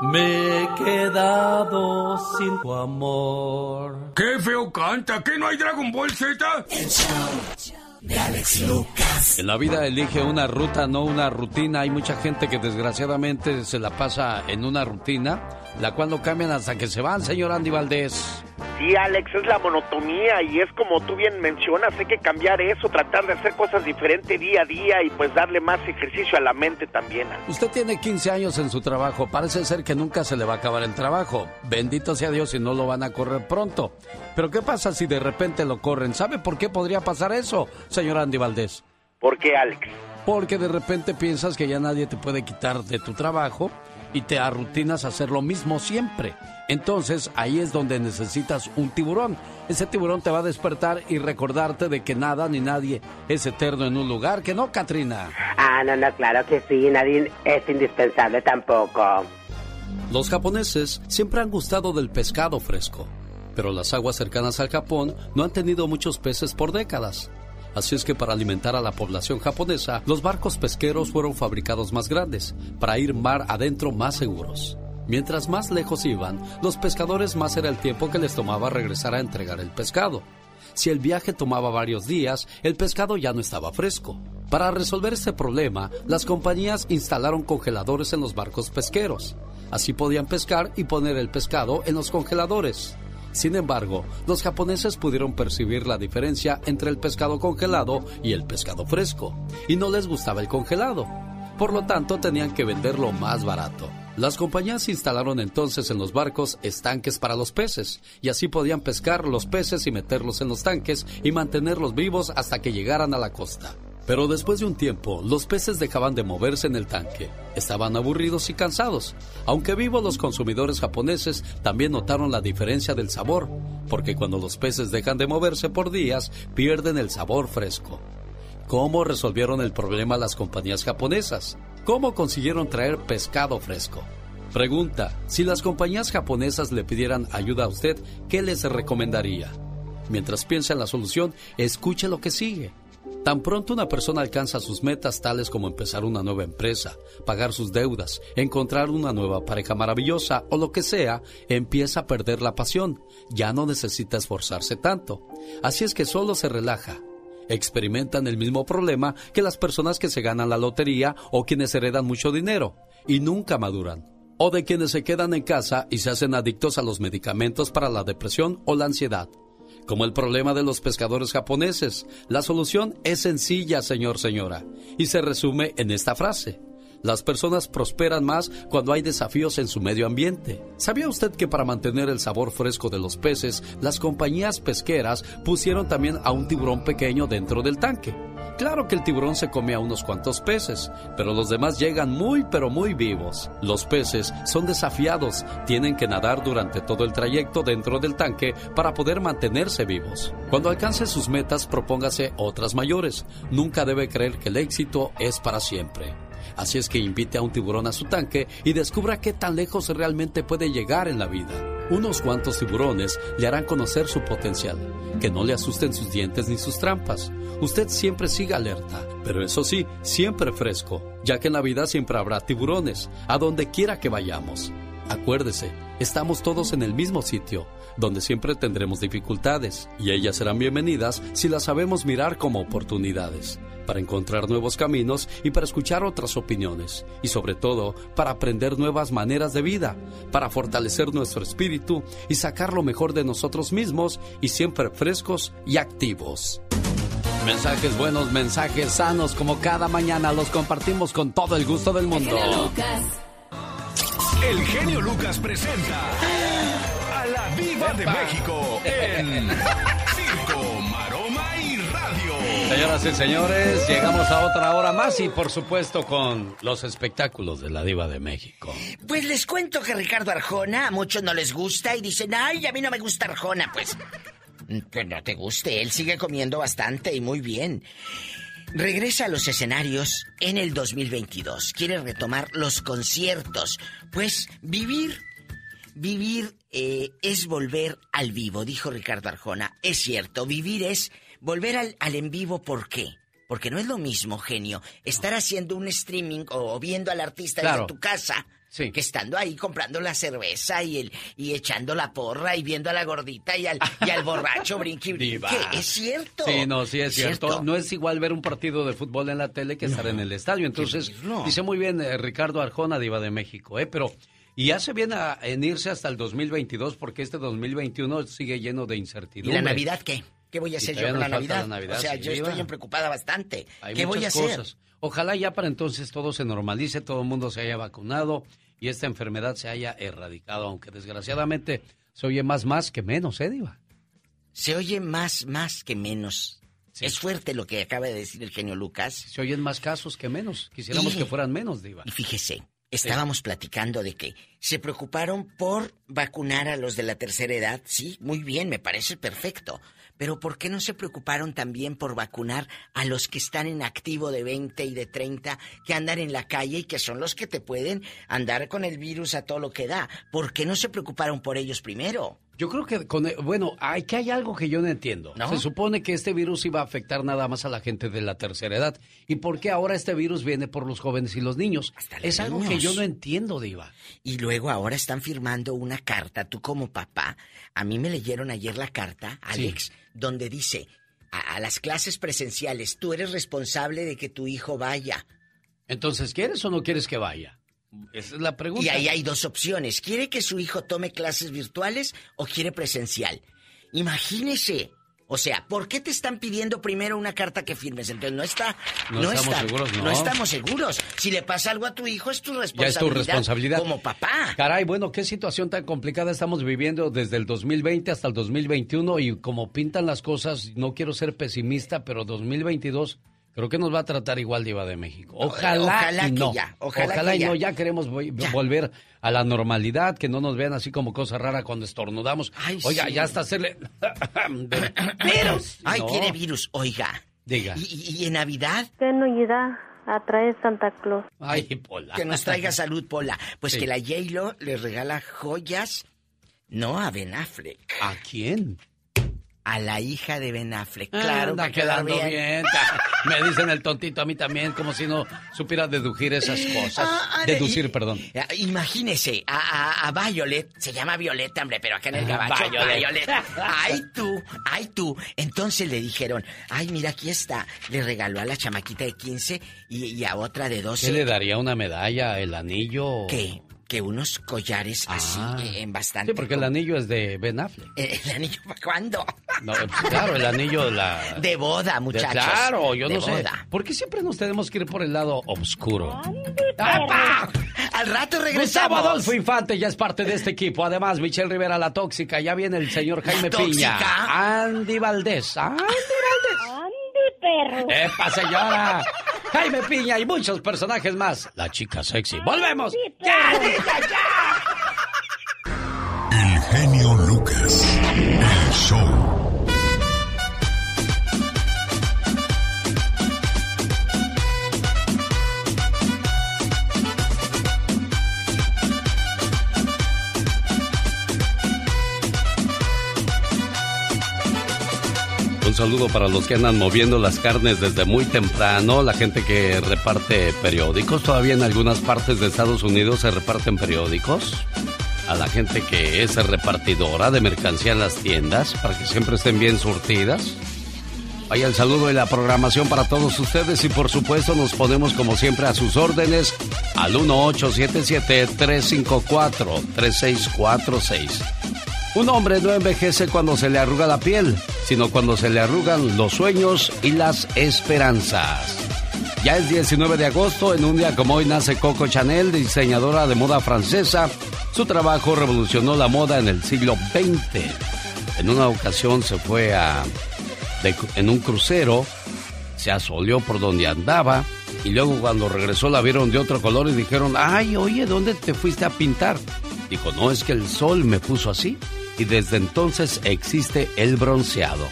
Me he quedado sin tu amor. ¡Qué feo canta! ¿Qué no hay Dragon Ball Z? de Alex Lucas. En la vida elige una ruta, no una rutina. Hay mucha gente que desgraciadamente se la pasa en una rutina, la cual no cambian hasta que se van, señor Andy Valdés. Sí, Alex, es la monotonía y es como tú bien mencionas, hay que cambiar eso, tratar de hacer cosas diferentes día a día y pues darle más ejercicio a la mente también. Usted tiene 15 años en su trabajo, parece ser que nunca se le va a acabar el trabajo. Bendito sea Dios si no lo van a correr pronto. Pero ¿qué pasa si de repente lo corren? ¿Sabe por qué podría pasar eso, señor Andy Valdés? ¿Por qué, Alex? Porque de repente piensas que ya nadie te puede quitar de tu trabajo y te arrutinas a hacer lo mismo siempre. Entonces ahí es donde necesitas un tiburón. Ese tiburón te va a despertar y recordarte de que nada ni nadie es eterno en un lugar, que no, Katrina. Ah, no, no, claro que sí, nadie es indispensable tampoco. Los japoneses siempre han gustado del pescado fresco, pero las aguas cercanas al Japón no han tenido muchos peces por décadas. Así es que para alimentar a la población japonesa, los barcos pesqueros fueron fabricados más grandes, para ir mar adentro más seguros. Mientras más lejos iban, los pescadores más era el tiempo que les tomaba regresar a entregar el pescado. Si el viaje tomaba varios días, el pescado ya no estaba fresco. Para resolver este problema, las compañías instalaron congeladores en los barcos pesqueros. Así podían pescar y poner el pescado en los congeladores. Sin embargo, los japoneses pudieron percibir la diferencia entre el pescado congelado y el pescado fresco, y no les gustaba el congelado. Por lo tanto, tenían que venderlo más barato. Las compañías instalaron entonces en los barcos estanques para los peces, y así podían pescar los peces y meterlos en los tanques y mantenerlos vivos hasta que llegaran a la costa. Pero después de un tiempo, los peces dejaban de moverse en el tanque. Estaban aburridos y cansados. Aunque vivos, los consumidores japoneses también notaron la diferencia del sabor, porque cuando los peces dejan de moverse por días, pierden el sabor fresco. ¿Cómo resolvieron el problema las compañías japonesas? ¿Cómo consiguieron traer pescado fresco? Pregunta, si las compañías japonesas le pidieran ayuda a usted, ¿qué les recomendaría? Mientras piensa en la solución, escuche lo que sigue. Tan pronto una persona alcanza sus metas tales como empezar una nueva empresa, pagar sus deudas, encontrar una nueva pareja maravillosa o lo que sea, empieza a perder la pasión. Ya no necesita esforzarse tanto. Así es que solo se relaja. Experimentan el mismo problema que las personas que se ganan la lotería o quienes heredan mucho dinero y nunca maduran. O de quienes se quedan en casa y se hacen adictos a los medicamentos para la depresión o la ansiedad como el problema de los pescadores japoneses. La solución es sencilla, señor, señora, y se resume en esta frase. Las personas prosperan más cuando hay desafíos en su medio ambiente. ¿Sabía usted que para mantener el sabor fresco de los peces, las compañías pesqueras pusieron también a un tiburón pequeño dentro del tanque? Claro que el tiburón se come a unos cuantos peces, pero los demás llegan muy pero muy vivos. Los peces son desafiados, tienen que nadar durante todo el trayecto dentro del tanque para poder mantenerse vivos. Cuando alcance sus metas, propóngase otras mayores. Nunca debe creer que el éxito es para siempre. Así es que invite a un tiburón a su tanque y descubra qué tan lejos realmente puede llegar en la vida. Unos cuantos tiburones le harán conocer su potencial. Que no le asusten sus dientes ni sus trampas. Usted siempre siga alerta, pero eso sí, siempre fresco, ya que en la vida siempre habrá tiburones, a donde quiera que vayamos. Acuérdese, estamos todos en el mismo sitio, donde siempre tendremos dificultades, y ellas serán bienvenidas si las sabemos mirar como oportunidades para encontrar nuevos caminos y para escuchar otras opiniones y sobre todo para aprender nuevas maneras de vida, para fortalecer nuestro espíritu y sacar lo mejor de nosotros mismos y siempre frescos y activos. Mensajes buenos, mensajes sanos, como cada mañana los compartimos con todo el gusto del mundo. El genio Lucas presenta a la Viva de México en Señoras y señores, llegamos a otra hora más y por supuesto con los espectáculos de la Diva de México. Pues les cuento que Ricardo Arjona a muchos no les gusta y dicen, ay, a mí no me gusta Arjona. Pues, que no te guste, él sigue comiendo bastante y muy bien. Regresa a los escenarios en el 2022. Quiere retomar los conciertos. Pues vivir, vivir eh, es volver al vivo, dijo Ricardo Arjona. Es cierto, vivir es volver al, al en vivo, ¿por qué? Porque no es lo mismo, genio, estar haciendo un streaming o viendo al artista desde tu casa que estando ahí comprando la cerveza y el y echando la porra y viendo a la gordita y al, y al borracho brinqui brinqui. Es cierto. Sí, no, sí es, cierto. No es igual ver un partido de fútbol en la tele que estar en el estadio. Entonces, dice muy bien eh, Ricardo Arjona, diva de México, ¿eh? Pero y hace bien en irse hasta el 2022 porque este 2021 sigue lleno de incertidumbre. ¿Y la Navidad qué? ¿Qué voy a hacer yo con la Navidad? O sea, yo estoy preocupada bastante. ¿Qué voy a hacer? Ojalá ya para entonces todo se normalice, todo el mundo se haya vacunado y esta enfermedad se haya erradicado, aunque desgraciadamente se oye más más que menos, ¿eh, Diva? Se oye más más que menos. Es fuerte lo que acaba de decir el genio Lucas. Se oyen más casos que menos. Quisiéramos que fueran menos, Diva. Y fíjese, estábamos platicando de que se preocuparon por vacunar a los de la tercera edad. Sí, muy bien, me parece perfecto. Pero ¿por qué no se preocuparon también por vacunar a los que están en activo de 20 y de 30, que andan en la calle y que son los que te pueden andar con el virus a todo lo que da? ¿Por qué no se preocuparon por ellos primero? Yo creo que, con, bueno, hay que hay algo que yo no entiendo. Se supone que este virus iba a afectar nada más a la gente de la tercera edad. ¿Y por qué ahora este virus viene por los jóvenes y los niños? es algo que yo no entiendo, Diva. Y luego ahora están firmando una carta, tú como papá. A mí me leyeron ayer la carta, Alex, donde dice, a las clases presenciales, tú eres responsable de que tu hijo vaya. Entonces, ¿quieres o no quieres que vaya? Esa es la pregunta. Y ahí hay dos opciones. ¿Quiere que su hijo tome clases virtuales o quiere presencial? Imagínese. O sea, ¿por qué te están pidiendo primero una carta que firmes? Entonces no está, no, estamos seguros, no. estamos seguros. Si le pasa algo a tu hijo es tu responsabilidad. Ya es tu responsabilidad como papá. Caray, bueno, qué situación tan complicada estamos viviendo desde el 2020 hasta el 2021 y como pintan las cosas, no quiero ser pesimista, pero 2022 Creo que nos va a tratar igual Diva de México. Ojalá, y no. Ya, ojalá, y no. Ya queremos volver a la normalidad, que no nos vean así como cosa rara cuando estornudamos. oiga, ya hasta hacerle... virus. Ay, tiene virus, oiga. Diga. ¿Y, en Navidad? ¿Qué Navidad? a traer Santa Claus. Ay, Pola. Que nos traiga salud, Pola. Pues que la j le regala joyas, no a Ben Affleck. ¿A quién? A la hija de Ben Affleck. Claro, Anda quedando bien. Me dicen el tontito a mí también, como si no supiera deducir esas cosas. Ah, ah, Deducir, perdón. Imagínese, a, Violet, se llama Violeta, hombre, pero acá en el gabacho, Violet. Ay, tú, ay, tú. Entonces le dijeron, ay, mira, aquí está. Le regaló a la chamaquita de 15 y, y a otra de 12. ¿Qué le daría una medalla, el anillo? ¿Qué? Que unos collares así ah. eh, en bastante. Sí, porque el anillo es de Ben Affleck. Eh, ¿El, anillo para cuándo? No, pues, claro, el anillo de la. De boda, muchachos. claro, yo no sé. ¿Por qué siempre nos tenemos que ir por el lado oscuro? Al rato regresamos. Gustavo Adolfo Infante ya es parte de este equipo. Además, Michelle Rivera, la tóxica. Ya viene el señor Jaime Piña. Andy Valdés. Andy Valdés. Perro. ¡Epa, señora! Jaime Piña y muchos personajes más. La chica sexy. ¡Volvemos! ¡Ya, ya! El genio Lucas. El show. Saludo para los que andan moviendo las carnes desde muy temprano, la gente que reparte periódicos. Todavía en algunas partes de Estados Unidos se reparten periódicos. A la gente que es repartidora de mercancía en las tiendas para que siempre estén bien surtidas. Vaya el saludo y la programación para todos ustedes y por supuesto nos ponemos como siempre a sus órdenes al 1877-354-3646. Un hombre no envejece cuando se le arruga la piel, sino cuando se le arrugan los sueños y las esperanzas. Ya es 19 de agosto, en un día como hoy nace Coco Chanel, diseñadora de moda francesa. Su trabajo revolucionó la moda en el siglo XX. En una ocasión se fue a en un crucero, se asoleó por donde andaba y luego cuando regresó la vieron de otro color y dijeron, ay, oye, ¿dónde te fuiste a pintar? Dijo, no, es que el sol me puso así y desde entonces existe el bronceado.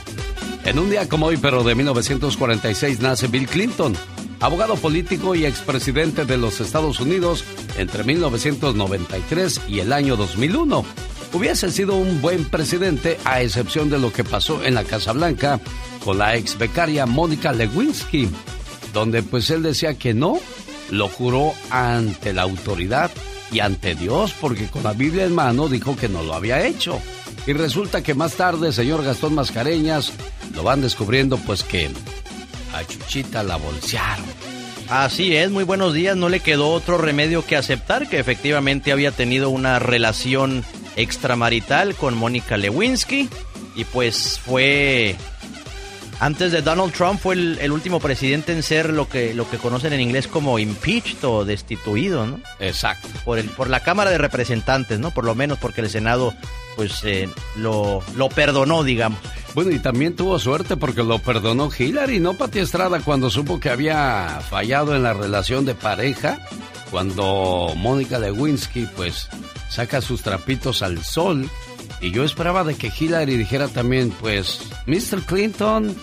En un día como hoy, pero de 1946, nace Bill Clinton, abogado político y expresidente de los Estados Unidos entre 1993 y el año 2001. Hubiese sido un buen presidente a excepción de lo que pasó en la Casa Blanca con la ex becaria Mónica Lewinsky, donde pues él decía que no, lo juró ante la autoridad y ante Dios, porque con la Biblia en mano dijo que no lo había hecho. Y resulta que más tarde, señor Gastón Mascareñas, lo van descubriendo pues que a Chuchita la bolsearon. Así es, muy buenos días. No le quedó otro remedio que aceptar que efectivamente había tenido una relación extramarital con Mónica Lewinsky y pues fue antes de Donald Trump fue el, último presidente en ser lo que lo que conocen en inglés como impeached o destituido, ¿no? Exacto. Por el por la Cámara de Representantes, ¿no? Por lo menos porque el Senado pues eh, lo lo perdonó, digamos. Bueno, y también tuvo suerte porque lo perdonó Hillary, ¿no? Pati Estrada cuando supo que había fallado en la relación de pareja, cuando Mónica Lewinsky pues saca sus trapitos al sol y yo esperaba de que Hillary dijera también, pues, Mr. Clinton,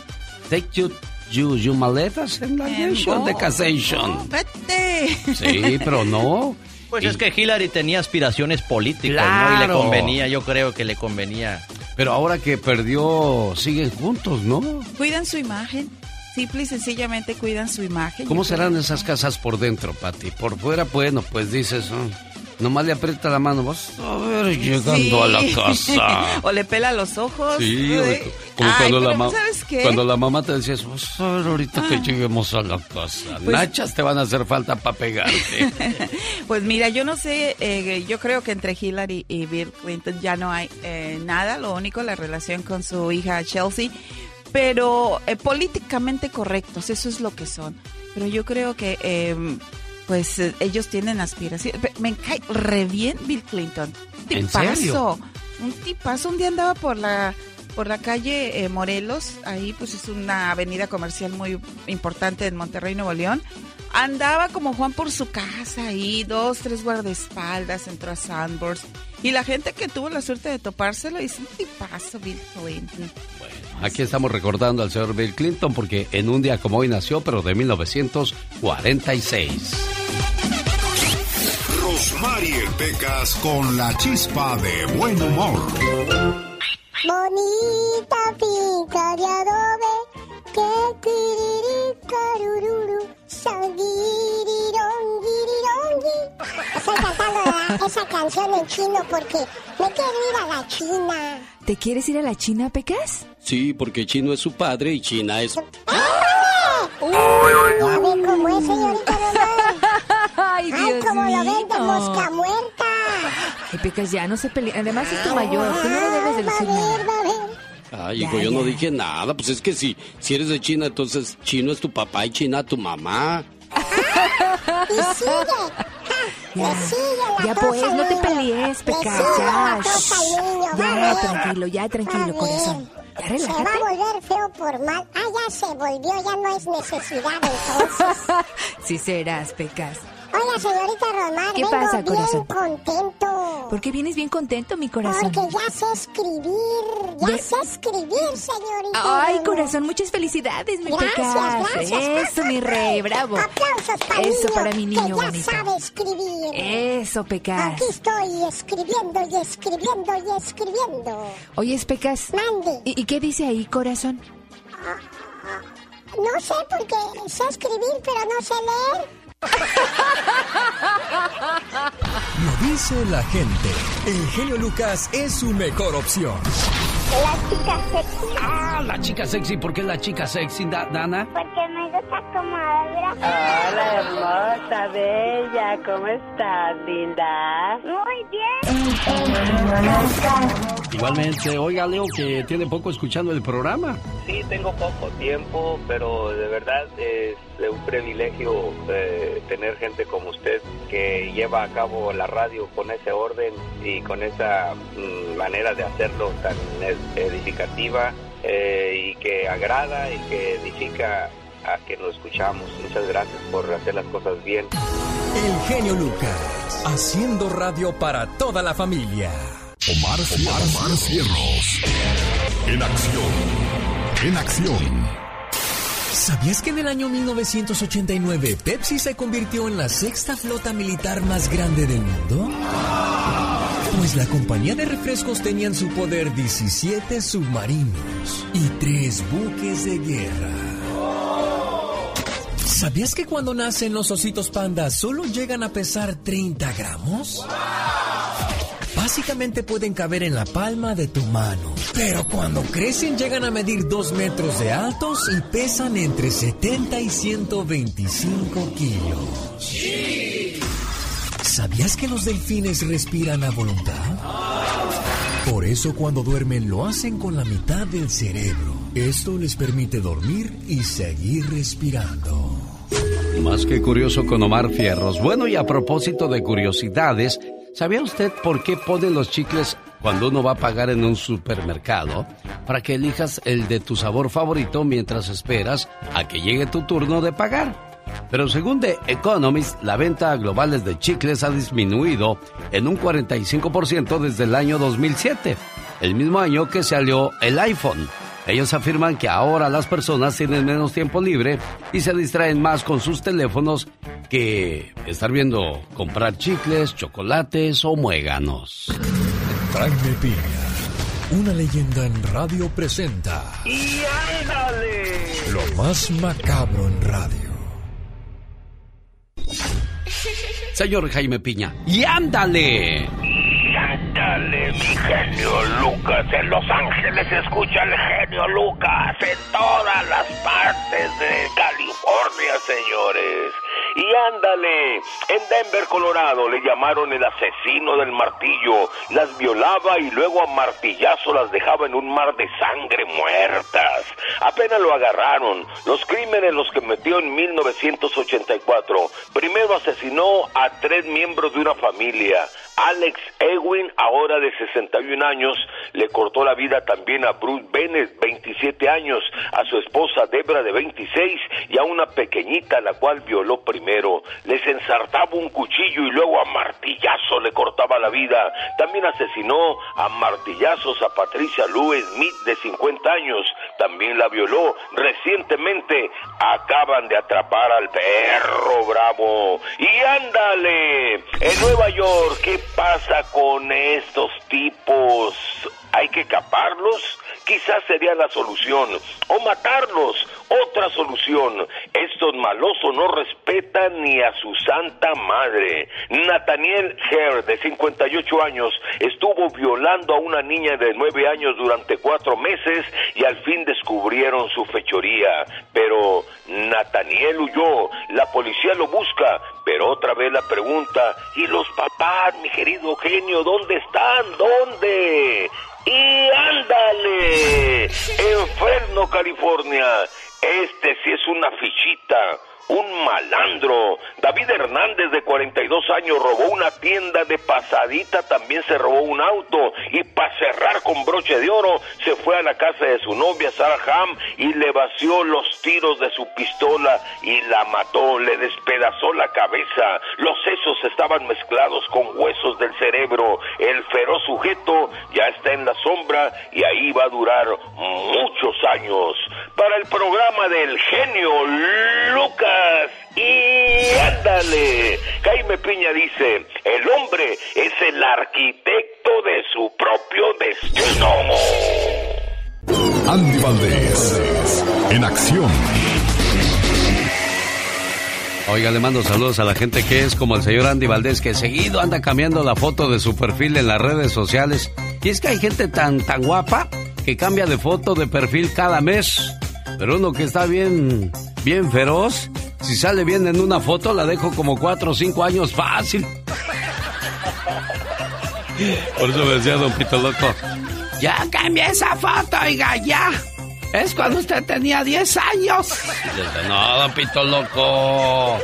take you, you, you maletas en la de casation. vete. Sí, pero no. Pues es que Hillary tenía aspiraciones políticas, ¿no? Y le convenía, yo creo que le convenía. Pero ahora que perdió, siguen juntos, ¿no? Cuidan su imagen. Simple y sencillamente cuidan su imagen. ¿Cómo serán esas casas por dentro, Pati? Por fuera, bueno, pues dices, Nomás le aprieta la mano, vas a ver llegando a la casa. o le pela los ojos. Sí, como cuando, la cuando la mamá te decía, vas a ver ahorita que ah. lleguemos a la casa. Pues Nachas te van a hacer falta para pegarte. pues mira, yo no sé, eh, yo creo que entre Hillary y Bill Clinton ya no hay eh, nada, lo único la relación con su hija Chelsea, pero eh, políticamente correctos, eso es lo que son. Pero yo creo que em, pues eh, ellos tienen aspiración. Me cae re bien Bill Clinton. Tipazo. Un tipazo. Un día andaba por la por la calle eh, Morelos, ahí pues es una avenida comercial muy importante en Monterrey, Nuevo León. Andaba como Juan por su casa ahí, dos, tres guardaespaldas, entró a Sandburst. Y la gente que tuvo la suerte de topárselo dice, un tipazo Bill Clinton. Bueno, aquí estamos recordando al señor Bill Clinton porque en un día como hoy nació, pero de 1946. Mariel Pecas con la chispa de buen humor. Bonita finca de adobe, Estoy cantando esa canción en chino porque me quiero ir a la China. ¿Te quieres ir a la China, Pecas? Sí, porque chino es su padre y China es... ¡Ah! ¡Ya cómo es, señorita Ay, Dios Ay, como lo ven de mosca muerta. Ay, Pecas, ya no se pelea. Además es tu mayor, tú no le debes de nada. Ay, hijo, yo no dije nada. Pues es que si, si eres de China, entonces chino es tu papá y China tu mamá. y sigue. Ya, sigue ya pues, no te pelees, Pecas. Ya, ya, tranquilo, ya, tranquilo, corazón. Ya, se va a volver feo por mal. Ah, ya se volvió, ya no es necesidad entonces. sí serás, Pecas. Hola, señorita Román. ¿Qué vengo pasa, bien corazón? contento. ¿Por qué vienes bien contento, mi corazón? Porque ya sé escribir. Ya sé escribir, señorita. Ay, corazón, muchas felicidades, mi gracias, Gracias, Eso, mi rey, bravo. Aplausos para Eso niño, para mi niño que ya bonito. sabe escribir. Eso, Pecas. Aquí estoy escribiendo y escribiendo y escribiendo. Oye, Pecas. Mande. ¿Y, ¿Y, qué dice ahí, corazón? Ah, ah, no sé, porque sé escribir, pero no sé leer. Lo dice la gente. El genio Lucas es su mejor opción. La chica sexy. Ah, la chica sexy. ¿Por qué la chica sexy, Dana? Porque me gusta como habla. Hola, hermosa, bella. ¿Cómo estás, linda? Muy bien. Igualmente, oiga Leo que tiene poco escuchando el programa. Sí, tengo poco tiempo, pero de verdad es un privilegio eh, tener gente como usted que lleva a cabo la radio con ese orden y con esa mm, manera de hacerlo tan edificativa eh, y que agrada y que edifica a quien lo escuchamos. Muchas gracias por hacer las cosas bien. El genio Lucas, haciendo radio para toda la familia. Omar, Omar, Cierros. En acción. En acción. ¿Sabías que en el año 1989 Pepsi se convirtió en la sexta flota militar más grande del mundo? Pues la compañía de refrescos tenía en su poder 17 submarinos y 3 buques de guerra. ¿Sabías que cuando nacen los ositos pandas solo llegan a pesar 30 gramos? Básicamente pueden caber en la palma de tu mano. Pero cuando crecen llegan a medir 2 metros de altos y pesan entre 70 y 125 kilos. ¿Sabías que los delfines respiran a voluntad? Por eso cuando duermen lo hacen con la mitad del cerebro. Esto les permite dormir y seguir respirando. Más que curioso con Omar Fierros. Bueno, y a propósito de curiosidades, ¿sabía usted por qué ponen los chicles cuando uno va a pagar en un supermercado? Para que elijas el de tu sabor favorito mientras esperas a que llegue tu turno de pagar. Pero según The Economist, la venta global de chicles ha disminuido en un 45% desde el año 2007, el mismo año que salió el iPhone. Ellos afirman que ahora las personas tienen menos tiempo libre y se distraen más con sus teléfonos que estar viendo comprar chicles, chocolates o muéganos. Jaime Piña, una leyenda en radio presenta. ¡Y ándale! Lo más macabro en radio. Señor Jaime Piña, ¡y ándale! Ándale, mi genio Lucas. En Los Ángeles escucha el genio Lucas. En todas las partes de California, señores. Y ándale, en Denver, Colorado, le llamaron el asesino del martillo. Las violaba y luego a martillazo las dejaba en un mar de sangre muertas. Apenas lo agarraron. Los crímenes los que en 1984. Primero asesinó a tres miembros de una familia. Alex Ewing, ahora de 61 años, le cortó la vida también a Bruce Bennett, 27 años, a su esposa Debra de 26 y a una pequeñita la cual violó primero. Les ensartaba un cuchillo y luego a martillazo le cortaba la vida. También asesinó a martillazos a Patricia Lou Smith de 50 años. También la violó. Recientemente acaban de atrapar al perro bravo. Y ándale, en Nueva York, ¿qué pasa con estos tipos? ¿Hay que caparlos? Quizás sería la solución. O matarlos. Otra solución. Estos malosos no respetan ni a su santa madre. Nathaniel Herr, de 58 años, estuvo violando a una niña de 9 años durante cuatro meses y al fin descubrieron su fechoría. Pero Nathaniel huyó. La policía lo busca. Pero otra vez la pregunta, ¿y los papás, mi querido genio, dónde están? ¿Dónde? Y ándale, en Fresno, California. Este sí es una fichita. Un malandro. David Hernández, de 42 años, robó una tienda de pasadita, también se robó un auto y para cerrar con broche de oro, se fue a la casa de su novia, Sarah Ham, y le vació los tiros de su pistola y la mató, le despedazó la cabeza. Los sesos estaban mezclados con huesos del cerebro. El feroz sujeto ya está en la sombra y ahí va a durar muchos años. Para el programa del genio Lucas. Y ándale, Jaime Piña dice, el hombre es el arquitecto de su propio destino. Andy Valdés, en acción. Oiga, le mando saludos a la gente que es como el señor Andy Valdés, que seguido anda cambiando la foto de su perfil en las redes sociales. Y es que hay gente tan, tan guapa que cambia de foto de perfil cada mes. Pero uno que está bien, bien feroz, si sale bien en una foto, la dejo como cuatro o cinco años fácil. Por eso me decía Don Pito Loco. Ya cambié esa foto, oiga, ya. Es cuando usted tenía 10 años. no, Don Pito Loco.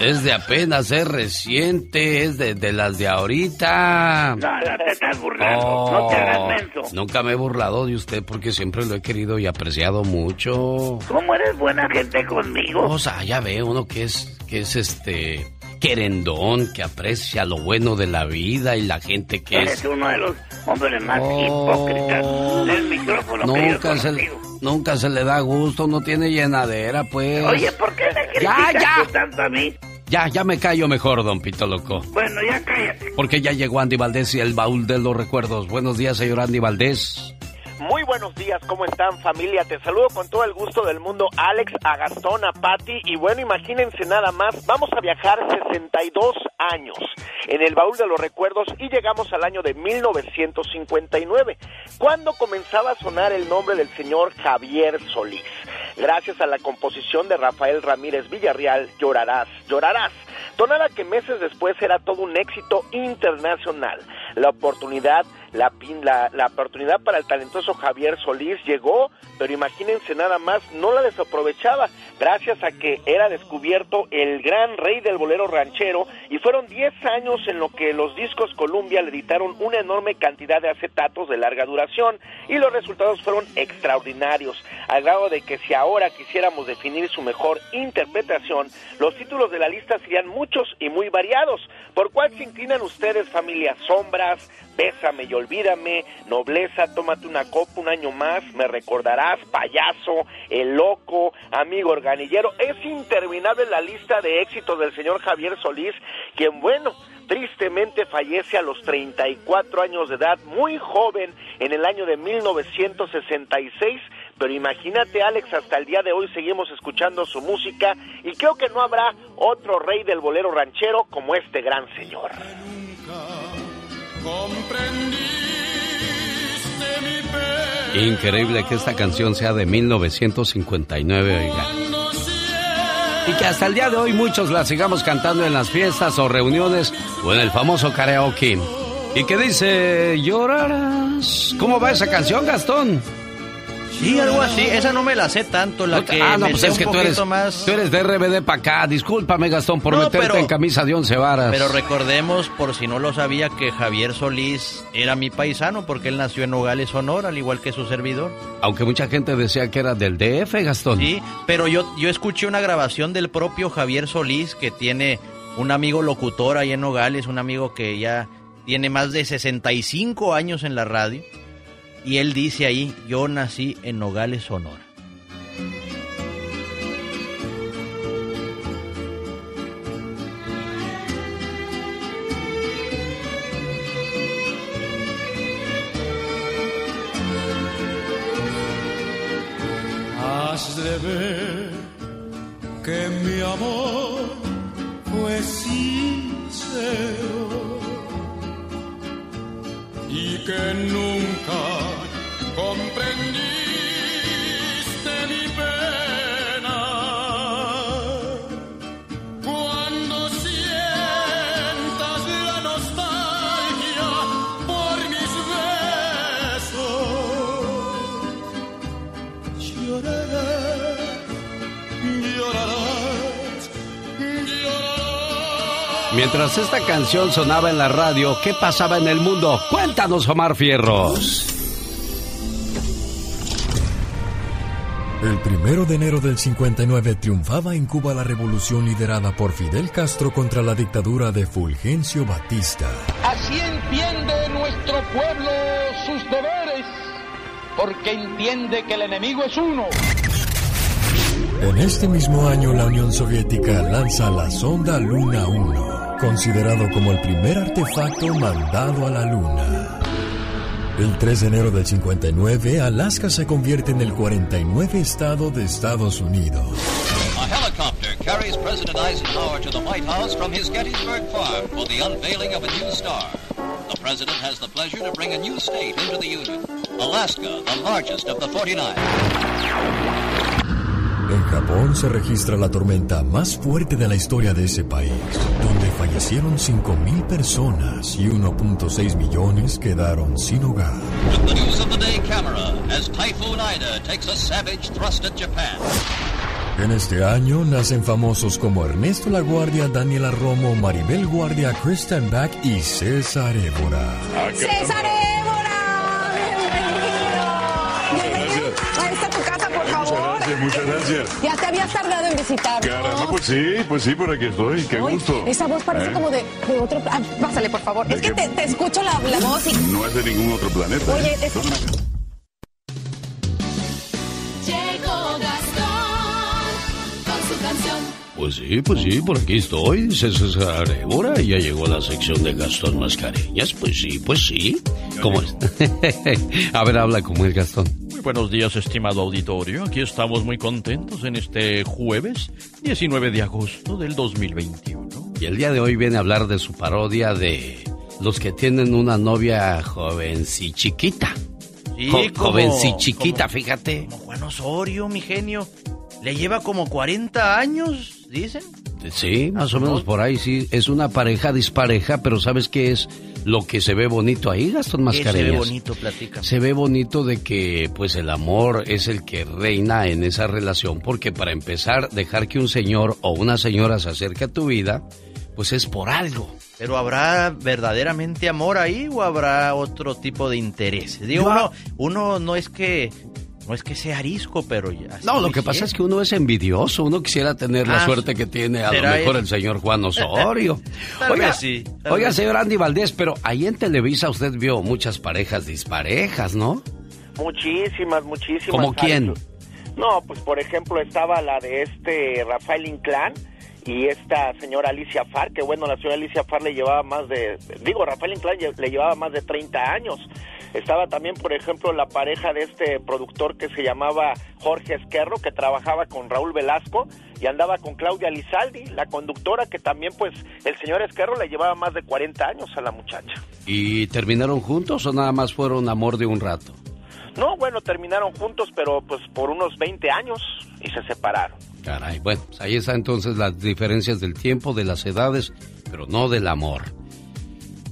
Es, de apenas, es reciente, es de, las de ahorita. No, te estás burlando, no te hagas menso. Nunca me he burlado de usted porque siempre lo he querido y apreciado mucho. ¿Cómo eres buena gente conmigo? O sea, ya ve uno que es, que es este querendón, que aprecia lo bueno de la vida y la gente que Eres es... uno de los hombres más hipócritas del micrófono nunca se, nunca se le da gusto, no tiene llenadera, pues. Oye, ¿por qué le ya. tanto a mí? Ya, ya me callo mejor, don Pito Loco. Bueno, ya cállate. Porque ya llegó Andy Valdés y el baúl de los recuerdos. Buenos días, señor Andy Valdés. Muy buenos días, ¿cómo están familia? Te saludo con todo el gusto del mundo, Alex, a Gastón, a Patti, y bueno, imagínense nada más, vamos a viajar 62 años en el baúl de los recuerdos y llegamos al año de 1959, cuando comenzaba a sonar el nombre del señor Javier Solís. Gracias a la composición de Rafael Ramírez Villarreal, Llorarás, Llorarás, tonada que meses después era todo un éxito internacional. La oportunidad la, la, oportunidad para el talentoso Javier Solís llegó, pero imagínense nada más, no la desaprovechaba, gracias a que era descubierto el gran rey del bolero ranchero y fueron 10 años en lo que los discos Columbia le editaron una enorme cantidad de acetatos de larga duración y los resultados fueron extraordinarios, al grado de que si ahora quisiéramos definir su mejor interpretación, los títulos de la lista serían muchos y muy variados. ¿Por cuál se inclinan ustedes, familia? Sombras, Bésame y olvídame, Nobleza, tómate una copa un año más, me recordarás, payaso, el loco, amigo organillero. Es interminable la lista de éxitos del señor Javier Solís, quien, bueno, tristemente fallece a los 34 años de edad, muy joven, en el año de 1966. Pero imagínate, Alex, hasta el día de hoy seguimos escuchando su música y creo que no habrá otro rey del bolero ranchero como este gran señor. Increíble que esta canción sea de 1959, oiga. Y que hasta el día de hoy muchos la sigamos cantando en las fiestas o reuniones o en el famoso karaoke. Y que dice, llorarás. ¿Cómo va esa canción, Gastón? Sí, algo así. Esa no me la sé tanto. La que ah, no, pues es que tú eres, más... tú eres de RBD para acá. Discúlpame, Gastón, por meterte en camisa de once varas. Pero recordemos, por si no lo sabía, que Javier Solís era mi paisano porque él nació en Nogales, Sonora, al igual que su servidor. Aunque mucha gente decía que era del DF, Gastón. Sí, pero yo, yo escuché una grabación del propio Javier Solís que tiene un amigo locutor ahí en Nogales, un amigo que ya tiene más de 65 años en la radio y él dice ahí, yo nací en Nogales, Sonora. Has de ver que mi amor fue sincero y que nunca comprendiste mi pena. Cuando sientas la nostalgia por mis besos, llorarás, llorarás. Mientras esta canción sonaba en la radio, ¿qué pasaba en el mundo? Cuéntanos, Omar Fierros. El primero de enero del 59 triunfaba en Cuba la revolución liderada por Fidel Castro contra la dictadura de Fulgencio Batista. Así entiende nuestro pueblo sus deberes, porque entiende que el enemigo es uno. En este mismo año la Unión Soviética lanza la sonda Luna 1, considerado como el primer artefacto mandado a la Luna. El 3 de enero del 59, Alaska se convierte en el 49 estado de Estados Unidos. A helicopter carries President Eisenhower to the White House from his Gettysburg farm for the unveiling of a new star. The president has the pleasure to bring a new state into the Union, Alaska, the largest of the 49. En Japón se registra la tormenta más fuerte de la historia de ese país, donde fallecieron 5.000 personas y 1.6 millones quedaron sin hogar. The news of the day camera as Typhoon Ida takes a savage thrust at Japan. En este año nacen famosos como Ernesto La Guardia, Daniela Romo, Maribel Guardia, Kristen Back y César Évora. ¡César Évora! Muchas gracias. Ya te habías tardado en visitarnos. Caramba, pues sí, pues sí, por aquí estoy. Qué Uy, gusto. Esa voz parece ¿Eh? como de, de otro... Ah, pásale, por favor. Es que te, te escucho la, la voz y... No es de ningún otro planeta. Oye, ¿eh? es- Pues sí, pues sí, por aquí estoy, César Évora, ya llegó la sección de Gastón Mascareñas. Pues sí, pues sí. ¿Cómo es? A ver, habla como el Gastón. Muy buenos días, estimado auditorio. Aquí estamos muy contentos en este jueves 19 de agosto del 2021. Y el día de hoy viene a hablar de su parodia de los que tienen una novia jovenci chiquita. Sí, Jo- como- jovenci chiquita, como- fíjate. Como Juan Osorio, mi genio. Le lleva como 40 años, dicen. Sí, más o menos por ahí, sí. Es una pareja dispareja, pero ¿sabes qué es lo que se ve bonito ahí, Gastón Que se Mascareñas? ve bonito, platica. Se ve bonito de que pues el amor es el que reina en esa relación, porque para empezar, dejar que un señor o una señora se acerque a tu vida, pues es por algo. Pero ¿habrá verdaderamente amor ahí o habrá otro tipo de interés? Digo, uno, uno no es que no es que sea arisco, pero ya. así No, lo que pasa es que uno es envidioso, uno quisiera tener la Ah, suerte que tiene a lo ¿será mejor eso? el señor Juan Osorio. Oiga, sí, oiga señor Andy Valdés, pero ahí en Televisa usted vio muchas parejas disparejas, ¿no? Muchísimas, muchísimas. ¿Como quién? No, pues por ejemplo estaba la de este Rafael Inclán y esta señora Alicia Farr, que bueno, la señora Alicia Farr le llevaba más de, digo, Rafael Inclán le llevaba más de 30 años. Estaba también, por ejemplo, la pareja de este productor que se llamaba Jorge Esquerro, que trabajaba con Raúl Velasco y andaba con Claudia Lizaldi, la conductora, que también, pues, el señor Esquerro le llevaba más de 40 años a la muchacha. ¿Y terminaron juntos o nada más fueron amor de un rato? No, bueno, terminaron juntos, pero pues por unos 20 años y se separaron. Caray, bueno, pues ahí está entonces las diferencias del tiempo, de las edades, pero no del amor.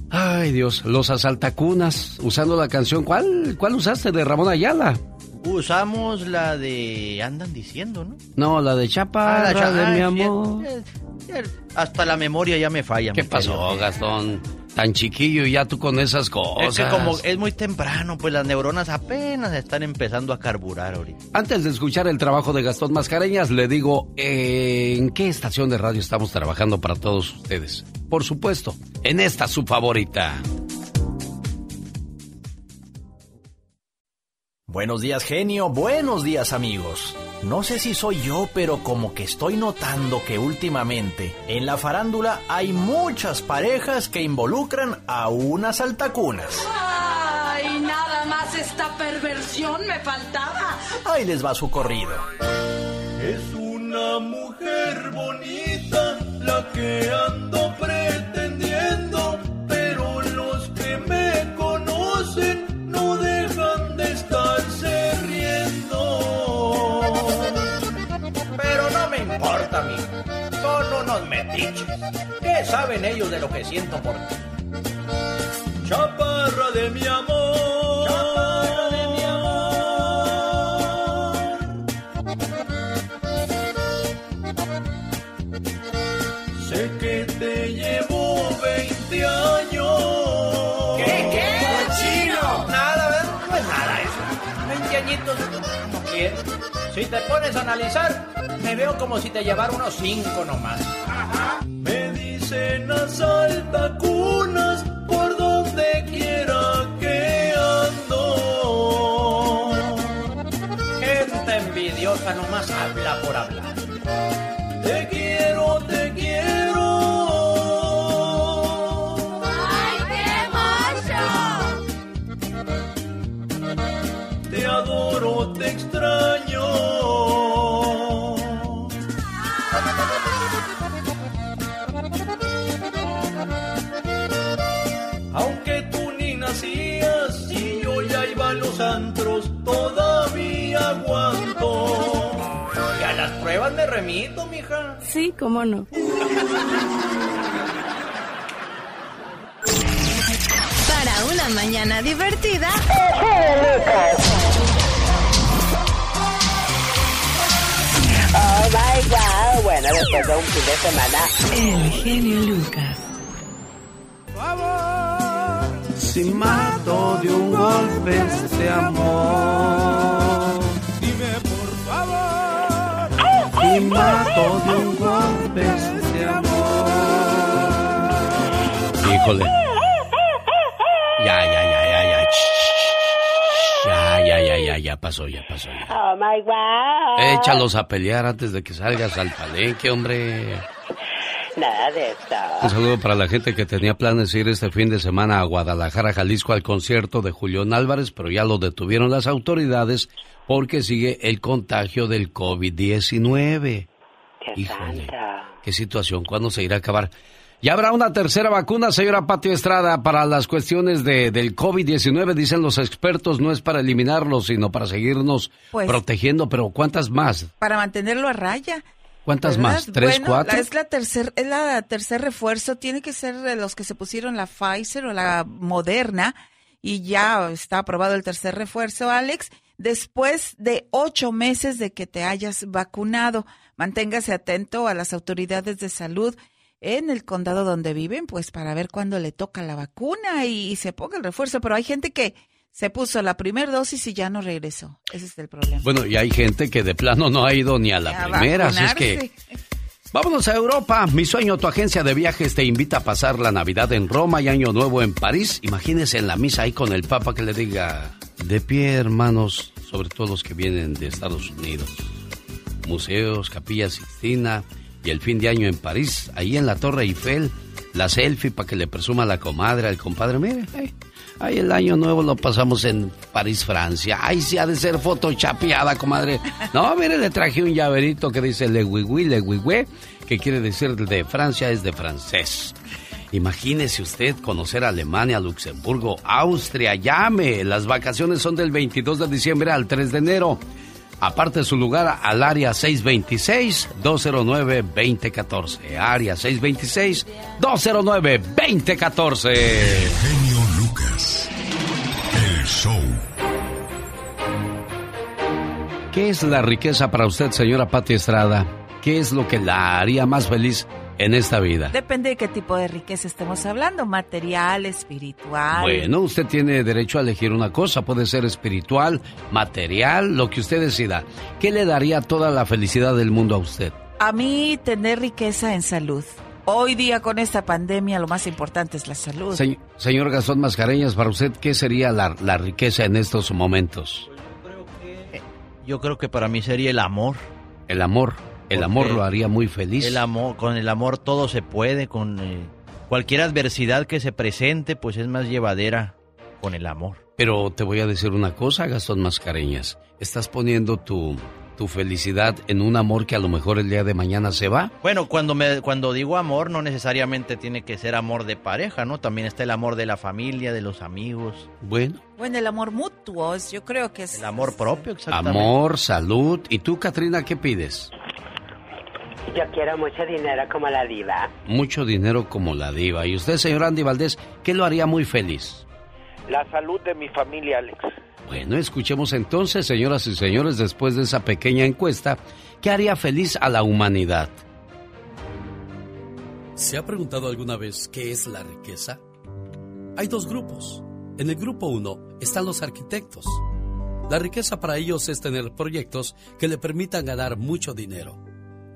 Ay, Dios, los asaltacunas, usando la canción, ¿cuál, cuál usaste de Ramón Ayala? Usamos la de andan diciendo, ¿no? No, la de Chaparra Ah, la cha- de ah, mi sí, amor. eh, eh, Hasta la memoria ya me falla. ¿Qué pasó. Gastón? Tan chiquillo y ya tú con esas cosas. Es que como es muy temprano, pues las neuronas apenas están empezando a carburar ahorita. Antes de escuchar el trabajo de Gastón Mascareñas, le digo, ¿en qué estación de radio estamos trabajando para todos ustedes? Por supuesto, en esta su favorita. Buenos días, genio. Buenos días, amigos. No sé si soy yo, pero como que estoy notando que últimamente en la farándula hay muchas parejas que involucran a unas altacunas. Ay, nada más esta perversión me faltaba. Ahí les va su corrido. Es una mujer bonita la que ando pretendiendo, a mí. Son unos metiches. ¿Qué saben ellos de lo que siento por ti? Chaparra de mi amor. Si te pones a analizar, me veo como si te llevara unos 5 nomás. Me dicen asalta cunas por donde quiera que ando. Gente envidiosa nomás habla por hablar. Remito, mija. Sí, cómo no. Para una mañana divertida. Oh my god. Bueno, después de un fin de semana. El genio Lucas. Si mato de un golpe este amor. Mato de un golpe este amor. Híjole. Ya, ya, ya, ya, ya. Ya, ya, ya, ya, ya pasó, ya pasó. Ya. Oh my God. Échalos a pelear antes de que salgas al palenque, hombre. Nada de esto. Un saludo para la gente que tenía planes de ir este fin de semana a Guadalajara, Jalisco, al concierto de Julián Álvarez, pero ya lo detuvieron las autoridades porque sigue el contagio del COVID-19. Híjole, qué situación, ¿cuándo se irá a acabar? Ya habrá una tercera vacuna, señora Pati Estrada, para las cuestiones de, del COVID-19, dicen los expertos, no es para eliminarlo, sino para seguirnos Pues- protegiendo, pero ¿cuántas más? Para mantenerlo a raya. ¿Cuántas ¿verdad? más? ¿Tres, Bueno, cuatro? la- es la tercer, es la tercer refuerzo. Tiene que ser de los que se pusieron la Pfizer o la Moderna y ya está aprobado el tercer refuerzo, Alex. Después de ocho meses de que te hayas vacunado, manténgase atento a las autoridades de salud en el condado donde viven, pues para ver cuándo le toca la vacuna y, y se ponga el refuerzo. Pero hay gente que se puso la primera dosis y ya no regresó. Ese es el problema. Bueno, y hay gente que de plano no ha ido ni a la A primera, así es que... Vámonos a Europa. Mi sueño, tu agencia de viajes te invita a pasar la Navidad en Roma y Año Nuevo en París. Imagínese en la misa ahí con el Papa que le diga, de pie hermanos, sobre todo los que vienen de Estados Unidos. Museos, Capilla Sixtina y el fin de año en París, ahí en la Torre Eiffel, la selfie para que le presuma a la comadre, al compadre. Mire, ay, ay, el año nuevo lo pasamos en París, Francia. Ay, sí ha de ser foto chapeada, comadre. No, mire, le traje un llaverito que dice Le Wigui, Le que quiere decir de Francia es de francés. Imagínese usted conocer Alemania, Luxemburgo, Austria, llame. Las vacaciones son del 22 de diciembre al 3 de enero. Aparte su lugar al área 626-209-2014. Área 626-209-2014. Genio Lucas. El show. ¿Qué es la riqueza para usted, señora Pati Estrada? ¿Qué es lo que la haría más feliz en esta vida? Depende de qué tipo de riqueza estemos hablando, material, espiritual. Bueno, usted tiene derecho a elegir una cosa, puede ser espiritual, material, lo que usted decida. ¿Qué le daría toda la felicidad del mundo a usted? A mí tener riqueza en salud. Hoy día con esta pandemia lo más importante es la salud. Se- señor Gastón Mascareñas, para usted, ¿qué sería la, la riqueza en estos momentos? Yo creo que para mí sería el amor. El amor. El amor lo haría muy feliz. El amor, con el amor todo se puede, con eh, cualquier adversidad que se presente, pues es más llevadera con el amor. Pero te voy a decir una cosa, Gastón Mascareñas. Estás poniendo tu, tu felicidad en un amor que a lo mejor el día de mañana se va. Bueno, cuando me cuando digo amor no necesariamente tiene que ser amor de pareja, ¿no? También está el amor de la familia, de los amigos. Bueno, Bueno, el amor mutuo, es- yo creo que es... El amor propio, exactamente. amor, salud. ¿Y tú, Katrina, qué pides? Yo quiero mucho dinero como la diva. Mucho dinero como la diva. ¿Y usted, señor Andy Valdés, qué lo haría muy feliz? La salud de mi familia, Alex. Bueno, escuchemos entonces, señoras y señores, después de esa pequeña encuesta, ¿qué haría feliz a la humanidad? ¿Se ha preguntado alguna vez qué es la riqueza? Hay dos grupos. En el grupo uno están los arquitectos. La riqueza para ellos es tener proyectos que le permitan ganar mucho dinero.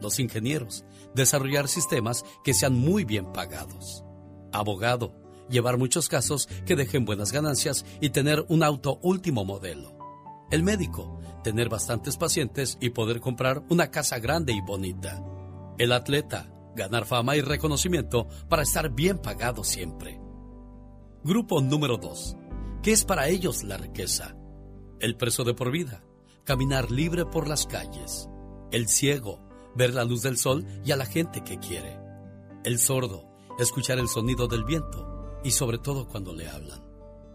Los ingenieros, desarrollar sistemas que sean muy bien pagados. Abogado, llevar muchos casos que dejen buenas ganancias y tener un auto último modelo. El médico, tener bastantes pacientes y poder comprar una casa grande y bonita. El atleta, ganar fama y reconocimiento para estar bien pagado siempre. Grupo número 2. ¿Qué es para ellos la riqueza? El preso de por vida, caminar libre por las calles. El ciego, ver la luz del sol y a la gente que quiere. El sordo, escuchar el sonido del viento y sobre todo cuando le hablan.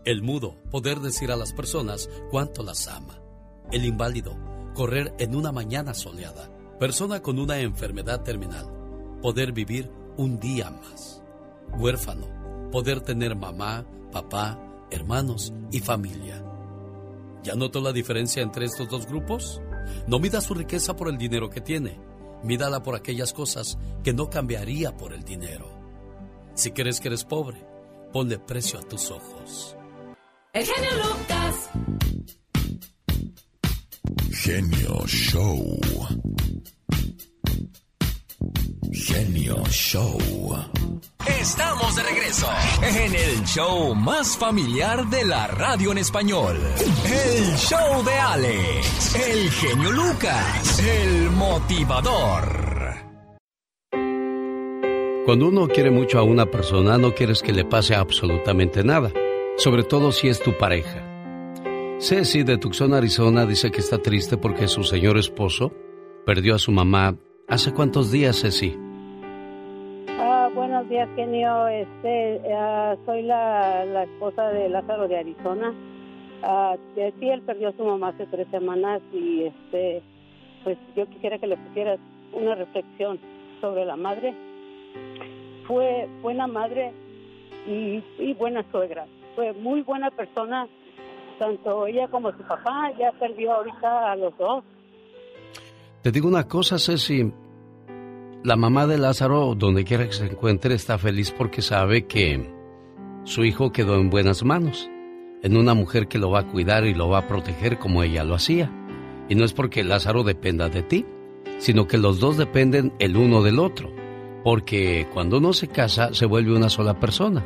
El mudo, poder decir a las personas cuánto las ama. El inválido, correr en una mañana soleada. Persona con una enfermedad terminal, poder vivir un día más. Huérfano, poder tener mamá, papá, hermanos y familia. ¿Ya notó la diferencia entre estos dos grupos? No mida su riqueza por el dinero que tiene, mídala por aquellas cosas que no cambiaría por el dinero. Si crees que eres pobre, ponle precio a tus ojos. El genio Lucas. Genio Show. Genio Show. Estamos de regreso en el show más familiar de la radio en español. El show de Alex, el genio Lucas, el motivador. Cuando uno quiere mucho a una persona, no quieres que le pase absolutamente nada, sobre todo si es tu pareja. Ceci de Tucson, Arizona, dice que está triste porque su señor esposo perdió a su mamá hace cuántos días, Ceci. Buenos días, genio. Este, ah, soy la, la esposa de Lázaro de Arizona. Eh, sí, él perdió a su mamá hace tres semanas y este, pues yo quisiera que le pusieras una reflexión sobre la madre. Fue buena madre y, y buena suegra. Fue muy buena persona, tanto ella como su papá. Ya perdió ahorita a los dos. Te digo una cosa, Ceci. La mamá de Lázaro, donde quiera que se encuentre, está feliz porque sabe que su hijo quedó en buenas manos, en una mujer que lo va a cuidar y lo va a proteger como ella lo hacía. Y no es porque Lázaro dependa de ti, sino que los dos dependen el uno del otro, porque cuando uno se casa se vuelve una sola persona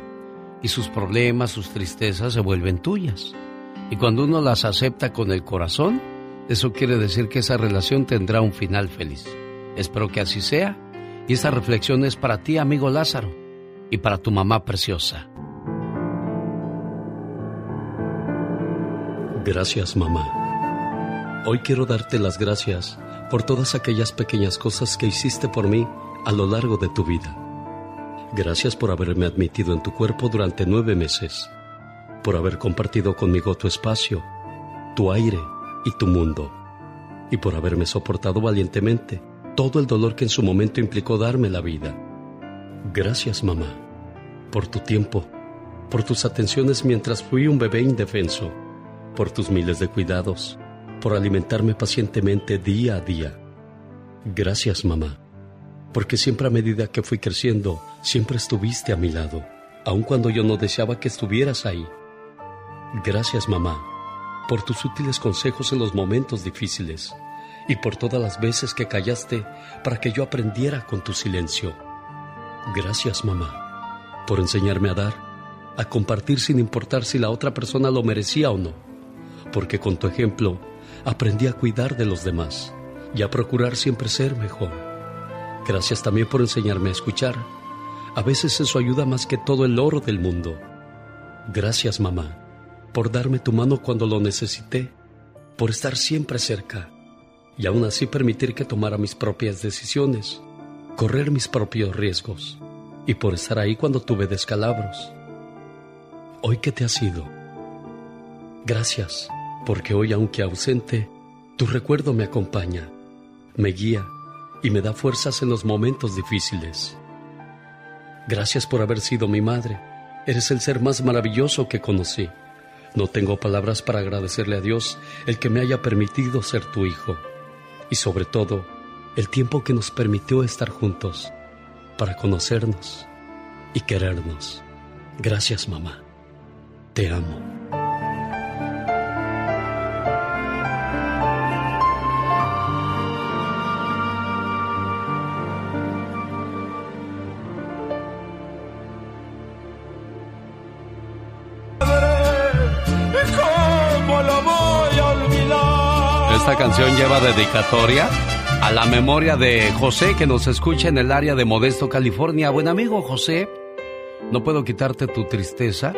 y sus problemas, sus tristezas se vuelven tuyas. Y cuando uno las acepta con el corazón, eso quiere decir que esa relación tendrá un final feliz. Espero que así sea. Y esta reflexión es para ti, amigo Lázaro, y para tu mamá preciosa. Gracias, mamá. Hoy quiero darte las gracias por todas aquellas pequeñas cosas que hiciste por mí a lo largo de tu vida. Gracias por haberme admitido en tu cuerpo durante nueve meses, por haber compartido conmigo tu espacio, tu aire y tu mundo, y por haberme soportado valientemente todo el dolor que en su momento implicó darme la vida. Gracias, mamá, por tu tiempo, por tus atenciones mientras fui un bebé indefenso, por tus miles de cuidados, por alimentarme pacientemente día a día. Gracias, mamá, porque siempre a medida que fui creciendo, siempre estuviste a mi lado, aun cuando yo no deseaba que estuvieras ahí. Gracias, mamá, por tus útiles consejos en los momentos difíciles y por todas las veces que callaste para que yo aprendiera con tu silencio. Gracias, mamá, por enseñarme a dar, a compartir sin importar si la otra persona lo merecía o no, porque con tu ejemplo aprendí a cuidar de los demás y a procurar siempre ser mejor. Gracias también por enseñarme a escuchar. A veces eso ayuda más que todo el oro del mundo. Gracias, mamá, por darme tu mano cuando lo necesité, por estar siempre cerca y aún así permitir que tomara mis propias decisiones, correr mis propios riesgos y por estar ahí cuando tuve descalabros. Hoy que te has ido, gracias, porque hoy aunque ausente, tu recuerdo me acompaña, me guía y me da fuerzas en los momentos difíciles. Gracias por haber sido mi madre, eres el ser más maravilloso que conocí. No tengo palabras para agradecerle a Dios el que me haya permitido ser tu hijo y sobre todo el tiempo que nos permitió estar juntos para conocernos y querernos. Gracias mamá. Te amo. Dedicatoria a la memoria de José que nos escucha en el área de Modesto, California. Buen amigo José, no puedo quitarte tu tristeza,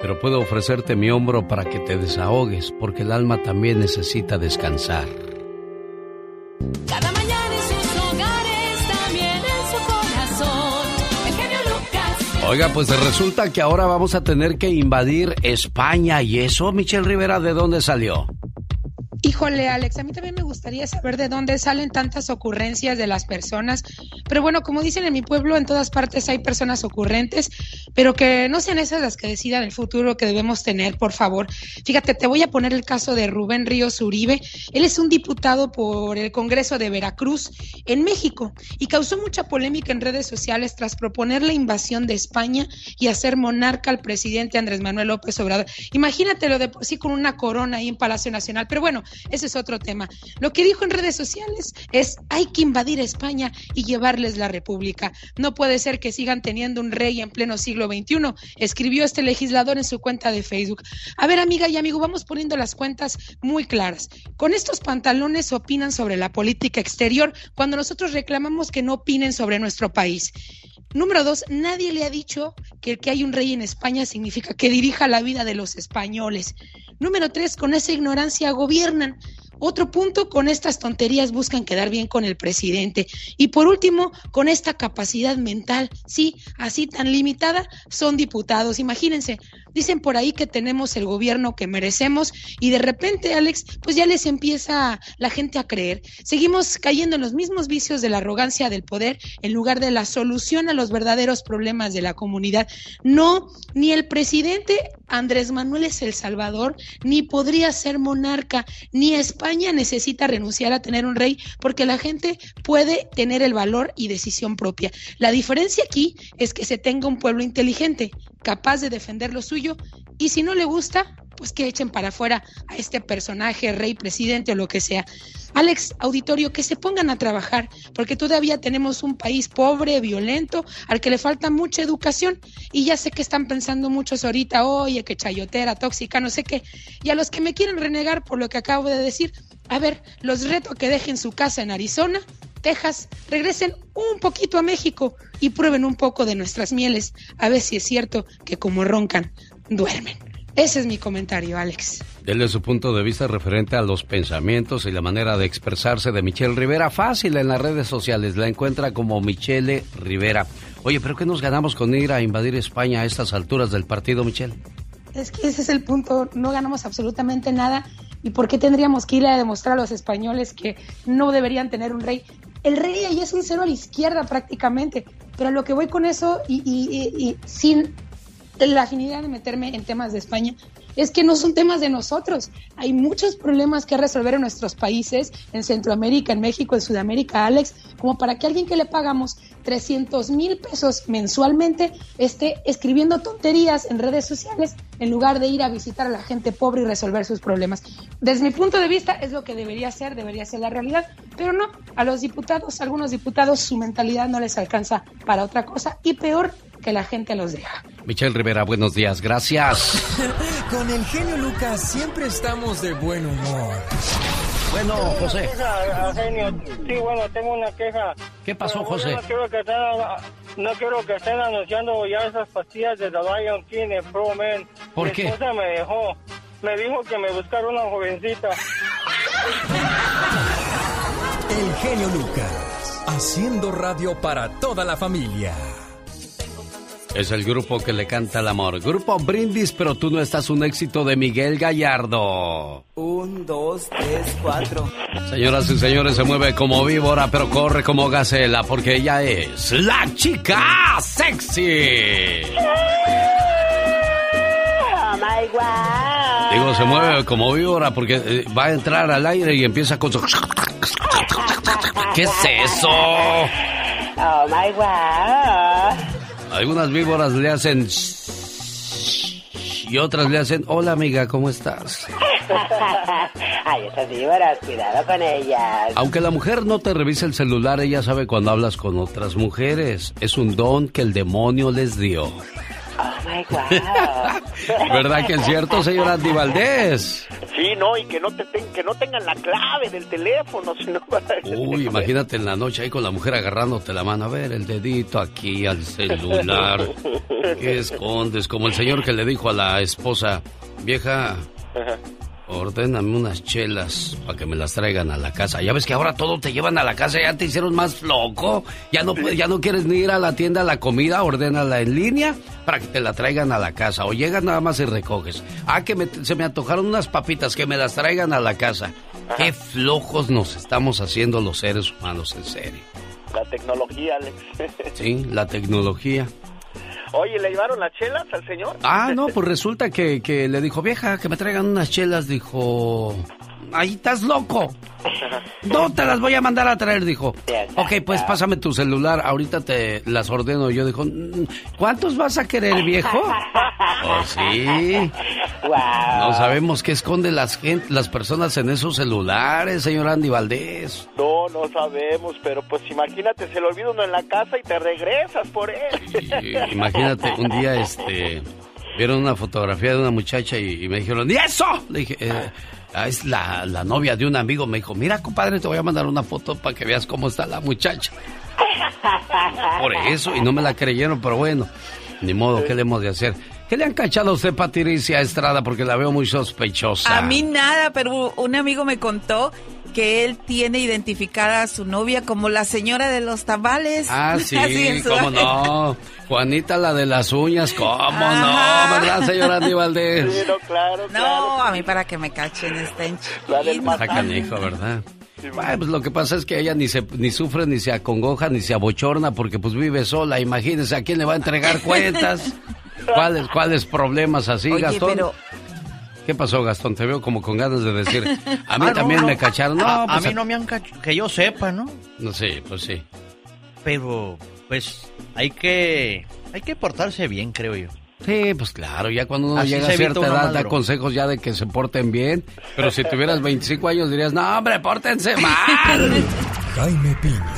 pero puedo ofrecerte mi hombro para que te desahogues, porque el alma también necesita descansar. Cada mañana en sus hogares, también en su corazón. El genio Lucas. Oiga, pues resulta que ahora vamos a tener que invadir España y eso, Michelle Rivera, ¿de dónde salió? Híjole, Alex, a mí también me gustaría saber de dónde salen tantas ocurrencias de las personas. Pero bueno, como dicen en mi pueblo, en todas partes hay personas ocurrentes, pero que no sean esas las que decidan el futuro que debemos tener, por favor. Fíjate, te voy a poner el caso de Rubén Ríos Uribe. Él es un diputado por el Congreso de Veracruz en México y causó mucha polémica en redes sociales tras proponer la invasión de España y hacer monarca al presidente Andrés Manuel López Obrador. Imagínatelo de sí con una corona ahí en Palacio Nacional. Pero bueno, ese es otro tema. Lo que dijo en redes sociales es hay que invadir España y llevarle darles la república. No puede ser que sigan teniendo un rey en pleno siglo XXI, escribió este legislador en su cuenta de Facebook. A ver, amiga y amigo, vamos poniendo las cuentas muy claras. Con estos pantalones opinan sobre la política exterior cuando nosotros reclamamos que no opinen sobre nuestro país. Número dos, nadie le ha dicho que el que hay un rey en España significa que dirija la vida de los españoles. Número tres, con esa ignorancia gobiernan. Otro punto, con estas tonterías buscan quedar bien con el presidente. Y por último, con esta capacidad mental, sí, así tan limitada, son diputados. Imagínense, dicen por ahí que tenemos el gobierno que merecemos y de repente, Alex, pues ya les empieza la gente a creer. Seguimos cayendo en los mismos vicios de la arrogancia del poder en lugar de la solución a los verdaderos problemas de la comunidad. No, ni el presidente Andrés Manuel es el Salvador, ni podría ser monarca, ni España necesita renunciar a tener un rey porque la gente puede tener el valor y decisión propia. La diferencia aquí es que se tenga un pueblo inteligente, capaz de defender lo suyo y si no le gusta, pues que echen para afuera a este personaje, rey, presidente o lo que sea. Alex, auditorio, que se pongan a trabajar, porque todavía tenemos un país pobre, violento, al que le falta mucha educación. Y ya sé que están pensando muchos ahorita, oye, que chayotera, tóxica, no sé qué. Y a los que me quieren renegar por lo que acabo de decir, a ver, los reto que dejen su casa en Arizona, Texas, regresen un poquito a México y prueben un poco de nuestras mieles, a ver si es cierto que como roncan, duermen. Ese es mi comentario, Alex. Dele su punto de vista referente a los pensamientos y la manera de expresarse de Michelle Rivera. Fácil en las redes sociales, la encuentra como Michelle Rivera. Oye, pero ¿qué nos ganamos con ir a invadir España a estas alturas del partido, Michelle? Es que ese es el punto, no ganamos absolutamente nada. ¿Y por qué tendríamos que ir a demostrar a los españoles que no deberían tener un rey? El rey ahí es un cero a la izquierda prácticamente, pero lo que voy con eso y sin la afinidad de meterme en temas de España es que no son temas de nosotros. Hay muchos problemas que resolver en nuestros países, en Centroamérica, en México, en Sudamérica, Alex, como para que alguien que le pagamos 300 mil pesos mensualmente esté escribiendo tonterías en redes sociales en lugar de ir a visitar a la gente pobre y resolver sus problemas. Desde mi punto de vista es lo que debería ser, debería ser la realidad, pero no, a los diputados, a algunos diputados su mentalidad no les alcanza para otra cosa y peor, que la gente los deja. Michelle Rivera, buenos días, gracias. Con el genio Lucas siempre estamos de buen humor. Bueno, José. Sí, bueno, tengo una queja. ¿Qué pasó, José? No quiero, que estén, no quiero que estén anunciando ya esas pastillas de The Lion King en Pro Man. ¿Por Mi qué? esposa me dejó. Me dijo que me buscara una jovencita. El genio Lucas, haciendo radio para toda la familia. Es el grupo que le canta el amor. Grupo Brindis, pero tú no estás un éxito de Miguel Gallardo. Un, dos, tres, cuatro. Señoras y señores, se mueve como víbora, pero corre como gacela, porque ella es la chica sexy. Oh my God. Digo, se mueve como víbora porque eh, va a entrar al aire y empieza con su... ¿Qué es eso? Oh my God. Algunas víboras le hacen... Y otras le hacen, hola amiga, ¿cómo estás? Ay, esas víboras, cuidado con ellas. Aunque la mujer no te revise el celular, ella sabe cuando hablas con otras mujeres. Es un don que el demonio les dio. My God. ¿Verdad que es cierto, señora Andy Valdés? Sí, no, y que no, te ten- que no tengan la clave del teléfono, sino para... Uy, imagínate en la noche ahí con la mujer agarrándote la mano. A ver, el dedito aquí al celular. ¿Qué escondes? Como el señor que le dijo a la esposa, vieja, ordéname unas chelas para que me las traigan a la casa. Ya ves que ahora todo te llevan a la casa, ya te hicieron más loco. Ya no, puedes- ya no quieres ni ir a la tienda a la comida, ordénala en línea para que te la traigan a la casa. O llegas nada más y recoges. Ah, que me- se me antojaron unas papitas, que me las traigan a la casa. Qué flojos nos estamos haciendo los seres humanos, en serio. La tecnología, Alex. Sí, la tecnología. Oye, ¿le llevaron las chelas al señor? Ah, no, pues resulta que, que le dijo, vieja, que me traigan unas chelas. Dijo, ahí estás loco. No te las voy a mandar a traer, dijo. Ok, pues pásame tu celular, ahorita te las ordeno. Yo dijo, "Mm, ¿cuántos vas a querer, viejo? Oh, sí. No sabemos qué esconde las, gen- las personas en esos celulares, señor Andy Valdés. No, no sabemos, pero pues imagínate, se le olvida uno en la casa y te regresas por él. Y Imagínate, un día este vieron una fotografía de una muchacha y, y me dijeron, ¿y eso? Le dije, "Eh, es la, la novia de un amigo. Me dijo, mira, compadre, te voy a mandar una foto para que veas cómo está la muchacha. Por eso, y no me la creyeron, pero bueno, ni modo, ¿qué le hemos de hacer? ¿Qué le han cachado a usted, Patricia Estrada? Porque la veo muy sospechosa. A mí nada, pero un amigo me contó que él tiene identificada a su novia como la señora de los tamales. Ah, sí, Así cómo no. Juanita, la de las uñas, cómo Ajá. no, ¿verdad, señor Andy Valdés? claro, No, a mí para que me cachen está en Está canijo, ¿verdad? Bueno, pues lo que pasa es que ella ni se ni sufre, ni se acongoja, ni se abochorna porque pues vive sola. Imagínese a quién le va a entregar cuentas. ¿Cuáles, cuáles problemas así, Oye, Gastón? pero ¿Qué pasó, Gastón? Te veo como con ganas de decir. A mí Ah, también no. me cacharon. No, a, a pues, mí no me han cachado, que yo sepa, ¿no? No sé, pues sí. Pero, pues, hay que, hay que portarse bien, creo yo. Sí, pues claro, ya cuando uno Así llega a cierta edad da consejos ya de que se porten bien. Pero si tuvieras 25 años dirías, no, hombre, pórtense mal. Jaime Piña,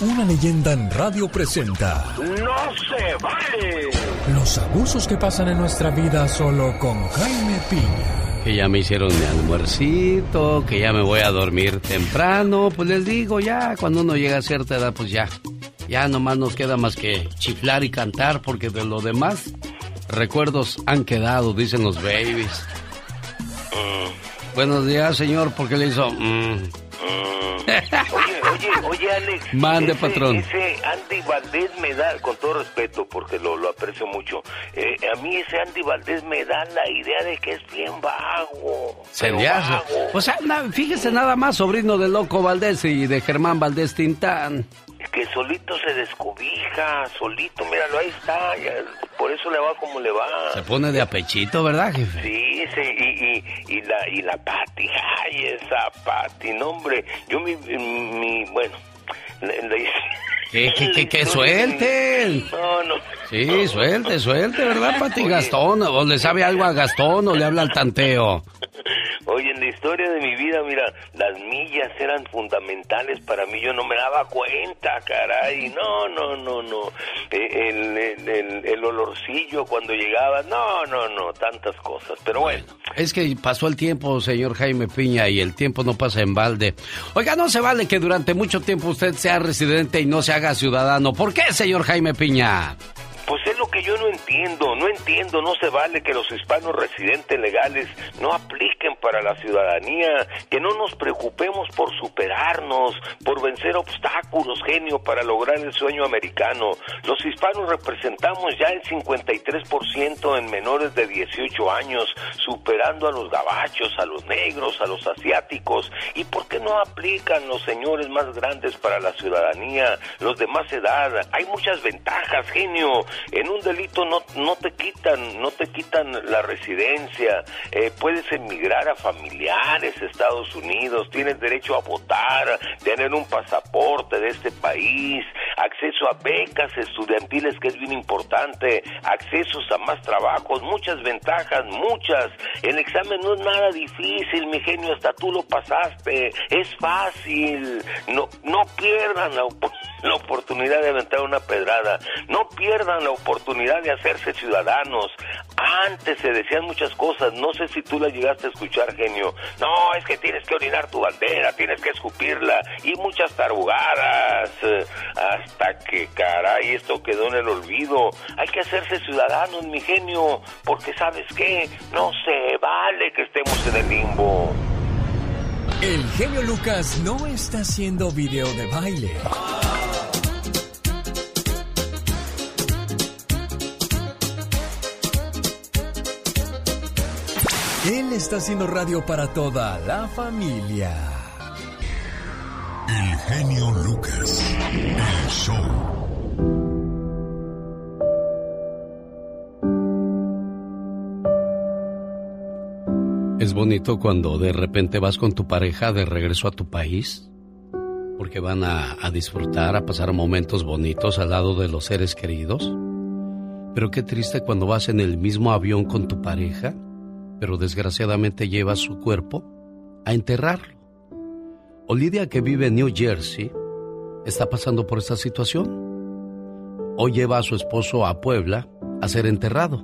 una leyenda en radio presenta ¡No se vale! los abusos que pasan en nuestra vida solo con Jaime Piña. Que ya me hicieron mi almuercito, que ya me voy a dormir temprano. Pues les digo, ya cuando uno llega a cierta edad, pues ya. Ya nomás nos queda más que chiflar y cantar, porque de lo demás, recuerdos han quedado, dicen los babies. Buenos días, señor, ¿por qué le hizo? mm? Oye, oye, oye, Alex. Mande, ese- patrón. Ese Andy Valdés me da, con todo respeto, porque lo, lo aprecio mucho, eh, a mí ese Andy Valdés me da la idea de que es bien vago. Se pero le hace. vago. O sea, na- fíjese nada más, sobrino de Loco Valdés y de Germán Valdés Tintán. Que solito se descobija, solito, míralo, ahí está, ya, por eso le va como le va. Se pone de apechito, ¿verdad, jefe? Sí, sí, y, y, y la y la Pati, ay, esa Pati, no hombre, yo mi, mi bueno, le- le- Que, que, que, que suelten. No, no. Sí, suelte, suelte, ¿verdad, Pati Gastón? ¿O le sabe algo a Gastón o le habla al tanteo? Oye, en la historia de mi vida, mira, las millas eran fundamentales para mí. Yo no me daba cuenta, caray. No, no, no, no. Eh, El, el, el- el olorcillo cuando llegaba. No, no, no. Tantas cosas. Pero bueno. Es que pasó el tiempo, señor Jaime Piña, y el tiempo no pasa en balde. Oiga, no se vale que durante mucho tiempo usted sea residente y no se haga ciudadano. ¿Por qué, señor Jaime Piña? Pues es lo que yo no entiendo, no entiendo, no se vale que los hispanos residentes legales no apliquen para la ciudadanía, que no nos preocupemos por superarnos, por vencer obstáculos, genio, para lograr el sueño americano. Los hispanos representamos ya el 53% en menores de 18 años, superando a los gabachos, a los negros, a los asiáticos. ¿Y por qué no aplican los señores más grandes para la ciudadanía, los de más edad? Hay muchas ventajas, genio. En un delito no, no te quitan, no te quitan la residencia, eh, puedes emigrar a familiares a Estados Unidos, tienes derecho a votar, tener un pasaporte de este país, acceso a becas estudiantiles que es bien importante, accesos a más trabajos, muchas ventajas, muchas. El examen no es nada difícil, mi genio, hasta tú lo pasaste, es fácil. No, no pierdan la, la oportunidad de aventar una pedrada, no pierdan la oportunidad de hacerse ciudadanos. Antes se decían muchas cosas, no sé si tú las llegaste a escuchar, genio. No, es que tienes que orinar tu bandera, tienes que escupirla y muchas tarugadas. eh, Hasta que, caray, esto quedó en el olvido. Hay que hacerse ciudadanos, mi genio, porque sabes qué, no se vale que estemos en el limbo. El genio Lucas no está haciendo video de baile. Él está haciendo radio para toda la familia. El genio Lucas. El show. Es bonito cuando de repente vas con tu pareja de regreso a tu país, porque van a, a, disfrutar, a pasar momentos bonitos al lado de los seres queridos. Pero qué triste cuando vas en el mismo avión con tu pareja, pero desgraciadamente llevas su cuerpo a enterrarlo. Olivia, que vive en New Jersey, está pasando por esta situación. Hoy lleva a su esposo a Puebla a ser enterrado.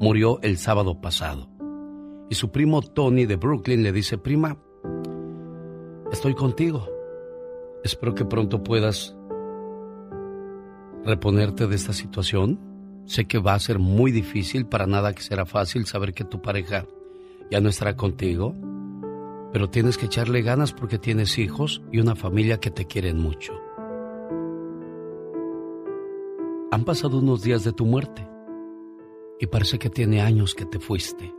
Murió el sábado pasado. Y su primo Tony de Brooklyn le dice, prima, estoy contigo. Espero que pronto puedas reponerte de esta situación. Sé que va a ser muy difícil, para nada que será fácil saber que tu pareja ya no estará contigo, pero tienes que echarle ganas porque tienes hijos y una familia que te quieren mucho. Han pasado unos días de tu muerte y parece que tiene años que te fuiste.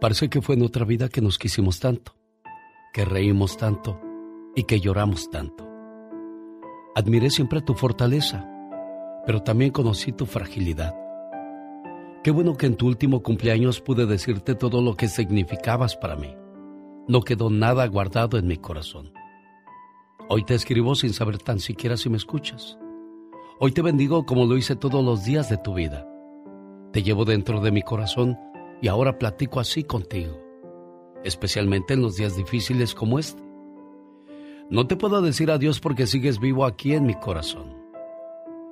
Parece que fue en otra vida que nos quisimos tanto, que reímos tanto y que lloramos tanto. Admiré siempre tu fortaleza, pero también conocí tu fragilidad. Qué bueno que en tu último cumpleaños pude decirte todo lo que significabas para mí. No quedó nada guardado en mi corazón. Hoy te escribo sin saber tan siquiera si me escuchas. Hoy te bendigo como lo hice todos los días de tu vida. Te llevo dentro de mi corazón y ahora platico así contigo, especialmente en los días difíciles como este. No te puedo decir adiós porque sigues vivo aquí en mi corazón.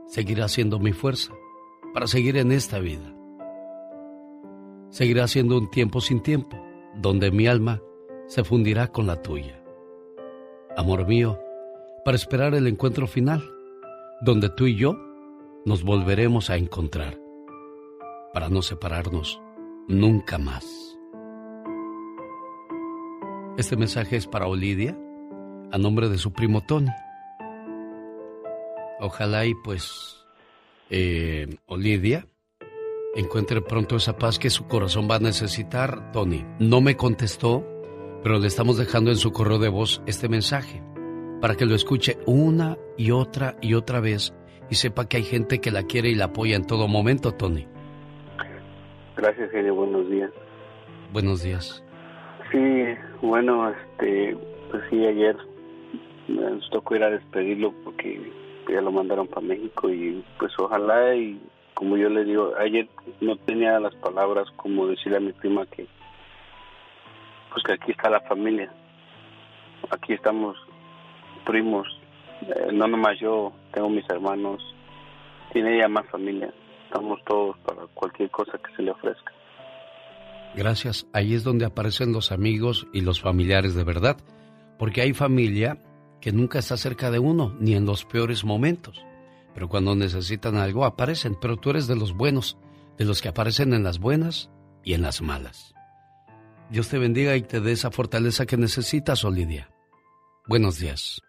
Seguirá siendo mi fuerza para seguir en esta vida. Seguirá siendo un tiempo sin tiempo, donde mi alma se fundirá con la tuya. Amor mío, para esperar el encuentro final, donde tú y yo nos volveremos a encontrar, para no separarnos nunca más. Este mensaje es para Olidia, a nombre de su primo Tony. Ojalá y pues eh, Olidia encuentre pronto esa paz que su corazón va a necesitar, Tony. No me contestó, pero le estamos dejando en su correo de voz este mensaje para que lo escuche una y otra y otra vez y sepa que hay gente que la quiere y la apoya en todo momento, Tony. Gracias, genio. Buenos días. Buenos días. Sí, bueno, este, pues sí, ayer nos tocó ir a despedirlo porque ya lo mandaron para México y pues ojalá y como yo le digo, ayer no tenía las palabras como decirle a mi prima que pues que aquí está la familia, aquí estamos primos, eh, no nomás yo, tengo mis hermanos, tiene ella más familia estamos todos para cualquier cosa que se le ofrezca. Gracias. Ahí es donde aparecen los amigos y los familiares de verdad, porque hay familia que nunca está cerca de uno, ni en los peores momentos. Pero cuando necesitan algo aparecen, pero tú eres de los buenos, de los que aparecen en las buenas y en las malas. Dios te bendiga y te dé esa fortaleza que necesitas, Olidia. Buenos días.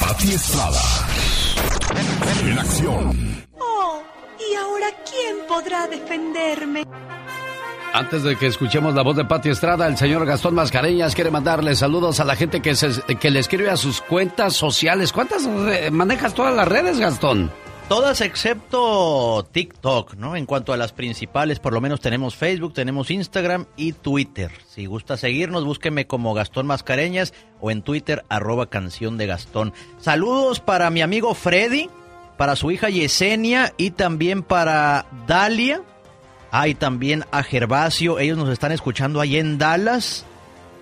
Pati Estrada. En acción. ¿Y ahora quién podrá defenderme? Antes de que escuchemos la voz de Pati Estrada, el señor Gastón Mascareñas quiere mandarle saludos a la gente que, le escribe a sus cuentas sociales. ¿Cuántas manejas todas las redes, Gastón? Todas excepto TikTok, ¿no? En cuanto a las principales, por lo menos tenemos Facebook, tenemos Instagram y Twitter. Si gusta seguirnos, búsqueme como Gastón Mascareñas o en Twitter, arroba canción de Gastón. Saludos para mi amigo Freddy, para su hija Yesenia y también para Dalia. Hay también a Gervasio, ellos nos están escuchando ahí en Dallas.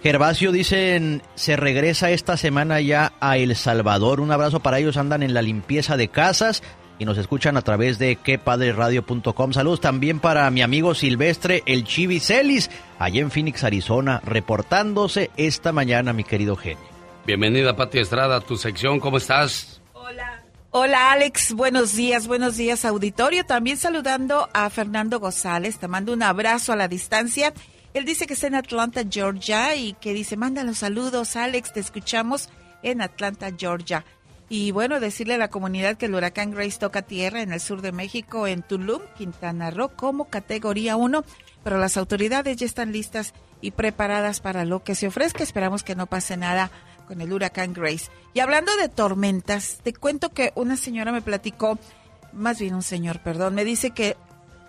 Gervasio dicen, se regresa esta semana ya a El Salvador. Un abrazo para ellos, andan en la limpieza de casas y nos escuchan a través de quepadreradio.com. Saludos también para mi amigo Silvestre, el Chivi Celis, allá en Phoenix, Arizona, reportándose esta mañana, mi querido genio. Bienvenida, Pati Estrada, a tu sección, ¿cómo estás? Hola Alex, buenos días, buenos días auditorio. También saludando a Fernando González, te mando un abrazo a la distancia. Él dice que está en Atlanta, Georgia y que dice, manda los saludos Alex, te escuchamos en Atlanta, Georgia. Y bueno, decirle a la comunidad que el huracán Grace toca tierra en el sur de México, en Tulum, Quintana Roo, como categoría 1, pero las autoridades ya están listas y preparadas para lo que se ofrezca. Esperamos que no pase nada con el huracán Grace. Y hablando de tormentas, te cuento que una señora me platicó, más bien un señor, perdón, me dice que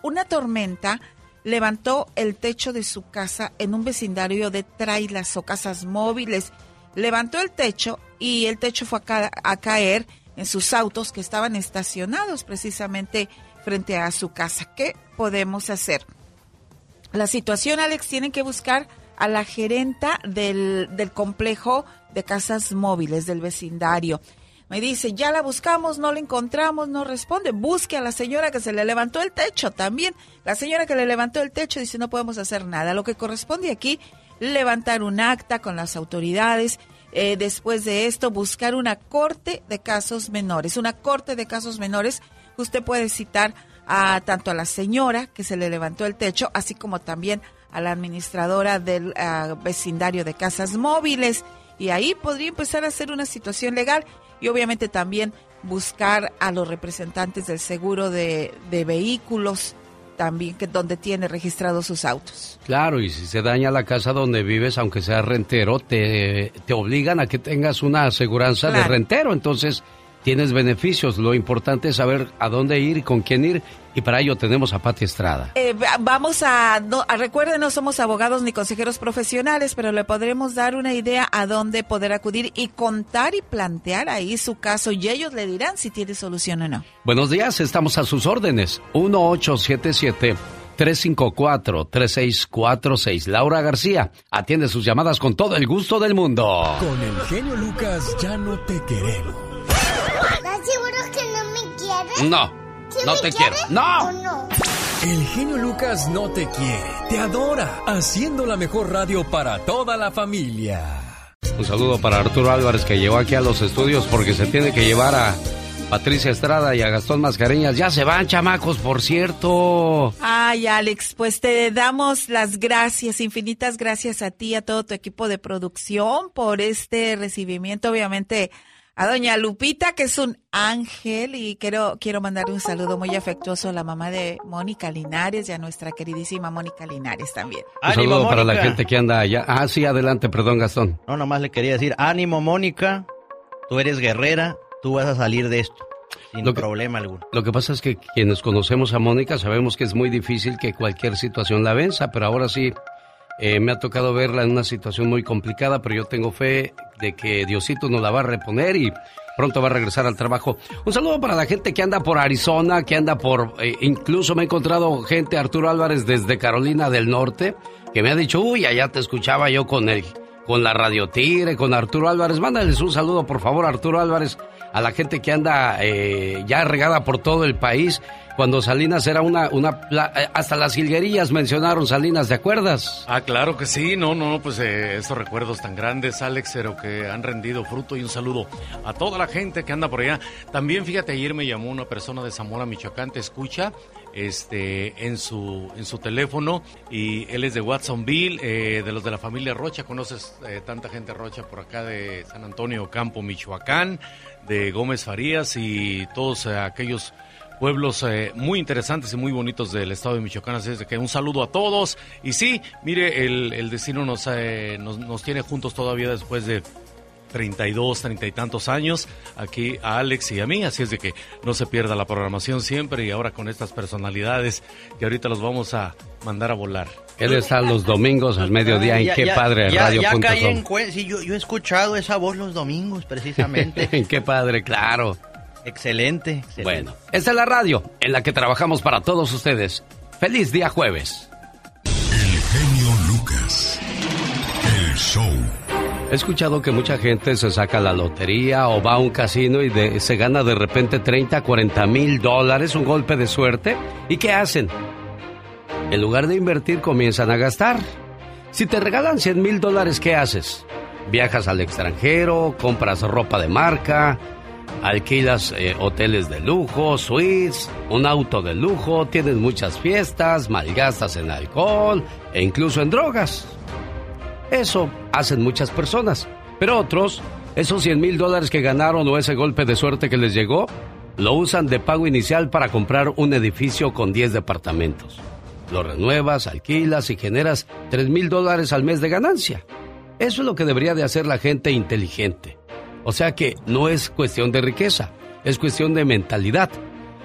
una tormenta levantó el techo de su casa en un vecindario de trailers o casas móviles. Levantó el techo y el techo fue a, a caer en sus autos que estaban estacionados precisamente frente a su casa. ¿Qué podemos hacer? La situación, Alex, tienen que buscar a la gerenta del, del complejo de casas móviles del vecindario. Me dice, ya la buscamos, no la encontramos, no responde. Busque a la señora que se le levantó el techo también. La señora que le levantó el techo dice, no podemos hacer nada. Lo que corresponde aquí, levantar un acta con las autoridades. Eh, después de esto, buscar una corte de casos menores. Una corte de casos menores. Usted puede citar a tanto a la señora que se le levantó el techo, así como también a la administradora del ah, vecindario de casas móviles. Y ahí podría empezar a ser una situación legal y obviamente también buscar a los representantes del seguro de, de vehículos también que donde tiene registrados sus autos. Claro, y si se daña la casa donde vives, aunque sea rentero, te, te obligan a que tengas una aseguranza de rentero. Entonces, tienes beneficios. Lo importante es saber a dónde ir y con quién ir. Y para ello tenemos a Pati Estrada. Eh, va- vamos a, no, a- recuerden, no somos abogados ni consejeros profesionales, pero le podremos dar una idea a dónde poder acudir y contar y plantear ahí su caso y ellos le dirán si tiene solución o no. Buenos días, estamos a sus órdenes. 1877-354-3646. Laura García atiende sus llamadas con todo el gusto del mundo. Con el genio Lucas ya no te queremos. ¿Estás seguro que no me quieres? No, ¿Sí no me te quiero. ¡No! o no? El genio Lucas no te quiere, te adora, haciendo la mejor radio para toda la familia. Un saludo para Arturo Álvarez que llegó aquí a los estudios porque se tiene que llevar a Patricia Estrada y a Gastón Mascareñas. Ya se van, chamacos, por cierto. Ay, Alex, pues te damos las gracias, infinitas gracias a ti, a todo tu equipo de producción por este recibimiento. Obviamente a doña Lupita, que es un ángel, y quiero, quiero mandarle un saludo muy afectuoso a la mamá de Mónica Linares y a nuestra queridísima Mónica Linares también. Un saludo para la gente que anda allá. Ah, sí, adelante, perdón, Gastón. No, nomás le quería decir, ánimo, Mónica, tú eres guerrera, tú vas a salir de esto, sin Lo que- problema alguno. Lo que pasa es que quienes conocemos a Mónica sabemos que es muy difícil que cualquier situación la venza, pero ahora sí eh, me ha tocado verla en una situación muy complicada, pero yo tengo fe de que Diosito nos la va a reponer y pronto va a regresar al trabajo. Un saludo para la gente que anda por Arizona, que anda por... eh, incluso me he encontrado gente, Arturo Álvarez, desde Carolina del Norte, que me ha dicho, uy, allá te escuchaba yo con el... Con la Radio Tigre, con Arturo Álvarez. Mándales un saludo, por favor, Arturo Álvarez, a la gente que anda eh, ya regada por todo el país. Cuando Salinas era una, una eh, hasta las jilguerillas mencionaron Salinas, ¿te acuerdas? Ah, claro que sí, no, no, pues eh, esos recuerdos tan grandes, Alex, pero que han rendido fruto y un saludo a toda la gente que anda por allá. También, fíjate, ayer me llamó una persona de Zamora, Michoacán, te escucha, este, en su, en su teléfono y él es de Watsonville, eh, de los de la familia Rocha, conoces eh, tanta gente Rocha por acá de San Antonio Campo, Michoacán, de Gómez Farías y todos eh, aquellos pueblos eh, muy interesantes y muy bonitos del estado de Michoacán. Así es de que un saludo a todos. Y sí, mire, el, el destino nos, eh, nos, nos tiene juntos todavía después de 32, 30 y tantos años, aquí a Alex y a mí, así es de que no se pierda la programación siempre y ahora con estas personalidades que ahorita los vamos a mandar a volar. Él está los domingos al mediodía en Ya- qué ya- padre ya, radio ya caí en cuen- sí, yo, yo he escuchado esa voz los domingos, precisamente. en qué padre, claro. Excelente, excelente. Bueno, esta es la radio en la que trabajamos para todos ustedes. Feliz día jueves. genio Lucas. El show. He escuchado que mucha gente se saca la lotería o va a un casino y de- se gana de repente 30, 40 mil dólares, un golpe de suerte. ¿Y qué hacen? En lugar de invertir, comienzan a gastar. Si te regalan 100 mil dólares, ¿qué haces? Viajas al extranjero, compras ropa de marca, alquilas eh, hoteles de lujo, suites, un auto de lujo, tienes muchas fiestas, malgastas en alcohol e incluso en drogas. Eso hacen muchas personas. Pero otros, esos 100 mil dólares que ganaron o ese golpe de suerte que les llegó, lo usan de pago inicial para comprar un edificio con 10 departamentos. Lo renuevas, alquilas y generas 3 mil dólares al mes de ganancia. Eso es lo que debería de hacer la gente inteligente. O sea que no es cuestión de riqueza, es cuestión de mentalidad.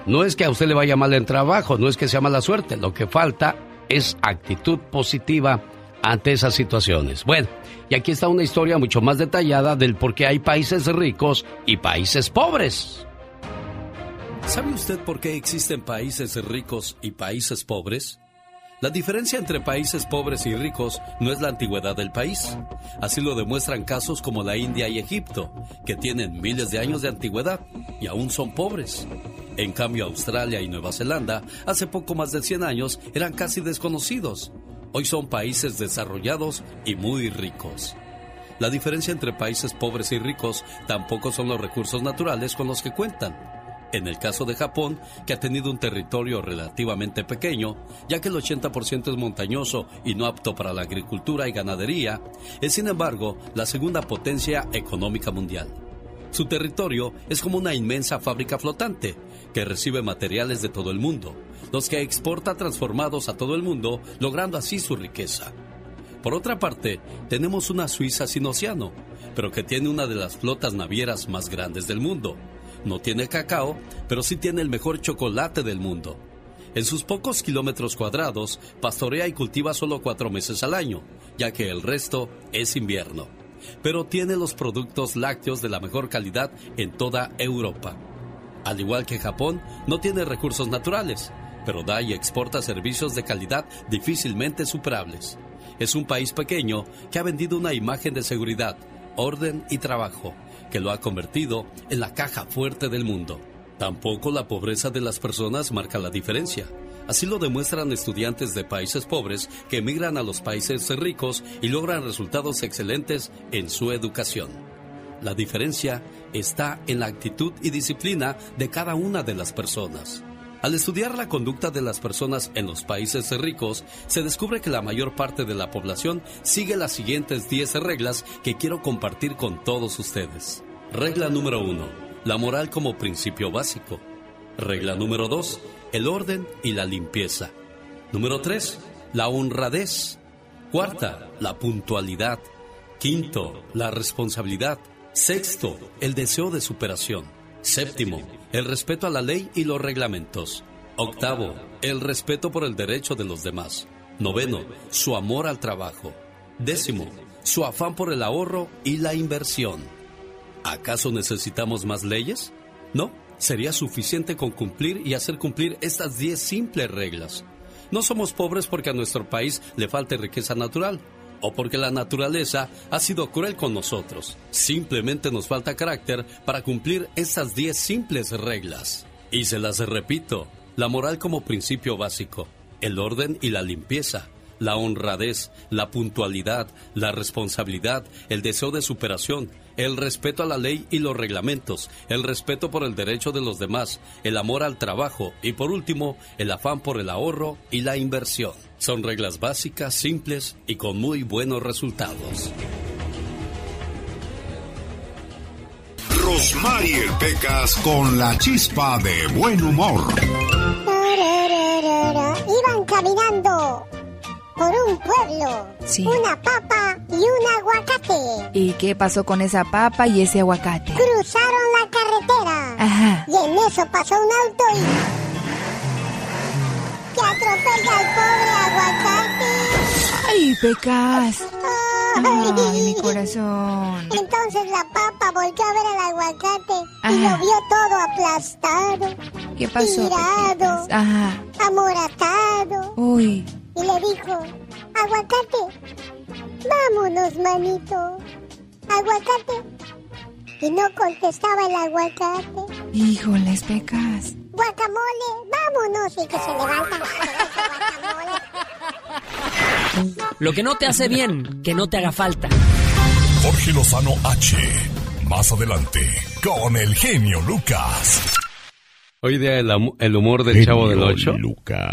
No es que a usted le vaya mal en trabajo, no es que sea mala suerte, lo que falta es actitud positiva ante esas situaciones. Bueno, y aquí está una historia mucho más detallada del por qué hay países ricos y países pobres. ¿Sabe usted por qué existen países ricos y países pobres? La diferencia entre países pobres y ricos no es la antigüedad del país. Así lo demuestran casos como la India y Egipto, que tienen miles de años de antigüedad y aún son pobres. En cambio, Australia y Nueva Zelanda, hace poco más de 100 años, eran casi desconocidos. Hoy son países desarrollados y muy ricos. La diferencia entre países pobres y ricos tampoco son los recursos naturales con los que cuentan en el caso de Japón, que ha tenido un territorio relativamente pequeño, ya que el 80% es montañoso y no apto para la agricultura y ganadería, es sin embargo la segunda potencia económica mundial. Su territorio es como una inmensa fábrica flotante que recibe materiales de todo el mundo, los que exporta transformados a todo el mundo, logrando así su riqueza. Por otra parte, tenemos una Suiza sin océano, pero que tiene una de las flotas navieras más grandes del mundo, no tiene cacao, pero sí tiene el mejor chocolate del mundo. En sus pocos kilómetros cuadrados, pastorea y cultiva solo cuatro meses al año, ya que el resto es invierno. Pero tiene los productos lácteos de la mejor calidad en toda Europa. Al igual que Japón, no tiene recursos naturales, pero da y exporta servicios de calidad difícilmente superables. Es un país pequeño que ha vendido una imagen de seguridad, orden y trabajo que lo ha convertido en la caja fuerte del mundo. Tampoco la pobreza de las personas marca la diferencia. Así lo demuestran estudiantes de países pobres que emigran a los países ricos y logran resultados excelentes en su educación. La diferencia está en la actitud y disciplina de cada una de las personas. Al estudiar la conducta de las personas en los países ricos, se descubre que la mayor parte de la población sigue las siguientes 10 reglas que quiero compartir con todos ustedes. Regla número 1. La moral como principio básico. Regla número 2. El orden y la limpieza. Número 3. La honradez. Cuarta, la puntualidad. Quinto, la responsabilidad. Sexto, el deseo de superación. Séptimo, el respeto a la ley y los reglamentos. Octavo, el respeto por el derecho de los demás. Noveno, su amor al trabajo. Décimo, su afán por el ahorro y la inversión. ¿Acaso necesitamos más leyes? No, sería suficiente con cumplir y hacer cumplir estas 10 simples reglas. No somos pobres porque a nuestro país le falte riqueza natural o porque la naturaleza ha sido cruel con nosotros. Simplemente nos falta carácter para cumplir esas 10 simples reglas. Y se las repito, la moral como principio básico, el orden y la limpieza, la honradez, la puntualidad, la responsabilidad, el deseo de superación, el respeto a la ley y los reglamentos, el respeto por el derecho de los demás, el amor al trabajo y por último, el afán por el ahorro y la inversión. Son reglas básicas, simples y con muy buenos resultados. Rosmarie Pecas con la chispa de buen humor. Iban caminando por un pueblo. Una papa y un aguacate. ¿Y qué pasó con esa papa y ese aguacate? Cruzaron la carretera. Ajá. Y en eso pasó un auto y... Que atropella al pobre aguacate. ¡Ay, pecas! Ay, mi corazón. Entonces la papa volvió a ver al aguacate y lo vio todo aplastado. ¿Qué pasó? Tirado. Ajá. Amoratado. Uy. Y le dijo, aguacate, vámonos, manito. Aguacate. Y no contestaba el aguacate. Híjoles, pecas. Guacamole, vámonos. Y que se levanta. Lo que no te hace bien, que no te haga falta. Jorge Lozano H. Más adelante, con el genio Lucas. Hoy día el, el humor del Chavo del Ocho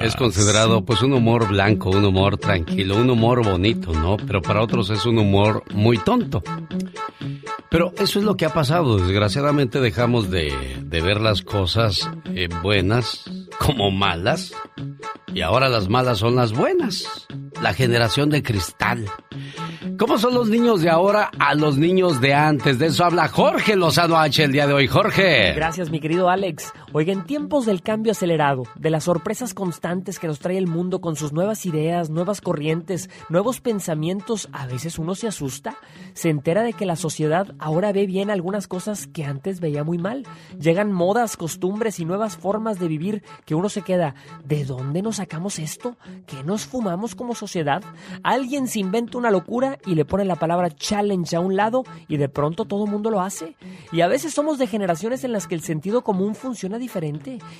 es considerado pues un humor blanco, un humor tranquilo, un humor bonito, ¿no? Pero para otros es un humor muy tonto. Pero eso es lo que ha pasado. Desgraciadamente dejamos de, de ver las cosas eh, buenas como malas y ahora las malas son las buenas. La generación de cristal. ¿Cómo son los niños de ahora a los niños de antes? De eso habla Jorge Lozano H el día de hoy. Jorge. Gracias, mi querido Alex. Oiga, tiempos del cambio acelerado, de las sorpresas constantes que nos trae el mundo con sus nuevas ideas, nuevas corrientes, nuevos pensamientos, a veces uno se asusta. Se entera de que la sociedad ahora ve bien algunas cosas que antes veía muy mal. Llegan modas, costumbres y nuevas formas de vivir que uno se queda, ¿de dónde nos sacamos esto? ¿Qué nos fumamos como sociedad? Alguien se inventa una locura y le pone la palabra challenge a un lado y de pronto todo el mundo lo hace. Y a veces somos de generaciones en las que el sentido común funciona diferente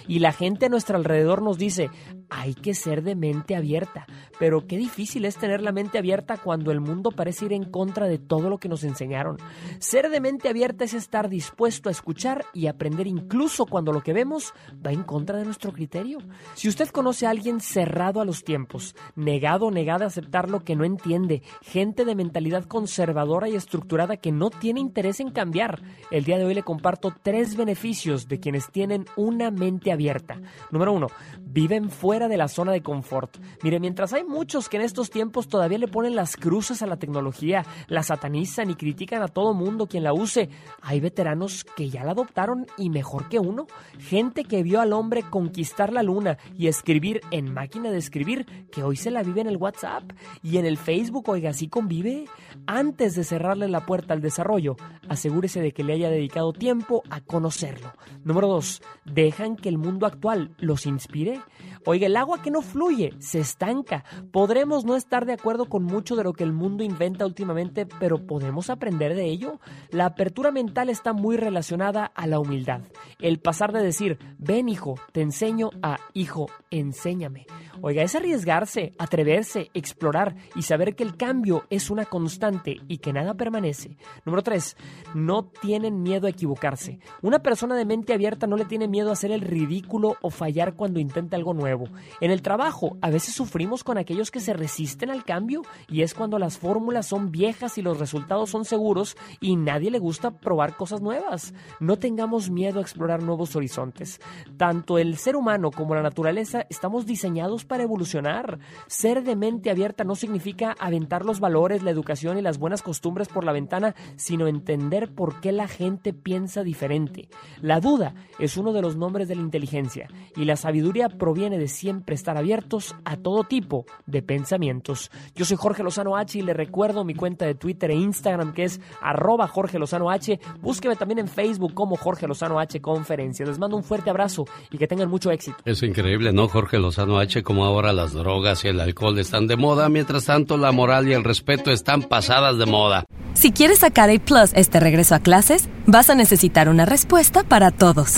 y la gente a nuestro alrededor nos dice, hay que ser de mente abierta. Pero qué difícil es tener la mente abierta cuando el mundo parece ir en contra de todo lo que nos enseñaron. Ser de mente abierta es estar dispuesto a escuchar y aprender incluso cuando lo que vemos va en contra de nuestro criterio. Si usted conoce a alguien cerrado a los tiempos, negado o negada a aceptar lo que no entiende, gente de mentalidad conservadora y estructurada que no tiene interés en cambiar, el día de hoy le comparto tres beneficios de quienes tienen una mente abierta. Número uno, viven fuera de la zona de confort. Mire, mientras hay muchos que en estos tiempos todavía le ponen las cruces a la tecnología, la satanizan y critican a todo mundo quien la use, hay veteranos que ya la adoptaron y mejor que uno. Gente que vio al hombre conquistar la luna y escribir en máquina de escribir, que hoy se la vive en el WhatsApp y en el Facebook, oiga, así convive. Antes de cerrarle la puerta al desarrollo, asegúrese de que le haya dedicado tiempo a conocerlo. Número dos, dejan que el mundo actual los inspire. Oiga, el agua que no fluye se estanca. Podremos no estar de acuerdo con mucho de lo que el mundo inventa últimamente, pero podemos aprender de ello. La apertura mental está muy relacionada a la humildad. El pasar de decir, ven hijo, te enseño a hijo, enséñame. Oiga, es arriesgarse, atreverse, explorar y saber que el cambio es una constante y que nada permanece. Número 3. No tienen miedo a equivocarse. Una persona de mente abierta no le tiene miedo hacer el ridículo o fallar cuando intenta algo nuevo. En el trabajo, a veces sufrimos con aquellos que se resisten al cambio y es cuando las fórmulas son viejas y los resultados son seguros y nadie le gusta probar cosas nuevas. No tengamos miedo a explorar nuevos horizontes. Tanto el ser humano como la naturaleza estamos diseñados para evolucionar. Ser de mente abierta no significa aventar los valores, la educación y las buenas costumbres por la ventana, sino entender por qué la gente piensa diferente. La duda es uno de los nombres de la inteligencia y la sabiduría proviene de siempre estar abiertos a todo tipo de pensamientos. Yo soy Jorge Lozano H y le recuerdo mi cuenta de Twitter e Instagram que es arroba Jorge Lozano H. Búsqueme también en Facebook como Jorge Lozano H Conferencias. Les mando un fuerte abrazo y que tengan mucho éxito. Es increíble, ¿no, Jorge Lozano H? Como ahora las drogas y el alcohol están de moda, mientras tanto la moral y el respeto están pasadas de moda. Si quieres sacar A Plus este regreso a clases, vas a necesitar una respuesta para todos.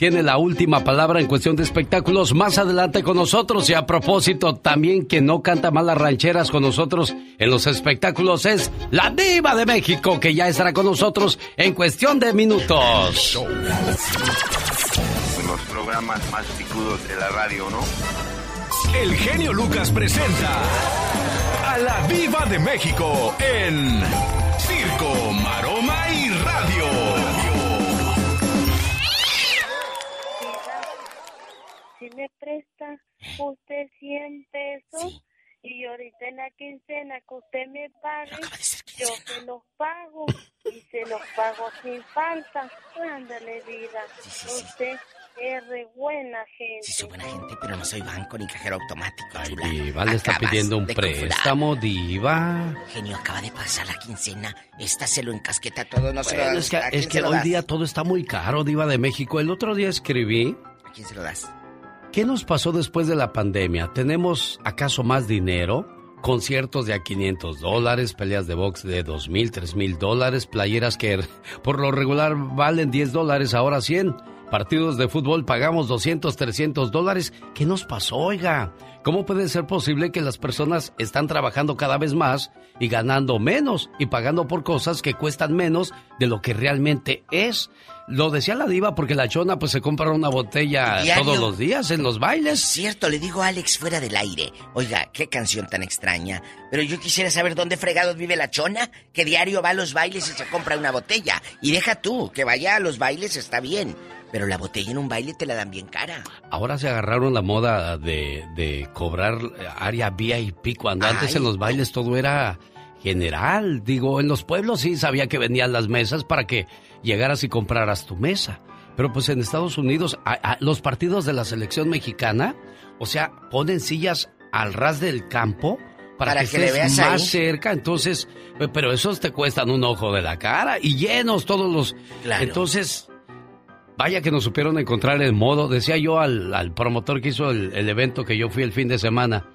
tiene la última palabra en cuestión de espectáculos más adelante con nosotros y a propósito también que no canta mal las rancheras con nosotros en los espectáculos es la diva de México que ya estará con nosotros en cuestión de minutos. Los programas más picudos de la radio, ¿no? El genio Lucas presenta a la diva de México en Me presta usted 100 pesos y ahorita en la quincena que usted me pague, yo se los pago y se los pago sin falta. Ándale, vida. Usted es re buena gente. Sí, soy buena gente, pero no soy banco ni cajero automático. chula. Diva le está pidiendo un préstamo, diva. Genio, acaba de pasar la quincena. Esta se lo encasqueta todo, no se lo Bueno, das. es que, ¿A quién es que hoy das? día todo está muy caro, diva de México. El otro día escribí, ¿A quién se lo das? ¿Qué nos pasó después de la pandemia? ¿Tenemos acaso más dinero? Conciertos de a 500 dólares, peleas de box de 2 mil, 3 mil dólares, playeras que por lo regular valen 10 dólares, ahora 100. Partidos de fútbol pagamos 200, 300 dólares. ¿Qué nos pasó, oiga? ¿Cómo puede ser posible que las personas están trabajando cada vez más y ganando menos y pagando por cosas que cuestan menos de lo que realmente es? Lo decía la diva porque la chona pues se compra una botella Diario. todos los días en los bailes. Cierto, le digo a Alex fuera del aire. Oiga, qué canción tan extraña. Pero yo quisiera saber dónde fregados vive la chona, que diario va a los bailes y se compra una botella. Y deja tú, que vaya a los bailes está bien. Pero la botella en un baile te la dan bien cara. Ahora se agarraron la moda de, de cobrar área VIP cuando antes Ay. en los bailes todo era general. Digo, en los pueblos sí sabía que vendían las mesas para que llegaras y compraras tu mesa. Pero pues en Estados Unidos, a- a- los partidos de la selección mexicana, o sea, ponen sillas al ras del campo para, Para que, que le estés veas más ahí. cerca. Entonces, pero esos te cuestan un ojo de la cara y llenos todos los. Claro. Entonces, Vaya que nos supieron encontrar el modo. Decía yo al, al promotor que hizo el, el evento que yo fui el fin de semana.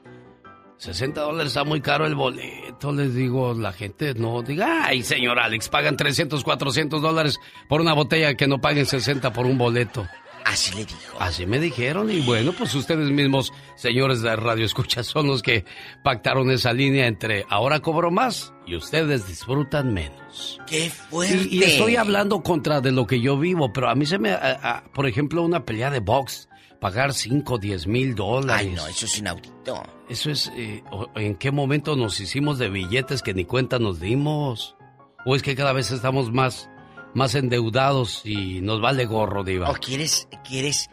60 dólares está muy caro el boleto. Les digo, la gente no diga, ay, señor Alex, pagan 300, 400 dólares por una botella que no paguen 60 por un boleto. Así le dijo. Así me dijeron y bueno, pues ustedes mismos, señores de Radio Escucha, son los que pactaron esa línea entre ahora cobro más y ustedes disfrutan menos. ¡Qué fuerte! Y, y estoy hablando contra de lo que yo vivo, pero a mí se me, a- a- por ejemplo, una pelea de box, pagar 5, 10 mil dólares. Ay, no, eso es inaudito. Eso es, eh, ¿en qué momento nos hicimos de billetes que ni cuenta nos dimos? ¿O es que cada vez estamos más, más endeudados y nos vale gorro, diva? ¿O quieres, quieres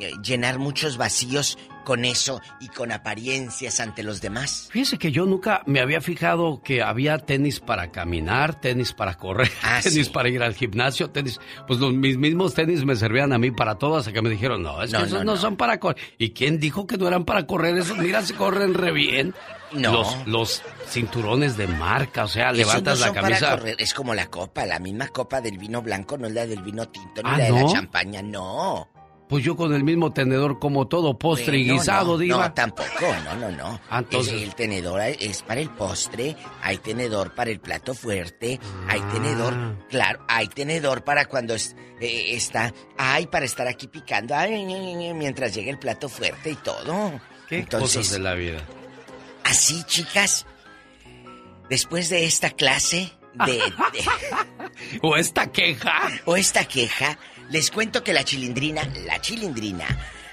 eh, llenar muchos vacíos con eso y con apariencias ante los demás? Fíjese que yo nunca me había fijado que había tenis para caminar, tenis para correr, Ah, tenis sí. para ir al gimnasio, tenis. Pues los, mis mismos tenis me servían a mí para todo hasta que me dijeron, no, es No, que esos no, no, no. son para correr. ¿Y quién dijo que no eran para correr? Esos, mira, se corren re bien. No. Los, los cinturones de marca, o sea, levantas no la camisa. es como la copa, la misma copa del vino blanco no es la del vino tinto ni Ah, la de la ¿no? champaña, no. Pues yo con el mismo tenedor como todo, postre y guisado, no, diva. No, tampoco, no, no, no. Ah, entonces- Es- el tenedor es para el postre, hay tenedor para el plato fuerte, hay Ah. tenedor, claro, hay tenedor para cuando es- eh, está, hay para estar aquí picando, ay, mientras llega el plato fuerte y todo. Qué Entonces, cosas de la vida. Así, chicas, después de esta clase de- de O esta queja. o esta queja, les cuento que la chilindrina, la chilindrina,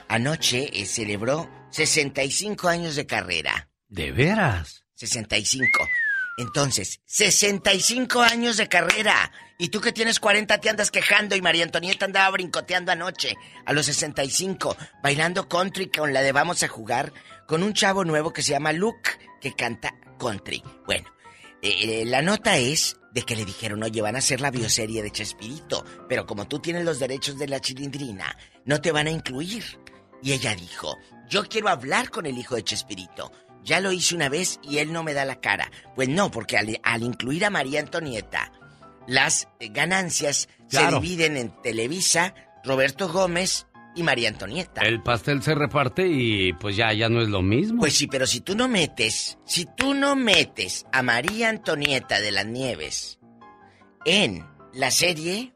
anoche eh, celebró 65 años de carrera. ¿De veras? 65. Entonces, 65 años de carrera. Y tú que tienes 40 te andas quejando y María Antonieta andaba brincoteando anoche a los 65, bailando country con la de Vamos a jugar, con un chavo nuevo que se llama Luke, que canta country. Bueno, eh, eh, la nota es de que le dijeron, oye, van a hacer la bioserie de Chespirito, pero como tú tienes los derechos de la chilindrina, no te van a incluir. Y ella dijo, yo quiero hablar con el hijo de Chespirito. Ya lo hice una vez y él no me da la cara. Pues no, porque al, al incluir a María Antonieta, las eh, ganancias Claro. se dividen en Televisa, Roberto Gómez y María Antonieta. El pastel se reparte y pues ya, ya no es lo mismo. Pues sí, pero si tú no metes, si tú no metes a María Antonieta de las Nieves en la serie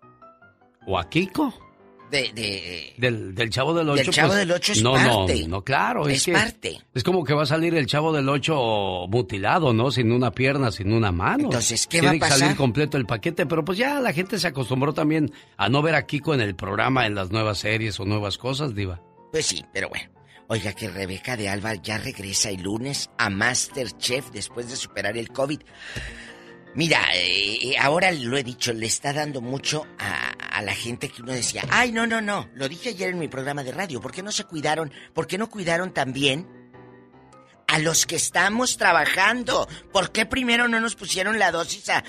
O a Kiko. De... de Del, del Chavo del Ocho. Del Chavo pues, del Ocho es no, parte. No, no, claro. Es, Es que parte. Es como que va a salir el Chavo del Ocho mutilado, ¿no? Sin una pierna, sin una mano. Entonces, ¿qué Tiene va a que salir pasar? completo el paquete, pero pues ya la gente se acostumbró también a no ver a Kiko en el programa, en las nuevas series o nuevas cosas, Diva. Pues sí, pero bueno. Oiga que Rebeca de Alba ya regresa el lunes a Masterchef después de superar el COVID. Mira, eh, ahora lo he dicho, le está dando mucho a, a la gente que uno decía, ay, no, no, no, lo dije ayer en mi programa de radio, ¿por qué no se cuidaron? ¿Por qué no cuidaron también a los que estamos trabajando? ¿Por qué primero no nos pusieron la dosis a,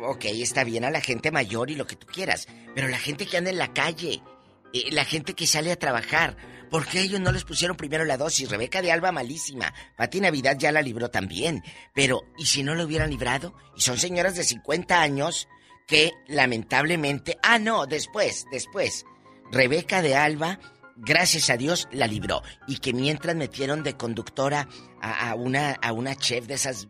ok, está bien a la gente mayor y lo que tú quieras, pero la gente que anda en la calle, eh, la gente que sale a trabajar, ¿por qué ellos no les pusieron primero la dosis? Rebeca de Alba malísima, Pati Navidad ya la libró también, pero ¿y si no lo hubieran librado? Y son señoras de 50 años que lamentablemente, ah no, después, después, Rebeca de Alba gracias a Dios la libró. Y que mientras metieron de conductora a, a una, a una chef de esas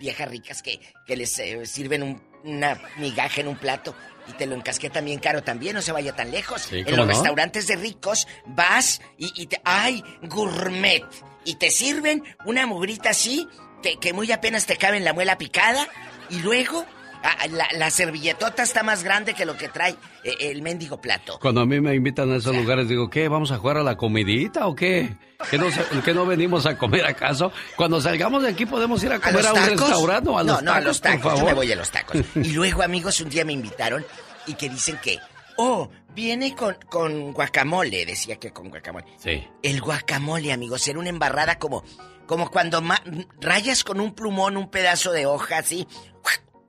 viejas ricas que, que les eh, sirven un, una migaja en un plato y te lo encasqueta bien caro también, no se vaya tan lejos. Sí, en ¿cómo los no? restaurantes de ricos vas y, y te... ¡Ay! Gourmet. Y te sirven una mugrita así, que, que muy apenas te cabe en la muela picada, y luego ah, la, la servilletota está más grande que lo que trae eh, el mendigo plato. Cuando a mí me invitan a esos lugares, digo, ¿qué? ¿Vamos a jugar a la comidita o qué? ¿Que no, que no venimos a comer acaso? Cuando salgamos de aquí podemos ir a ¿A comer a, un restaurante o a no, los no, tacos, a los por tacos. Yo me voy a los tacos. Y luego, amigos, un día me invitaron y que dicen que, oh, viene con, con guacamole. Decía que con guacamole. Sí. El guacamole, amigos, era una embarrada como, como cuando ma- rayas con un plumón un pedazo de hoja así,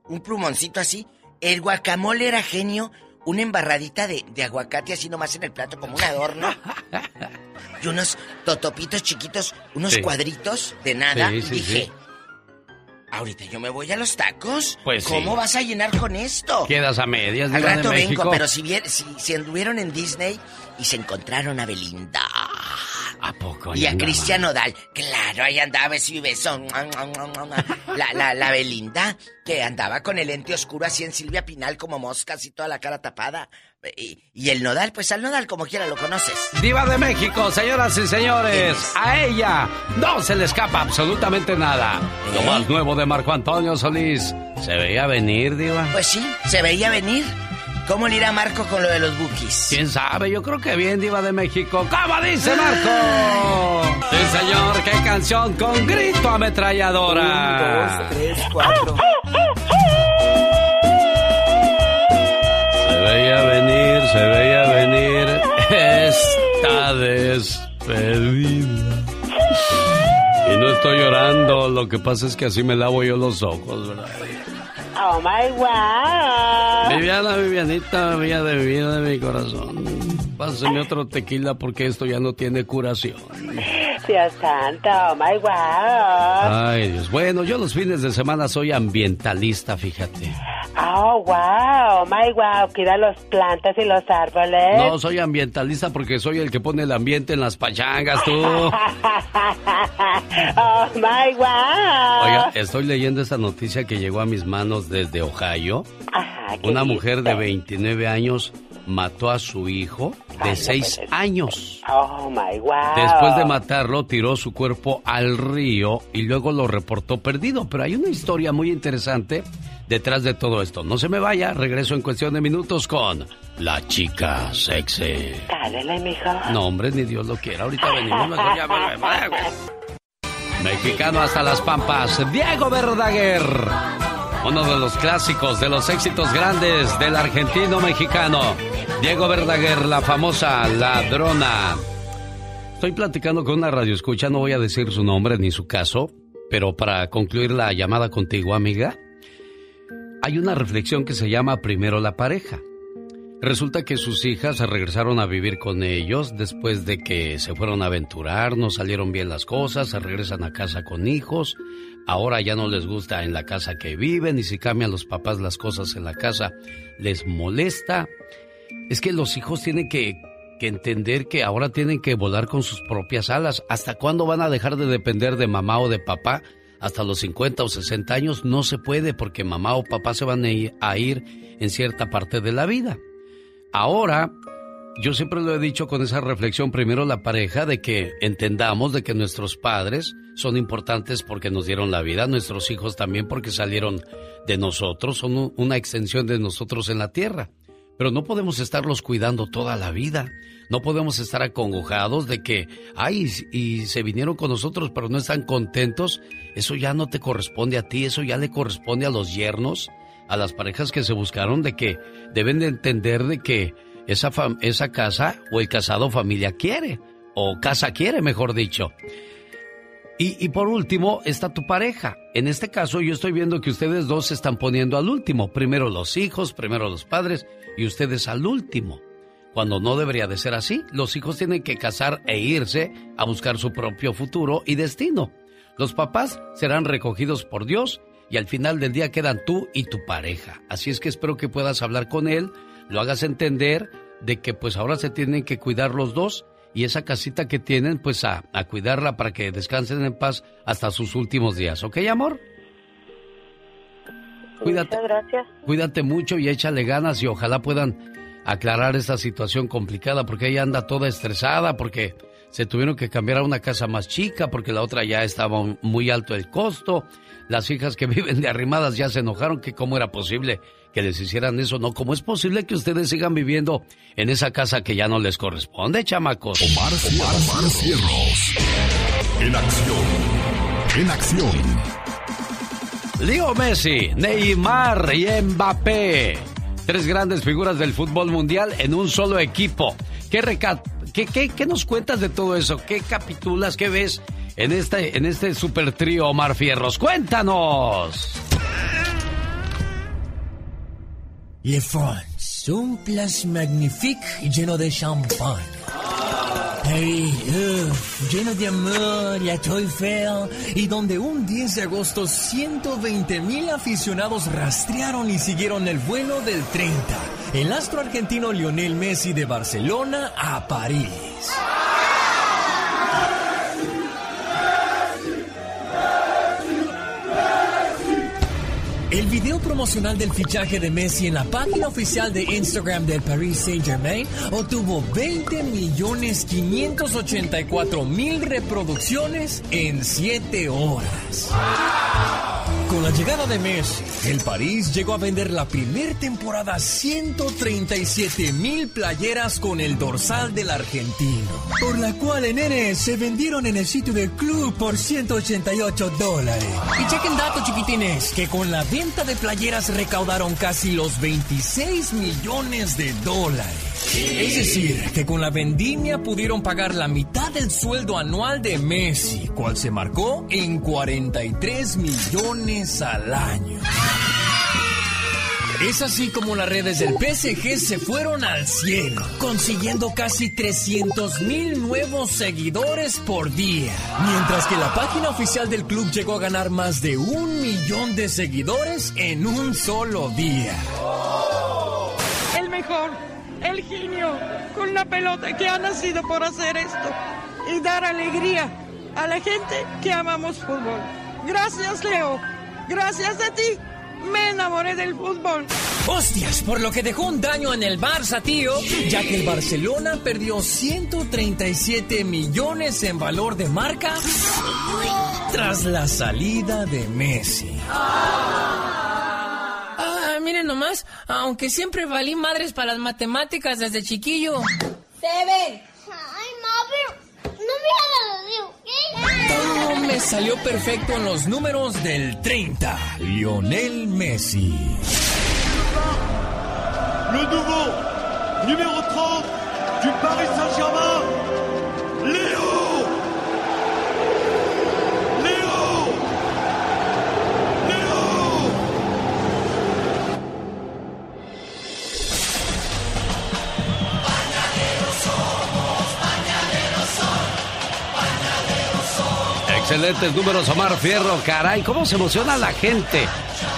un plumoncito así. El guacamole era genio, una embarradita de, de aguacate así nomás en el plato como un adorno. y unos totopitos chiquitos, unos Sí. cuadritos de nada. Sí, y sí, dije, ahorita yo me voy a los tacos. Pues. ¿Cómo vas a llenar con esto? Quedas a medias, Al de rato vengo, pero si, si, si anduvieron en Disney y se encontraron a Belinda. ¿A poco? Y a? Cristian Nodal. Claro, ahí andaba beso y beso. La, la, la Belinda, que andaba con el lente oscuro así en Silvia Pinal como moscas y toda la cara tapada. Y, y el Nodal, pues al Nodal como quiera lo conoces. Diva de México, señoras y señores, a ella no se le escapa absolutamente nada. Lo ¿Eh? más nuevo de Marco Antonio Solís. ¿Se veía venir, Diva? Pues sí, se veía venir. ¿Cómo le irá Marco con lo de los bookies? ¿Quién sabe? Yo creo que bien, Diva de México. ¿Cómo dice Marco? Sí, señor, qué canción con grito ametralladora. Un, dos, tres, cuatro. Se veía venir, se veía venir esta despedida. Y no estoy llorando, lo que pasa es que así me lavo yo los ojos, ¿verdad? Oh my wow. Viviana, Vivianita, vida de vida de mi corazón. Pásame otro tequila porque esto ya no tiene curación. Dios santo, oh my wow. Ay, Dios. Bueno, yo los fines de semana soy ambientalista, fíjate. Oh wow, oh my wow. Cuida las plantas y los árboles. No, soy ambientalista porque soy el que pone el ambiente en las pachangas, tú. oh my wow. Oiga, estoy leyendo esta noticia que llegó a mis manos desde Ohio. Ajá, ¿qué Una dice? mujer de 29 años mató a su hijo de no 6 puede ser. años. Oh my wow. Después de matarlo, tiró su cuerpo al río y luego lo reportó perdido. Pero hay una historia muy interesante detrás de todo esto. No se me vaya, regreso en cuestión de minutos con la chica sexy. Dale, mijo. No, hombre, ni Dios lo quiera. Ahorita venimos, mejor ya me me- me- Mexicano hasta las pampas, Diego Verdaguer. Uno de los clásicos, de los éxitos grandes del argentino mexicano. Diego Verdaguer, la famosa ladrona. Estoy platicando con una radioescucha, no voy a decir su nombre ni su caso, pero para concluir la llamada contigo, amiga, hay una reflexión que se llama Primero la pareja. Resulta que sus hijas regresaron a vivir con ellos después de que se fueron a aventurar, no salieron bien las cosas, se regresan a casa con hijos, ahora ya no les gusta en la casa que viven y si cambian los papás las cosas en la casa les molesta. Es que los hijos tienen que, entender que ahora tienen que volar con sus propias alas. ¿Hasta cuándo van a dejar de depender de mamá o de papá? Hasta los 50 o 60 años no se puede porque mamá o papá se van a ir, a ir en cierta parte de la vida. Ahora, yo siempre lo he dicho con esa reflexión, primero la pareja, de que entendamos de que nuestros padres son importantes porque nos dieron la vida, nuestros hijos también porque salieron de nosotros, son un- una extensión de nosotros en la tierra. Pero no podemos estarlos cuidando toda la vida. No podemos estar acongojados de que, ay, y se vinieron con nosotros pero no están contentos. Eso ya no te corresponde a ti, eso ya le corresponde a los yernos, a las parejas que se buscaron, de que deben de entender de que esa, fam- esa casa o el casado familia quiere, o casa quiere, mejor dicho. Y, por último está tu pareja. En este caso yo estoy viendo que ustedes dos se están poniendo al último. Primero los hijos, primero los padres y ustedes al último. Cuando no debería de ser así, los hijos tienen que casar e irse a buscar su propio futuro y destino. Los papás serán recogidos por Dios y al final del día quedan tú y tu pareja. Así es que espero que puedas hablar con él, lo hagas entender de que pues ahora se tienen que cuidar los dos y esa casita que tienen pues a, a cuidarla para que descansen en paz hasta sus últimos días. ¿Ok, amor? Cuídate. Muchas gracias. Cuídate mucho y échale ganas y ojalá puedan aclarar esta situación complicada porque ella anda toda estresada porque se tuvieron que cambiar a una casa más chica porque la otra ya estaba muy alto el costo. Las hijas que viven de arrimadas ya se enojaron que cómo era posible que les hicieran eso, no, cómo es posible que ustedes sigan viviendo en esa casa que ya no les corresponde, chamacos. Omar, Omar, Omar Cierros. En acción. En acción. Leo Messi, Neymar y Mbappé. Tres grandes figuras del fútbol mundial en un solo equipo. ¿Qué, qué, qué, nos cuentas de todo eso? ¿Qué capitulas? ¿Qué ves en este, en este super trío Omar Fierros? ¡Cuéntanos! Le France, un place magnifique lleno de champán. Hey, lleno de amor, la Toy y donde un 10 de agosto 120 mil aficionados rastrearon y siguieron el vuelo del 30, el astro argentino Lionel Messi de Barcelona a París. El video promocional del fichaje de Messi en la página oficial de Instagram del Paris Saint Germain obtuvo 20 millones 584 mil reproducciones en 7 horas. Con la llegada de Messi, el París llegó a vender la primera temporada 137 mil playeras con el dorsal del argentino, por la cual en N se vendieron en el sitio del club por 188 dólares. Y chequen datos chiquitines, que con la venta de playeras recaudaron casi los 26 millones de dólares. Es decir, que con la vendimia pudieron pagar la mitad del sueldo anual de Messi, cual se marcó en 43 millones al año. Es así como las redes del PSG se fueron al cielo, consiguiendo casi 300 mil nuevos seguidores por día. Mientras que la página oficial del club llegó a ganar más de un millón de seguidores en un solo día. El mejor, el genio, con la pelota que ha nacido por hacer esto y dar alegría a la gente que amamos fútbol. Gracias, Leo. Gracias a ti me enamoré del fútbol. Hostias, por lo que dejó un daño en el Barça, tío, ya que el Barcelona perdió 137 millones en valor de marca tras la salida de Messi. Nomás, aunque siempre valí madres para las matemáticas desde chiquillo. Seven. Ay, mami, no me hagas todo me salió perfecto en los números del 30. Lionel Messi. Le nouveau numéro 30 du Paris Saint-Germain, Excelentes números, Omar Fierro. Caray, cómo se emociona la gente.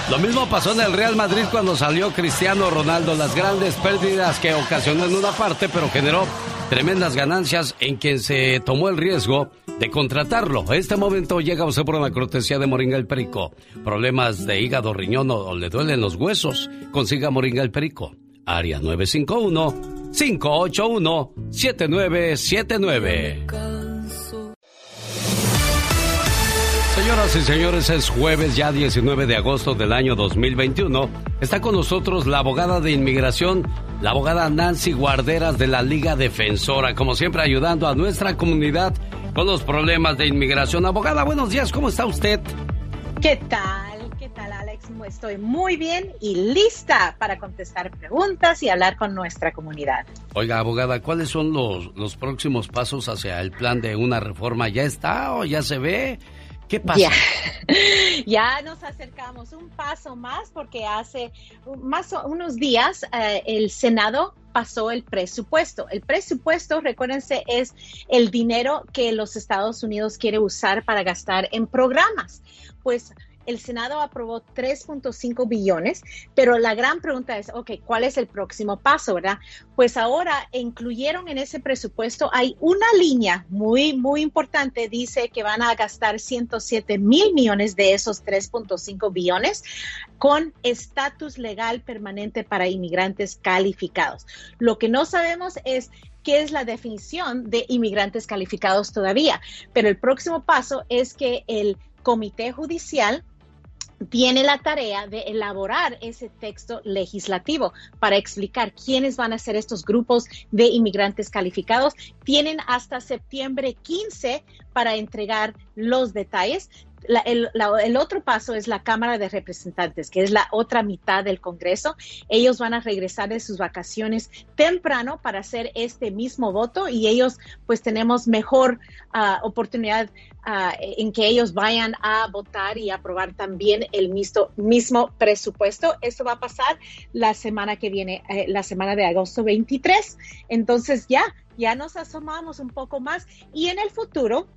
Lo mismo pasó en el Real Madrid cuando salió Cristiano Ronaldo. Las grandes pérdidas que ocasionó en una parte, pero generó tremendas ganancias en quien se tomó el riesgo de contratarlo. Este momento llega usted por una cortesía de Moringa el Perico. Problemas de hígado, riñón o le duelen los huesos. Consiga Moringa el Perico. Área 951 581 7979. Señoras y señores, es jueves ya 19 de agosto del año 2021. Está con nosotros la abogada de inmigración, la abogada Nancy Guarderas de la Liga Defensora, como siempre ayudando a nuestra comunidad con los problemas de inmigración. Abogada, buenos días, ¿cómo está usted? ¿Qué tal? ¿Qué tal, Alex? Estoy muy bien y lista para contestar preguntas y hablar con nuestra comunidad. Oiga, abogada, ¿cuáles son los, los próximos pasos hacia el plan de una reforma? ¿Ya está o ya se ve? ¿Qué pasa? Ya. nos acercamos un paso más porque hace más unos días eh, el Senado pasó el presupuesto. El presupuesto, recuérdense, es el dinero que los Estados Unidos quiere usar para gastar en programas. Pues el Senado aprobó 3.5 billones, pero la gran pregunta es, ok, ¿cuál es el próximo paso, verdad? Pues ahora incluyeron en ese presupuesto, hay una línea muy, muy importante, dice que van a gastar 107 mil millones de esos 3.5 billones con estatus legal permanente para inmigrantes calificados. Lo que no sabemos es qué es la definición de inmigrantes calificados todavía, pero el próximo paso es que el Comité Judicial tiene la tarea de elaborar ese texto legislativo para explicar quiénes van a ser estos grupos de inmigrantes calificados. Tienen hasta septiembre 15 para entregar los detalles el, otro paso es la Cámara de Representantes, que es la otra mitad del Congreso. Ellos van a regresar de sus vacaciones temprano para hacer este mismo voto y ellos pues tenemos mejor ah, oportunidad ah, en que ellos vayan a votar y aprobar también el mismo, presupuesto. Esto va a pasar la semana que viene, eh, la semana de agosto 23. Entonces ya, ya nos asomamos un poco más y en el futuro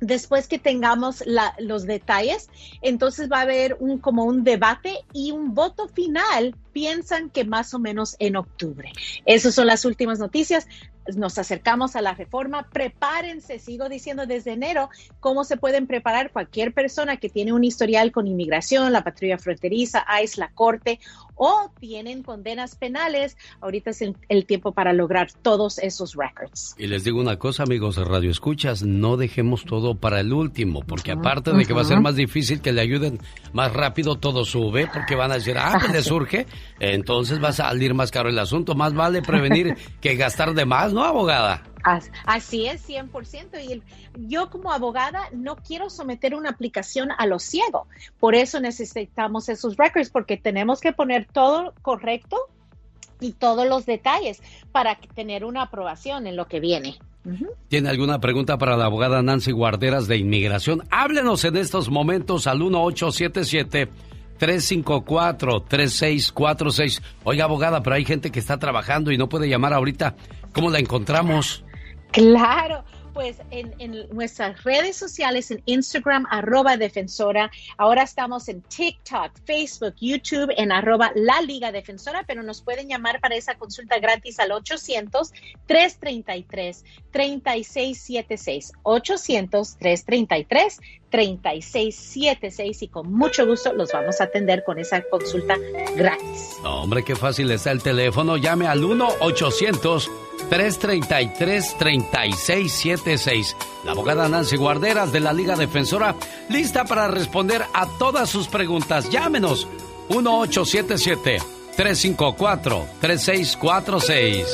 Después que tengamos los detalles, entonces va a haber un como un debate y un voto final. Piensan que más o menos en octubre. Esas son las últimas noticias nos acercamos a la reforma, prepárense, sigo diciendo desde enero, cómo se pueden preparar cualquier persona que tiene un historial con inmigración, la patrulla fronteriza, ICE, la corte o tienen condenas penales. Ahorita es el, tiempo para lograr todos esos records. Y les digo una cosa, amigos de Radio Escuchas, no dejemos todo para el último, porque aparte de que va a ser más difícil que le ayuden más rápido, todo sube, porque van a decir, ah, que le surge, entonces va a salir más caro el asunto. Más vale prevenir que gastar de más, ¿no, abogada? Así es, 100%. Y yo como abogada no quiero someter una aplicación a lo ciego. Por eso necesitamos esos records, porque tenemos que poner todo correcto y todos los detalles para tener una aprobación en lo que viene. ¿Tiene alguna pregunta para la abogada Nancy Guarderas de Inmigración? Háblenos en estos momentos al 1877. 354-3646. Oiga, abogada, pero hay gente que está trabajando y no puede llamar ahorita. ¿Cómo la encontramos? Claro, pues en, nuestras redes sociales, en Instagram, arroba defensora. Ahora estamos en TikTok, Facebook, YouTube, en arroba la Liga Defensora, pero nos pueden llamar para esa consulta gratis al 800-333-3676. 800-333-3676 y con mucho gusto los vamos a atender con esa consulta gratis. hombre, qué fácil está el teléfono. Llame al 1 800 333-3676. La abogada Nancy Guarderas de la Liga Defensora, lista para responder a todas sus preguntas. Llámenos 1877-354-3646.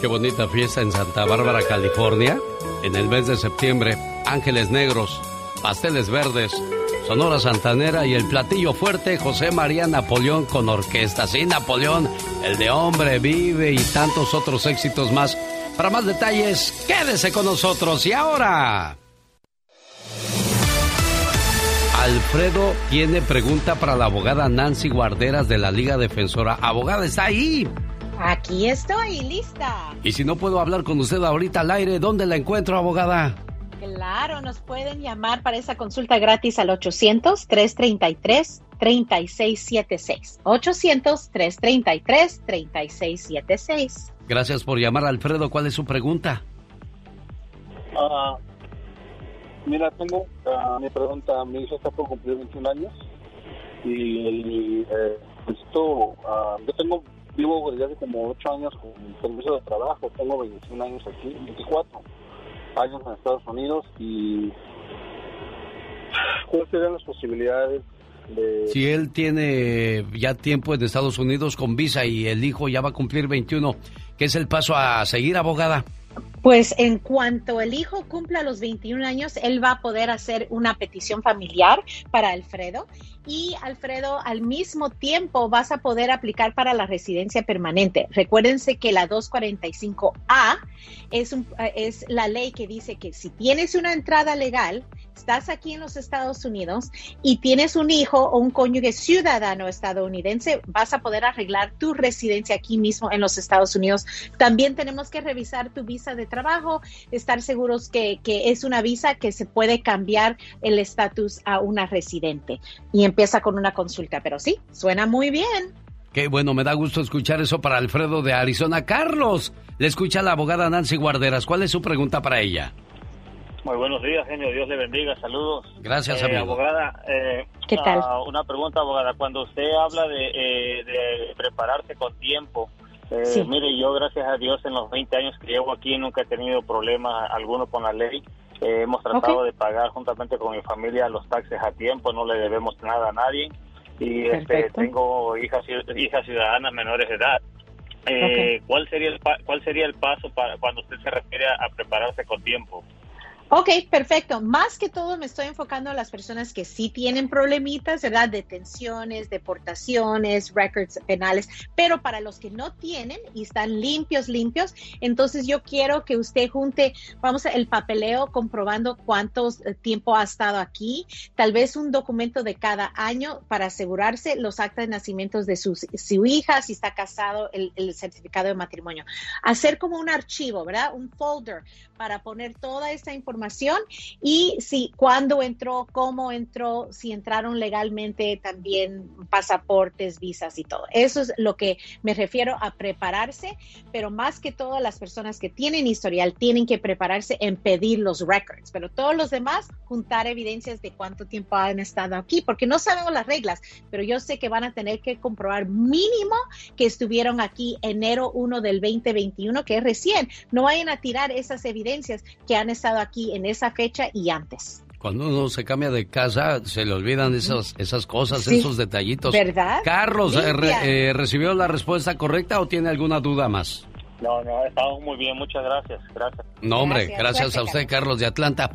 Qué bonita fiesta en Santa Bárbara, California. En el mes de septiembre, Ángeles Negros, Pasteles Verdes, Sonora Santanera y el platillo fuerte José María Napoleón con orquesta. Sí, Napoleón, el de Hombre Vive y tantos otros éxitos más. Para más detalles, quédese con nosotros. Y ahora... Alfredo tiene pregunta para la abogada Nancy Guarderas de la Liga Defensora. Abogada, ¿está ahí? Aquí estoy, lista. Y si no puedo hablar con usted ahorita al aire, ¿dónde la encuentro, abogada? Claro, nos pueden llamar para esa consulta gratis al 800-333-3676. 800-333-3676. Gracias por llamar, Alfredo. ¿Cuál es su pregunta? Ah, mira, tengo uh, mi pregunta. Mi hijo está por cumplir 21 años y eh, esto, ah, yo tengo, vivo desde hace como 8 años con permiso de trabajo. Tengo 21 años aquí, 24 años en Estados Unidos y ¿cuáles serían las posibilidades de... Si él tiene ya tiempo en Estados Unidos con visa y el hijo ya va a cumplir 21, ¿qué es el paso a seguir, abogada? Pues en cuanto el hijo cumpla los 21 años, él va a poder hacer una petición familiar para Alfredo y Alfredo al mismo tiempo vas a poder aplicar para la residencia permanente. Recuérdense que la 245A es, un, es la ley que dice que si tienes una entrada legal, estás aquí en los Estados Unidos y tienes un hijo o un cónyuge ciudadano estadounidense, vas a poder arreglar tu residencia aquí mismo en los Estados Unidos. También tenemos que revisar tu visa de trabajo, estar seguros que, que es una visa que se puede cambiar el estatus a una residente. Y empieza con una consulta, pero sí, suena muy bien. Qué bueno, me da gusto escuchar eso para Alfredo de Arizona. Carlos, le escucha la abogada Nancy Guarderas. ¿Cuál es su pregunta para ella? Muy buenos días, genio. Dios le bendiga. Saludos. Gracias, eh, amigo. Abogada, eh, ¿Qué tal? una pregunta, abogada. Cuando usted habla de, eh, de prepararse con tiempo, eh, Sí. mire, yo gracias a Dios en los 20 años que llevo aquí nunca he tenido problemas alguno con la ley. Eh, hemos tratado de pagar juntamente con mi familia los taxes a tiempo, no le debemos nada a nadie. Y este, tengo hijas, hijas ciudadanas menores de edad. Eh, ¿cuál, sería el pa- ¿Cuál sería el paso para cuando usted se refiere a, a prepararse con tiempo? Ok, perfecto. Más que todo me estoy enfocando a las personas que sí tienen problemitas, ¿verdad? Detenciones, deportaciones, records penales, pero para los que no tienen y están limpios, limpios, entonces yo quiero que usted junte, vamos el papeleo comprobando cuánto eh, tiempo ha estado aquí, tal vez un documento de cada año para asegurarse los actas de nacimientos de sus, su hija, si está casado, el, el certificado de matrimonio. Hacer como un archivo, ¿verdad? Un folder para poner toda esta información y si cuándo entró, cómo entró, si entraron legalmente también pasaportes, visas y todo. Eso es lo que me refiero a prepararse, pero más que todo las personas que tienen historial tienen que prepararse en pedir los records, pero todos los demás juntar evidencias de cuánto tiempo han estado aquí, porque no sabemos las reglas, pero yo sé que van a tener que comprobar mínimo que estuvieron aquí enero 1 del 2021, que es recién. No vayan a tirar esas evidencias que han estado aquí en esa fecha y antes. Cuando uno se cambia de casa, se le olvidan esas, esas cosas, Sí. esos detallitos. ¿Verdad? Carlos, eh, re- eh, ¿recibió la respuesta correcta o tiene alguna duda más? No, no, estamos muy bien, muchas gracias, gracias. No, hombre, Gracias, gracias, a usted, Carlos de Atlanta.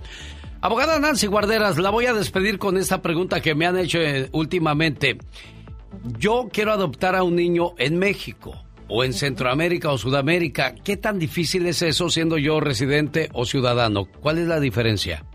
Abogada Nancy Guarderas, la voy a despedir con esta pregunta que me han hecho eh, últimamente. Yo quiero adoptar a un niño en México o en Centroamérica o Sudamérica. ¿Qué tan difícil es eso siendo yo residente o ciudadano? ¿Cuál es la diferencia?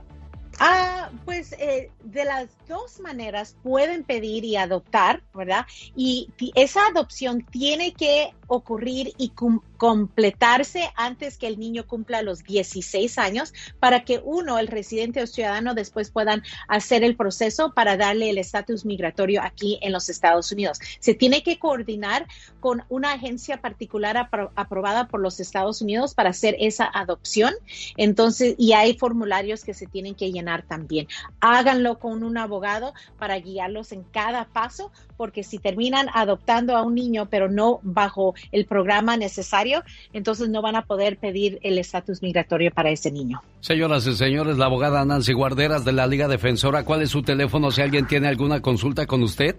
Ah, pues eh, de las dos maneras pueden pedir y adoptar, ¿verdad? Y esa adopción tiene que ocurrir y completarse antes que el niño cumpla los 16 años para que uno, el residente o ciudadano, después puedan hacer el proceso para darle el estatus migratorio aquí en los Estados Unidos. Se tiene que coordinar con una agencia particular apro- aprobada por los Estados Unidos para hacer esa adopción. Entonces, y hay formularios que se tienen que llenar también. Háganlo con un abogado para guiarlos en cada paso, porque si terminan adoptando a un niño, pero no bajo el programa necesario, entonces no van a poder pedir el estatus migratorio para ese niño. Señoras y señores, la abogada Nancy Guarderas de la Liga Defensora, ¿cuál es su teléfono si alguien tiene alguna consulta con usted?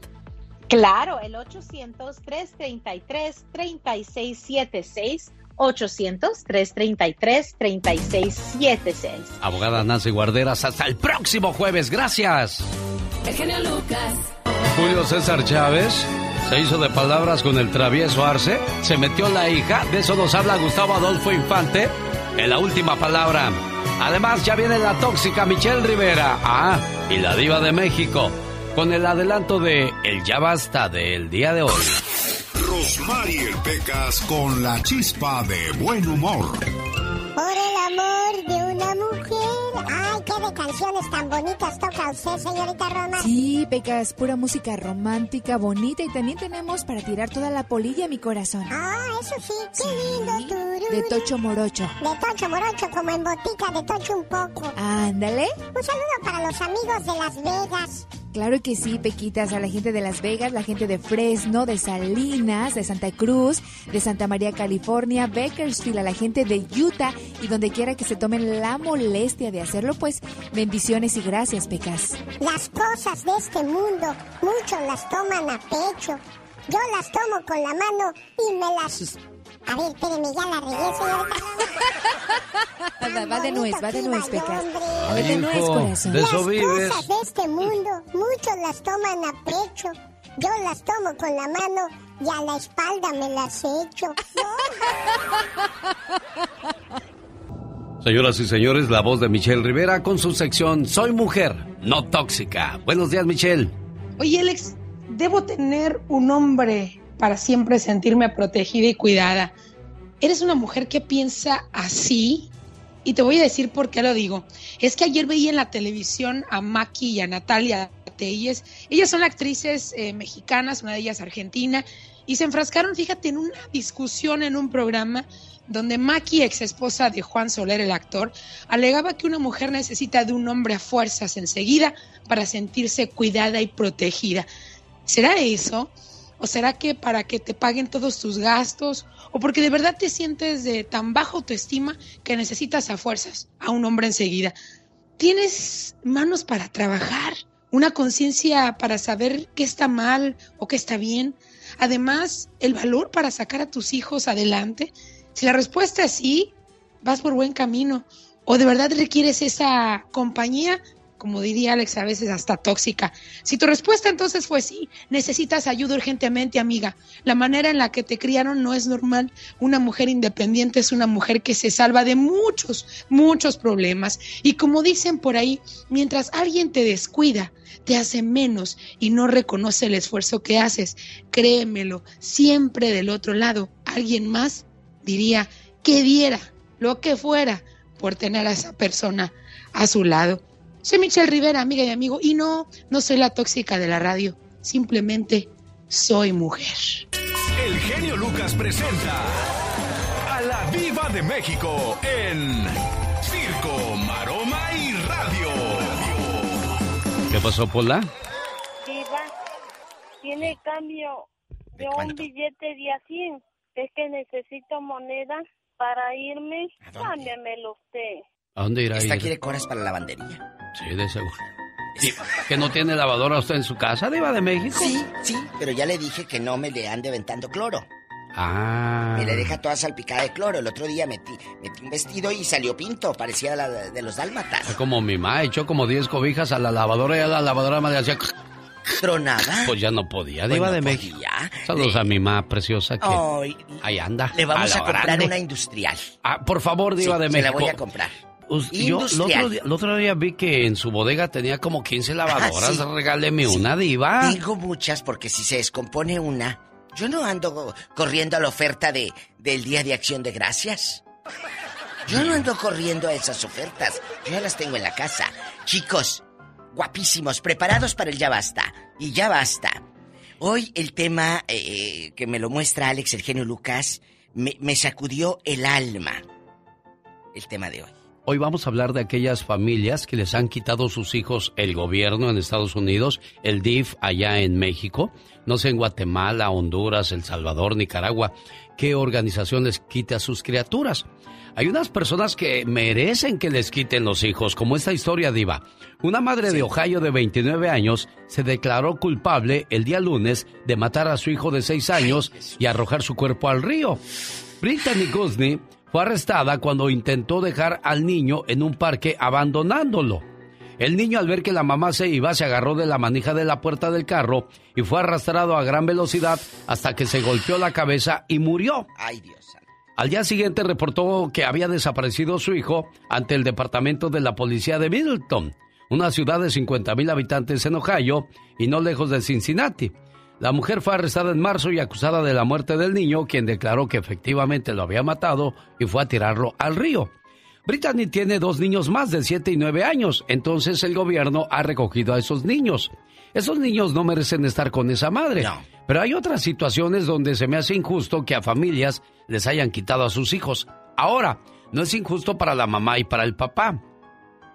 Claro, el 800-333-3676. 800-333-3676. Abogada Nancy Guarderas, hasta el próximo jueves. Gracias. El genio Lucas. Julio César Chávez se hizo de palabras con el travieso Arce, se metió la hija, de eso nos habla Gustavo Adolfo Infante en la última palabra. Además ya viene la tóxica Michelle Rivera, ah, y la diva de México, con el adelanto de El Ya Basta del día de hoy. Rosmarie Pecas con la chispa de buen humor. Por el amor de una mujer. Ay, qué de canciones tan bonitas toca usted, señorita Roma. Sí, Pecas, pura música romántica, bonita y también tenemos para tirar toda la polilla a mi corazón. Ah, eso sí, qué lindo. De Tocho Morocho. De Tocho Morocho, como en botica de Tocho un poco. Ándale. Un saludo para los amigos de Las Vegas. Claro que sí, Pequitas, a la gente de Las Vegas, la gente de Fresno, de Salinas, de Santa Cruz, de Santa María, California, Bakersfield, a la gente de Utah y donde quiera que se tomen la molestia de hacerlo, pues bendiciones y gracias, Pecas. Las cosas de este mundo, muchos las toman a pecho. Yo las tomo con la mano y me las... A ver, espérenme, ya la señorita. Va, va de nuez, va de nuez, Pecas. A ver, Ay, de nuez, corazón. de eso Las vives. cosas de este mundo, muchos las toman a pecho. Yo las tomo con la mano y a la espalda me las echo. Señoras y señores, la voz de Michelle Rivera con su sección Soy mujer, no tóxica. Buenos días, Michelle. Oye, Alex, debo tener un hombre para siempre sentirme protegida y cuidada. ¿Eres una mujer que piensa así? Y te voy a decir por qué lo digo. Es que ayer veía en la televisión a Maki y a Natalia Telles. Ellas son actrices eh, mexicanas, una de ellas argentina, y se enfrascaron, fíjate, en una discusión en un programa donde Maki, ex esposa de Juan Soler, el actor, alegaba que una mujer necesita de un hombre a fuerzas enseguida para sentirse cuidada y protegida. ¿Será eso? ¿O será que para que te paguen todos tus gastos? ¿O porque de verdad te sientes de tan baja autoestima que necesitas a fuerzas a un hombre enseguida? ¿Tienes manos para trabajar? ¿Una conciencia para saber qué está mal o qué está bien? Además, el valor para sacar a tus hijos adelante. Si la respuesta es sí, vas por buen camino. O de verdad requieres esa compañía, como diría Alex, a veces hasta tóxica. Si tu respuesta entonces fue sí, necesitas ayuda urgentemente, amiga. La manera en la que te criaron no es normal. Una mujer independiente es una mujer que se salva de muchos, muchos problemas. Y como dicen por ahí, mientras alguien te descuida, te hace menos y no reconoce el esfuerzo que haces. Créemelo, siempre del otro lado, alguien más diría que diera lo que fuera por tener a esa persona a su lado. Soy Michelle Rivera, amiga y amigo, y no, no soy la tóxica de la radio, simplemente soy mujer. El genio Lucas presenta a la Viva de México en Circo, Maroma y Radio. ¿Qué pasó, Pola? Viva, tiene cambio de un billete de a 100. Es que necesito moneda para irme. Cámbiamelo usted. ¿A dónde irá Esta ir? quiere coras para la lavandería. Sí, de seguro. ¿Que no tiene lavadora usted en su casa, Diva de México? Sí, sí, pero ya le dije que no me le ande aventando cloro. Ah. Me le deja toda salpicada de cloro. El otro día metí, metí un vestido y salió pinto, parecía la de, los dálmatas. Como mi mamá echó como 10 cobijas a la lavadora y a la lavadora me hacía... ¿Tronada? Pues ya no podía, Pues Diva no de podía. México. Saludos a mi mamá preciosa que Ay, ahí anda. Le vamos a, comprar grande. una industrial. Ah, por favor, Diva Sí, de se México. la voy a comprar. Yo el otro, día, el otro día vi que en su bodega tenía como 15 lavadoras. Ah, sí. Regáleme Sí. una, Diva. Tengo muchas porque si se descompone una, yo no ando corriendo a la oferta de, del Día de Acción de Gracias. Yo no ando corriendo a esas ofertas. Yo ya las tengo en la casa. Chicos, guapísimos, preparados para el ya basta. Y ya basta. Hoy el tema eh, que me lo muestra Alex, el genio Lucas, me, me sacudió el alma. El tema de hoy. Hoy vamos a hablar de aquellas familias que les han quitado sus hijos el gobierno en Estados Unidos, el DIF allá en México, no sé en Guatemala, Honduras, El Salvador, Nicaragua, qué organización les quita a sus criaturas. Hay unas personas que merecen que les quiten los hijos, como esta historia diva. Una madre de Ohio de 29 años se declaró culpable el día lunes de matar a su hijo de 6 años y arrojar su cuerpo al río. Brittany Gusney fue arrestada cuando intentó dejar al niño en un parque abandonándolo. El niño al ver que la mamá se iba se agarró de la manija de la puerta del carro y fue arrastrado a gran velocidad hasta que se golpeó la cabeza y murió. Ay, Dios. Al día siguiente reportó que había desaparecido su hijo ante el departamento de la policía de Middleton, una ciudad de 50 mil habitantes en Ohio y no lejos de Cincinnati. La mujer fue arrestada en marzo y acusada de la muerte del niño, quien declaró que efectivamente lo había matado y fue a tirarlo al río. Brittany tiene dos niños más de 7 y 9 años, entonces el gobierno ha recogido a esos niños. Esos niños no merecen estar con esa madre. Pero hay otras situaciones donde se me hace injusto que a familias les hayan quitado a sus hijos. Ahora, no es injusto para la mamá y para el papá.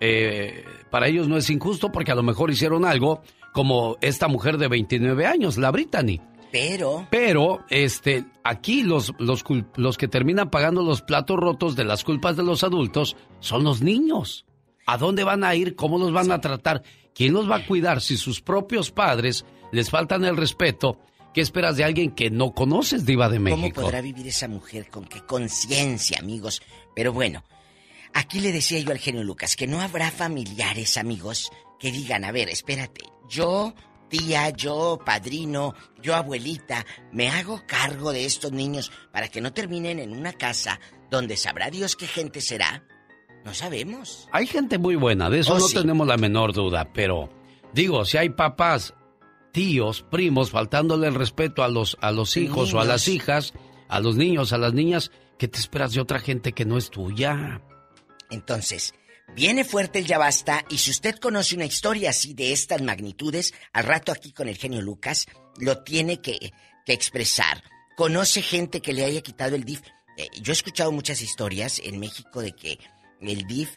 Eh, para ellos no es injusto porque a lo mejor hicieron algo como esta mujer de 29 años, la Brittany. Pero. Pero, este, aquí los, los, que terminan pagando los platos rotos de las culpas de los adultos son los niños. ¿A dónde van a ir? ¿Cómo los van a tratar? ¿Quién los va a cuidar si sus propios padres les faltan el respeto? ¿Qué esperas de alguien que no conoces, Diva de ¿Cómo México? podrá vivir esa mujer? ¿Con qué conciencia, amigos? Pero bueno, aquí le decía yo al genio Lucas que no habrá familiares, amigos, que digan, a ver, espérate, yo, tía, yo, padrino, yo, abuelita, me hago cargo de estos niños para que no terminen en una casa donde sabrá Dios qué gente será. No sabemos. Hay gente muy buena, de eso Oh, no sí. tenemos la menor duda, pero digo, si hay papás, tíos, primos faltándole el respeto a los a los hijos o a las hijas, a los niños, a las niñas, ¿qué te esperas de otra gente que no es tuya? Entonces, viene fuerte el ya basta y si usted conoce una historia así de estas magnitudes, al rato aquí con el genio Lucas, lo tiene que, que expresar. Conoce gente que le haya quitado el DIF. Eh, yo he escuchado muchas historias en México de que el DIF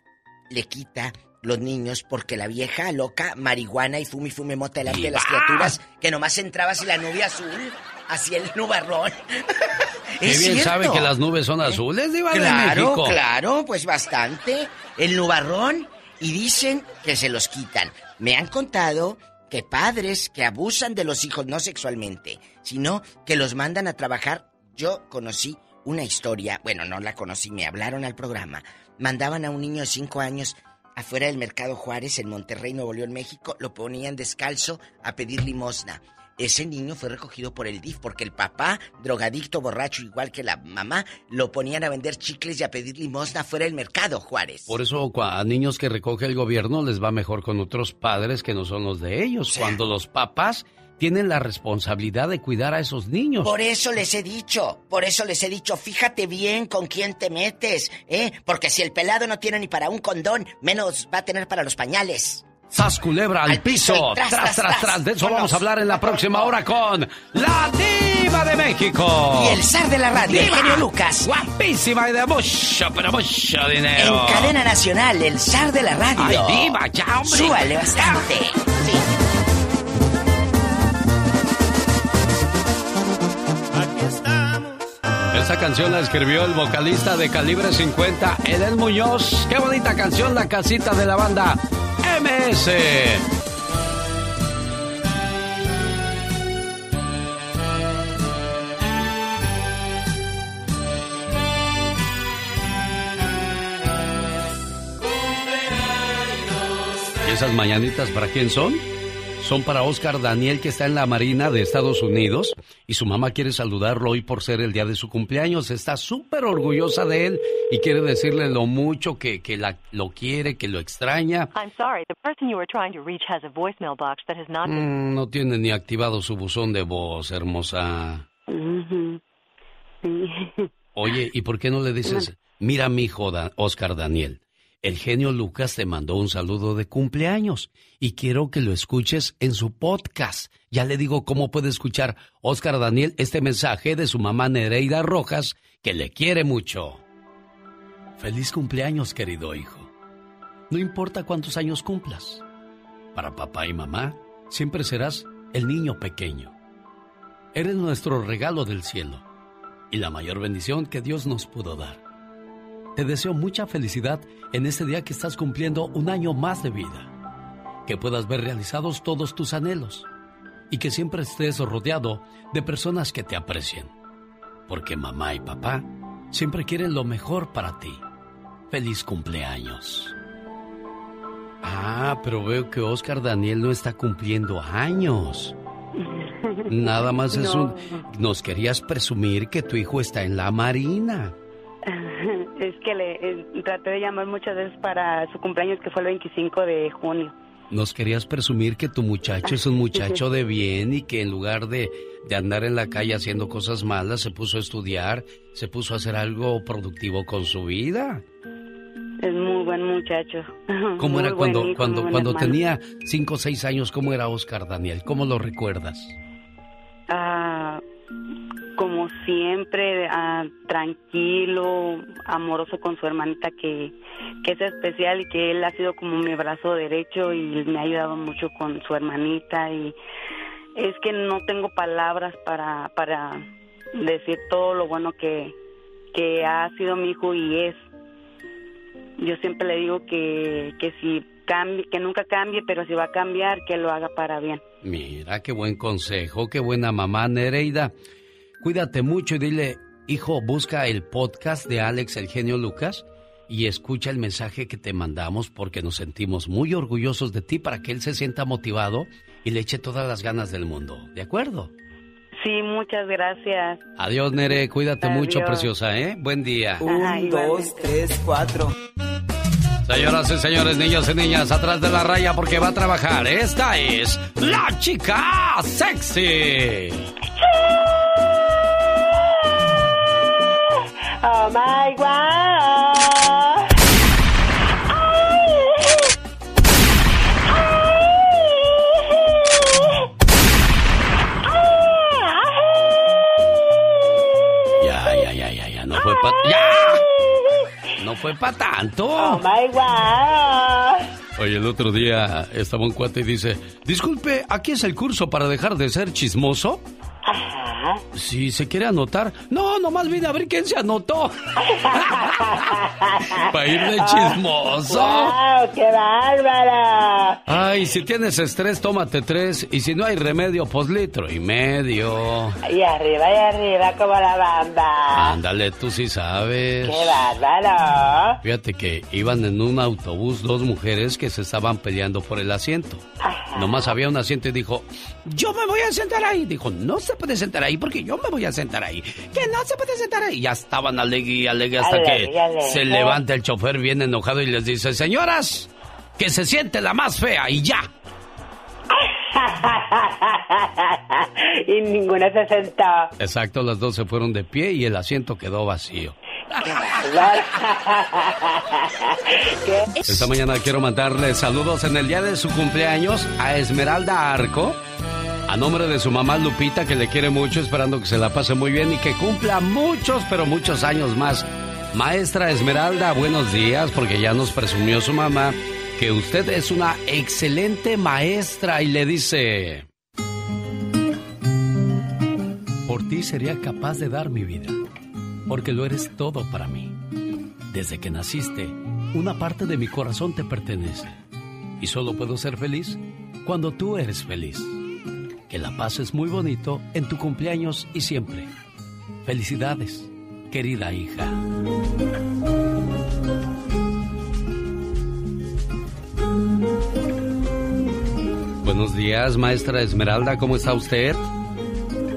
le quita los niños porque la vieja loca, marihuana y fume y fume mota delante de las criaturas, que nomás entrabas y la nube azul, hacía el nubarrón. Qué bien cierto. sabe que las nubes son azules, Diva de Claro, México. claro, pues bastante. El nubarrón y dicen que se los quitan. Me han contado que padres que abusan de los hijos no sexualmente, sino que los mandan a trabajar. Yo conocí una historia, bueno, no la conocí, me hablaron al programa. Mandaban a un niño de 5 años afuera del Mercado Juárez en Monterrey, Nuevo León, México, lo ponían descalzo a pedir limosna. Ese niño fue recogido por el DIF porque el papá, drogadicto, borracho, igual que la mamá, lo ponían a vender chicles y a pedir limosna fuera del mercado, Juárez. Por eso a niños que recoge el gobierno les va mejor con otros padres que no son los de ellos, cuando los papás tienen la responsabilidad de cuidar a esos niños. Por eso les he dicho, por eso les he dicho, fíjate bien con quién te metes, ¿eh? Porque si el pelado no tiene ni para un condón, menos va a tener para los pañales. ¡Sas culebra al, Al piso tras, tras, tras, tras, tras. tras! De eso Vámonos. vamos a hablar en la próxima hora con la diva de México. Y el zar de la radio, el ¡Diva! genio Lucas. Guapísima y de mucho, pero mucho dinero. En cadena nacional, el zar de la radio. Ay, diva, ya, hombre. Súbale bastante. Esta canción la escribió el vocalista de Calibre 50, Edel Muñoz. Qué bonita canción, la casita de la banda ¿Y esas mañanitas para quién son? Son para Oscar Daniel que está en la Marina de Estados Unidos y su mamá quiere saludarlo hoy por ser el día de su cumpleaños. Está súper orgullosa de él y quiere decirle lo mucho que, que la- lo quiere, que lo extraña. Mm, no tiene ni activado su buzón de voz, hermosa. Oye, ¿y por qué no le dices, mira mi hijo Oscar Daniel, el genio Lucas te mandó un saludo de cumpleaños y quiero que lo escuches en su podcast. Ya le digo cómo puede escuchar Oscar Daniel este mensaje de su mamá Nereida Rojas, que le quiere mucho. Feliz cumpleaños, querido hijo. No importa cuántos años cumplas. Para papá y mamá, siempre serás el niño pequeño. Eres nuestro regalo del cielo y la mayor bendición que Dios nos pudo dar. Te deseo mucha felicidad en este día que estás cumpliendo un año más de vida. Que puedas ver realizados todos tus anhelos y que siempre estés rodeado de personas que te aprecien. Porque mamá y papá siempre quieren lo mejor para ti. Feliz cumpleaños. Ah, pero veo que Oscar Daniel no está cumpliendo años. Nada más es No. un... Nos querías presumir que tu hijo está en la Marina. Es que le eh, traté de llamar muchas veces para su cumpleaños que fue el 25 de junio. Nos querías presumir que tu muchacho es un muchacho de bien y que en lugar de, de andar en la calle haciendo cosas malas, se puso a estudiar, se puso a hacer algo productivo con su vida. Es muy buen muchacho. ¿Cómo Muy era cuando, hijo, cuando, cuando hermano. tenía cinco o seis años? ¿Cómo era Oscar Daniel? ¿Cómo lo recuerdas? Ah, como siempre, ah, tranquilo, amoroso con su hermanita que, que es especial y que él ha sido como mi brazo derecho y me ha ayudado mucho con su hermanita y es que no tengo palabras para, para decir todo lo bueno que, que ha sido mi hijo y es. Yo siempre le digo que, que si cambie, que nunca cambie, pero si va a cambiar, que lo haga para bien. Mira, qué buen consejo, qué buena mamá Nereida. Cuídate mucho y dile, hijo, busca el podcast de Alex el genio Lucas y escucha el mensaje que te mandamos porque nos sentimos muy orgullosos de ti para que él se sienta motivado y le eche todas las ganas del mundo. ¿De acuerdo? Sí, muchas gracias. Adiós, Nere, cuídate mucho, preciosa, ¿eh? Buen día. Ajá, Un, dos, tres, cuatro. Señoras y señores, niños y niñas, atrás de la raya porque va a trabajar. Esta es la chica sexy. Oh my god. Ya, ya, ya, ya, ya, no fue para... ¡Ya! No fue para tanto. Oh my god. Oye, el otro día estaba un cuate y dice, disculpe, ¿aquí es el curso para dejar de ser chismoso? Ajá. Si se quiere anotar. No, nomás vine a ver quién se anotó. Para ir de chismoso. ¡Wow! ¡Qué bárbara! Ay, si tienes estrés, tómate tres. Y si no hay remedio, pues litro y medio. Y arriba y arriba como la bamba. Ándale, tú sí sabes. ¡Qué bárbaro! Fíjate que iban en un autobús dos mujeres que se estaban peleando por el asiento. Nomás había un asiento y dijo, yo me voy a sentar ahí. Dijo, no se puede sentar ahí porque yo me voy a sentar ahí. Que no se puede sentar ahí. Ya estaban alegre y alegre hasta Alegre, que alegre. se levanta el chofer bien enojado y les dice, señoras, que se siente la más fea y ya. y ninguna se sentó. Exacto, las dos se fueron de pie y el asiento quedó vacío. Esta mañana quiero mandarle saludos en el día de su cumpleaños a Esmeralda Arco. A nombre de su mamá Lupita, que le quiere mucho, esperando que se la pase muy bien y que cumpla muchos, pero muchos años más. Maestra Esmeralda, buenos días, porque ya nos presumió su mamá que usted es una excelente maestra y le dice... Por ti sería capaz de dar mi vida, porque lo eres todo para mí. Desde que naciste, una parte de mi corazón te pertenece. Y solo puedo ser feliz cuando tú eres feliz. Que la pases muy bonito en tu cumpleaños y siempre. Felicidades, querida hija. Buenos días, maestra Esmeralda, ¿cómo está usted?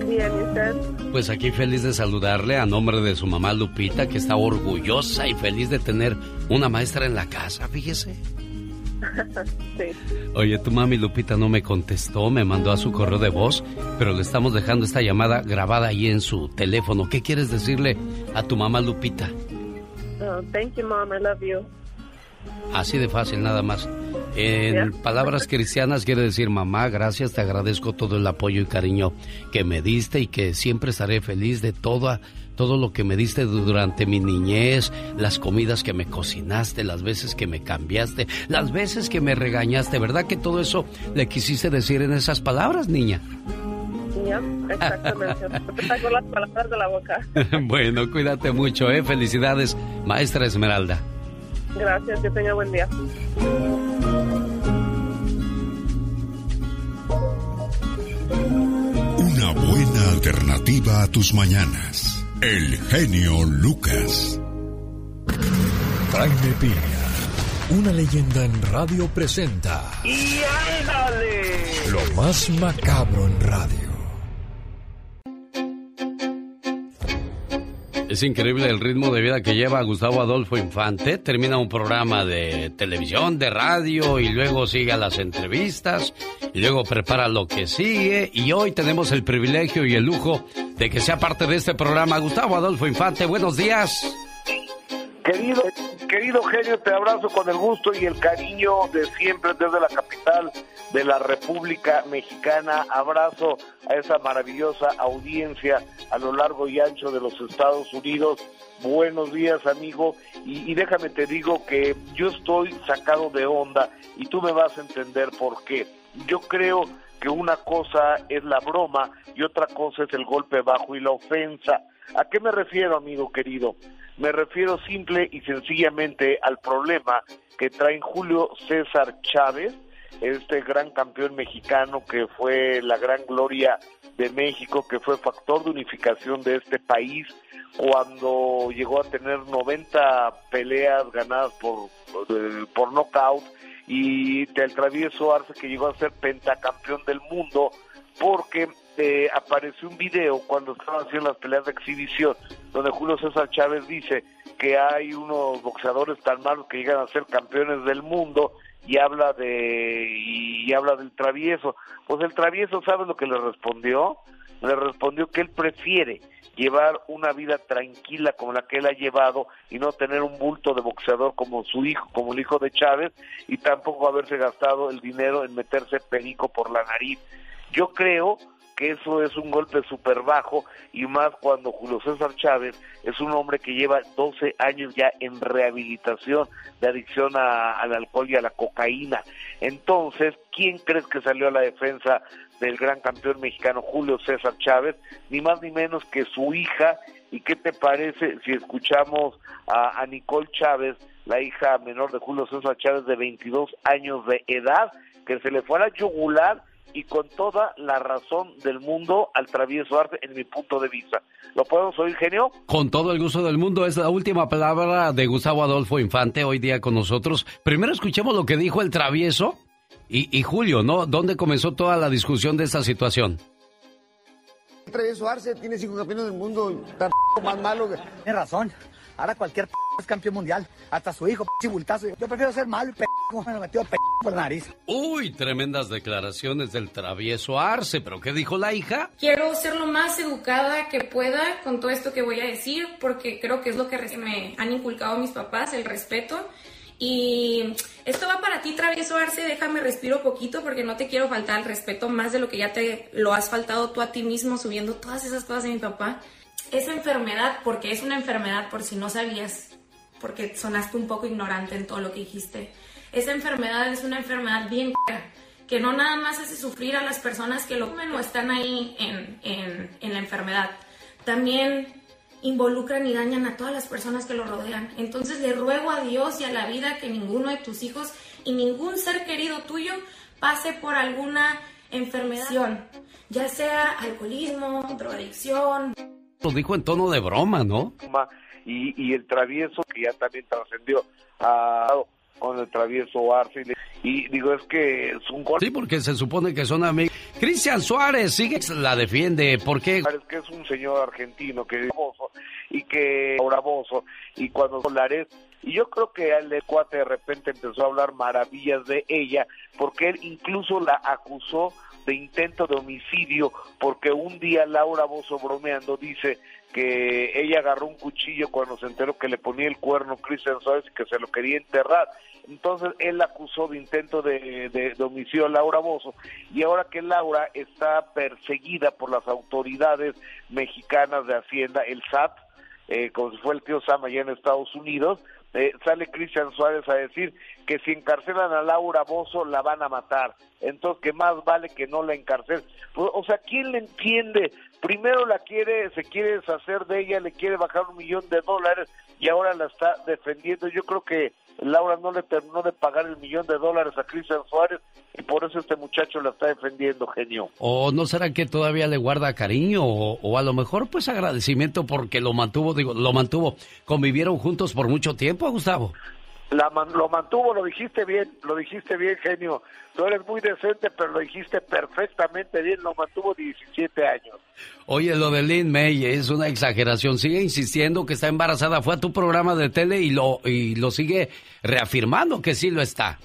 Bien, ¿y usted? Pues aquí feliz de saludarle a nombre de su mamá Lupita, que está orgullosa y feliz de tener una maestra en la casa, fíjese. sí. Oye, tu mami Lupita no me contestó, me mandó a su correo de voz, pero le estamos dejando esta llamada grabada ahí en su teléfono. ¿Qué quieres decirle a tu mamá Lupita? Oh, thank you, Mom. I love you. Así de fácil, nada más. En palabras cristianas quiere decir, mamá, gracias, te agradezco todo el apoyo y cariño que me diste y que siempre estaré feliz de toda, todo lo que me diste durante mi niñez, las comidas que me cocinaste, las veces que me cambiaste, las veces que me regañaste, ¿verdad que todo eso le quisiste decir en esas palabras, niña? Exactamente. Las palabras de la boca. bueno, cuídate mucho, ¿eh? Felicidades, maestra Esmeralda. Gracias, que tenga buen día. Una buena alternativa a tus mañanas. El genio Lucas. Jaime Piña, una leyenda en radio presenta ¡Y ándale! lo más macabro en radio. Es increíble el ritmo de vida que lleva Gustavo Adolfo Infante. Termina un programa de televisión, de radio y luego sigue a las entrevistas y luego prepara lo que sigue. Y hoy tenemos el privilegio y el lujo de que sea parte de este programa. Gustavo Adolfo Infante, buenos días. Querido, querido genio, te abrazo con el gusto y el cariño de siempre desde la capital de la República Mexicana. Abrazo a esa maravillosa audiencia a lo largo y ancho de los Estados Unidos. Buenos días, amigo. Y, y déjame te digo que yo estoy sacado de onda y tú me vas a entender por qué. Yo creo que una cosa es la broma y otra cosa es el golpe bajo y la ofensa. ¿A qué me refiero, amigo querido? Me refiero simple y sencillamente al problema que traen Julio César Chávez, este gran campeón mexicano que fue la gran gloria de México, que fue factor de unificación de este país cuando llegó a tener 90 peleas ganadas por, eh, por knockout y del travieso Arce que llegó a ser pentacampeón del mundo porque eh, apareció un video cuando estaban haciendo las peleas de exhibición donde Julio César Chávez dice que hay unos boxeadores tan malos que llegan a ser campeones del mundo y habla de y, habla del travieso. Pues el travieso, ¿sabes lo que le respondió? Le respondió que él prefiere llevar una vida tranquila como la que él ha llevado y no tener un bulto de boxeador como su hijo, como el hijo de Chávez y tampoco haberse gastado el dinero en meterse perico por la nariz. Yo creo que eso es un golpe súper bajo y más cuando Julio César Chávez es un hombre que lleva 12 años ya en rehabilitación de adicción al alcohol y a la cocaína. Entonces, ¿quién crees que salió a la defensa del gran campeón mexicano Julio César Chávez? Ni más ni menos que su hija. ¿Y qué te parece si escuchamos a, a Nicole Chávez, la hija menor de Julio César Chávez de 22 años de edad, que se le fue a la yugular y con toda la razón del mundo al travieso arte en mi punto de vista. ¿Lo podemos oír, genio? Con todo el gusto del mundo. Es la última palabra de Gustavo Adolfo Infante hoy día con nosotros. Primero escuchemos lo que dijo el travieso y, Julio, ¿no? ¿Dónde comenzó toda la discusión de esta situación? El travieso Arce tiene cinco campeones del mundo, tan más malo. Tiene razón. Ahora cualquier es campeón mundial. Hasta su hijo, bultazo. Yo prefiero ser malo y me lo metió por la nariz. Uy, tremendas declaraciones del travieso Arce. ¿Pero qué dijo la hija? Quiero ser lo más educada que pueda con todo esto que voy a decir, porque creo que es lo que me han inculcado mis papás, el respeto. Y esto va para ti, travieso Arce. Déjame respiro poquito porque no te quiero faltar el respeto más de lo que ya te lo has faltado tú a ti mismo subiendo todas esas cosas de mi papá. Esa enfermedad, porque es una enfermedad por si no sabías, porque sonaste un poco ignorante en todo lo que dijiste. Esa enfermedad es una enfermedad bien que no nada más hace sufrir a las personas que lo comen o están ahí en, en, en la enfermedad, también involucran y dañan a todas las personas que lo rodean. Entonces le ruego a Dios y a la vida que ninguno de tus hijos y ningún ser querido tuyo pase por alguna enfermedad, ya sea alcoholismo, drogadicción. Lo dijo en tono de broma, ¿no? y, y el travieso que ya también trascendió a con el travieso Arce y digo es que es un gol sí porque se supone que son amigos Cristian Suárez sigue la defiende ¿por qué? es que es un señor argentino que es y que bravoso y cuando Solares y yo creo que el cuate de repente empezó a hablar maravillas de ella porque él incluso la acusó de intento de homicidio porque un día Laura Bozo bromeando dice que ella agarró un cuchillo cuando se enteró que le ponía el cuerno Cristian Suárez y que se lo quería enterrar. Entonces él la acusó de intento de, de, homicidio a Laura Bozo y ahora que Laura está perseguida por las autoridades mexicanas de Hacienda, el SAT, eh, como si fue el tío Sam allá en Estados Unidos, eh, sale Cristian Suárez a decir que si encarcelan a Laura Bozo la van a matar. Entonces, que más vale que no la encarcelen. Pues, o sea, ¿quién le entiende? Primero la quiere, se quiere deshacer de ella, le quiere bajar un millón de dólares y ahora la está defendiendo. Yo creo que Laura no le terminó de pagar el millón de dólares a Cristian Suárez y por eso este muchacho la está defendiendo, genio. ¿O no será que todavía le guarda cariño o, o, a lo mejor pues agradecimiento porque lo mantuvo, digo, lo mantuvo, convivieron juntos por mucho tiempo, Gustavo? La lo mantuvo, lo dijiste bien, lo dijiste bien, genio. Tú eres muy decente, pero lo dijiste perfectamente bien, lo mantuvo 17 años. Oye, lo de Lynn May es una exageración. Sigue insistiendo que está embarazada. Fue a tu programa de tele y lo, y lo sigue reafirmando que sí lo está.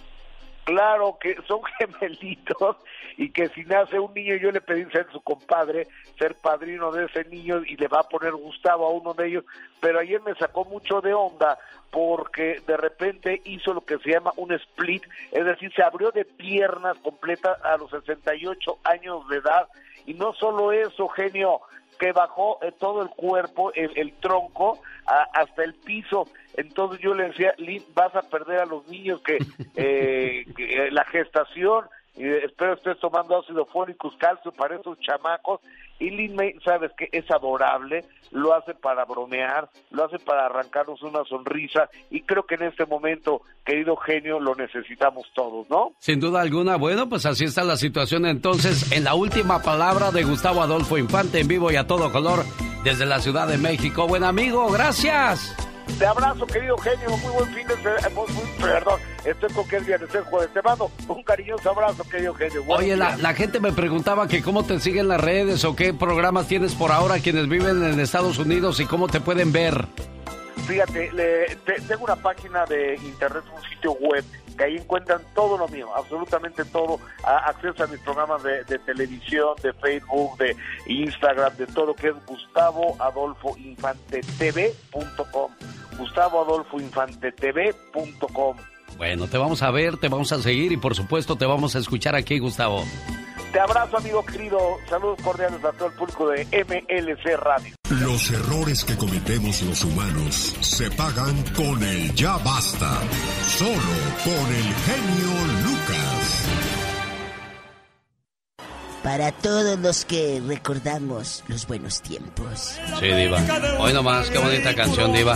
Claro que son gemelitos y que si nace un niño yo le pedí ser su compadre, ser padrino de ese niño y le va a poner Gustavo a uno de ellos, pero ayer me sacó mucho de onda porque de repente hizo lo que se llama un split, es decir, se abrió de piernas completas a los 68 años de edad. Y no solo eso, genio, que bajó eh, todo el cuerpo, el, tronco, hasta el piso. Entonces yo le decía, Lynn, vas a perder a los niños que, eh, que la gestación y espero estés tomando ácido fólico, calcio para esos chamacos. Y Lin May, sabes que es adorable, lo hace para bromear, lo hace para arrancarnos una sonrisa y creo que en este momento, querido genio, lo necesitamos todos, ¿no? Sin duda alguna, bueno, pues así está la situación entonces en la última palabra de Gustavo Adolfo Infante en vivo y a todo color desde la Ciudad de México. Buen amigo, gracias. Te abrazo, querido genio. Muy buen fin de semana. Perdón. estoy con que es viernes, el jueves. Te mando un cariñoso abrazo, querido genio. Buenos Oye, la, gente me preguntaba que cómo te siguen las redes o qué programas tienes por ahora quienes viven en Estados Unidos y cómo te pueden ver. Fíjate, le- te- tengo una página de internet, un sitio web, que ahí encuentran todo lo mío, absolutamente todo, acceso a mis programas de, de televisión, de Facebook, de Instagram, de todo, que es Gustavo Adolfo Infante TV.com. Gustavo Adolfo Infante TV.com. Bueno, te vamos a ver, te vamos a seguir y por supuesto te vamos a escuchar aquí, Gustavo. Te abrazo, amigo querido. Saludos cordiales a todo el público de MLC Radio. Los errores que cometemos los humanos se pagan con el ya basta. Solo con el genio Lucas. Para todos los que recordamos los buenos tiempos. Sí, Diva. Hoy nomás, qué bonita canción, Diva.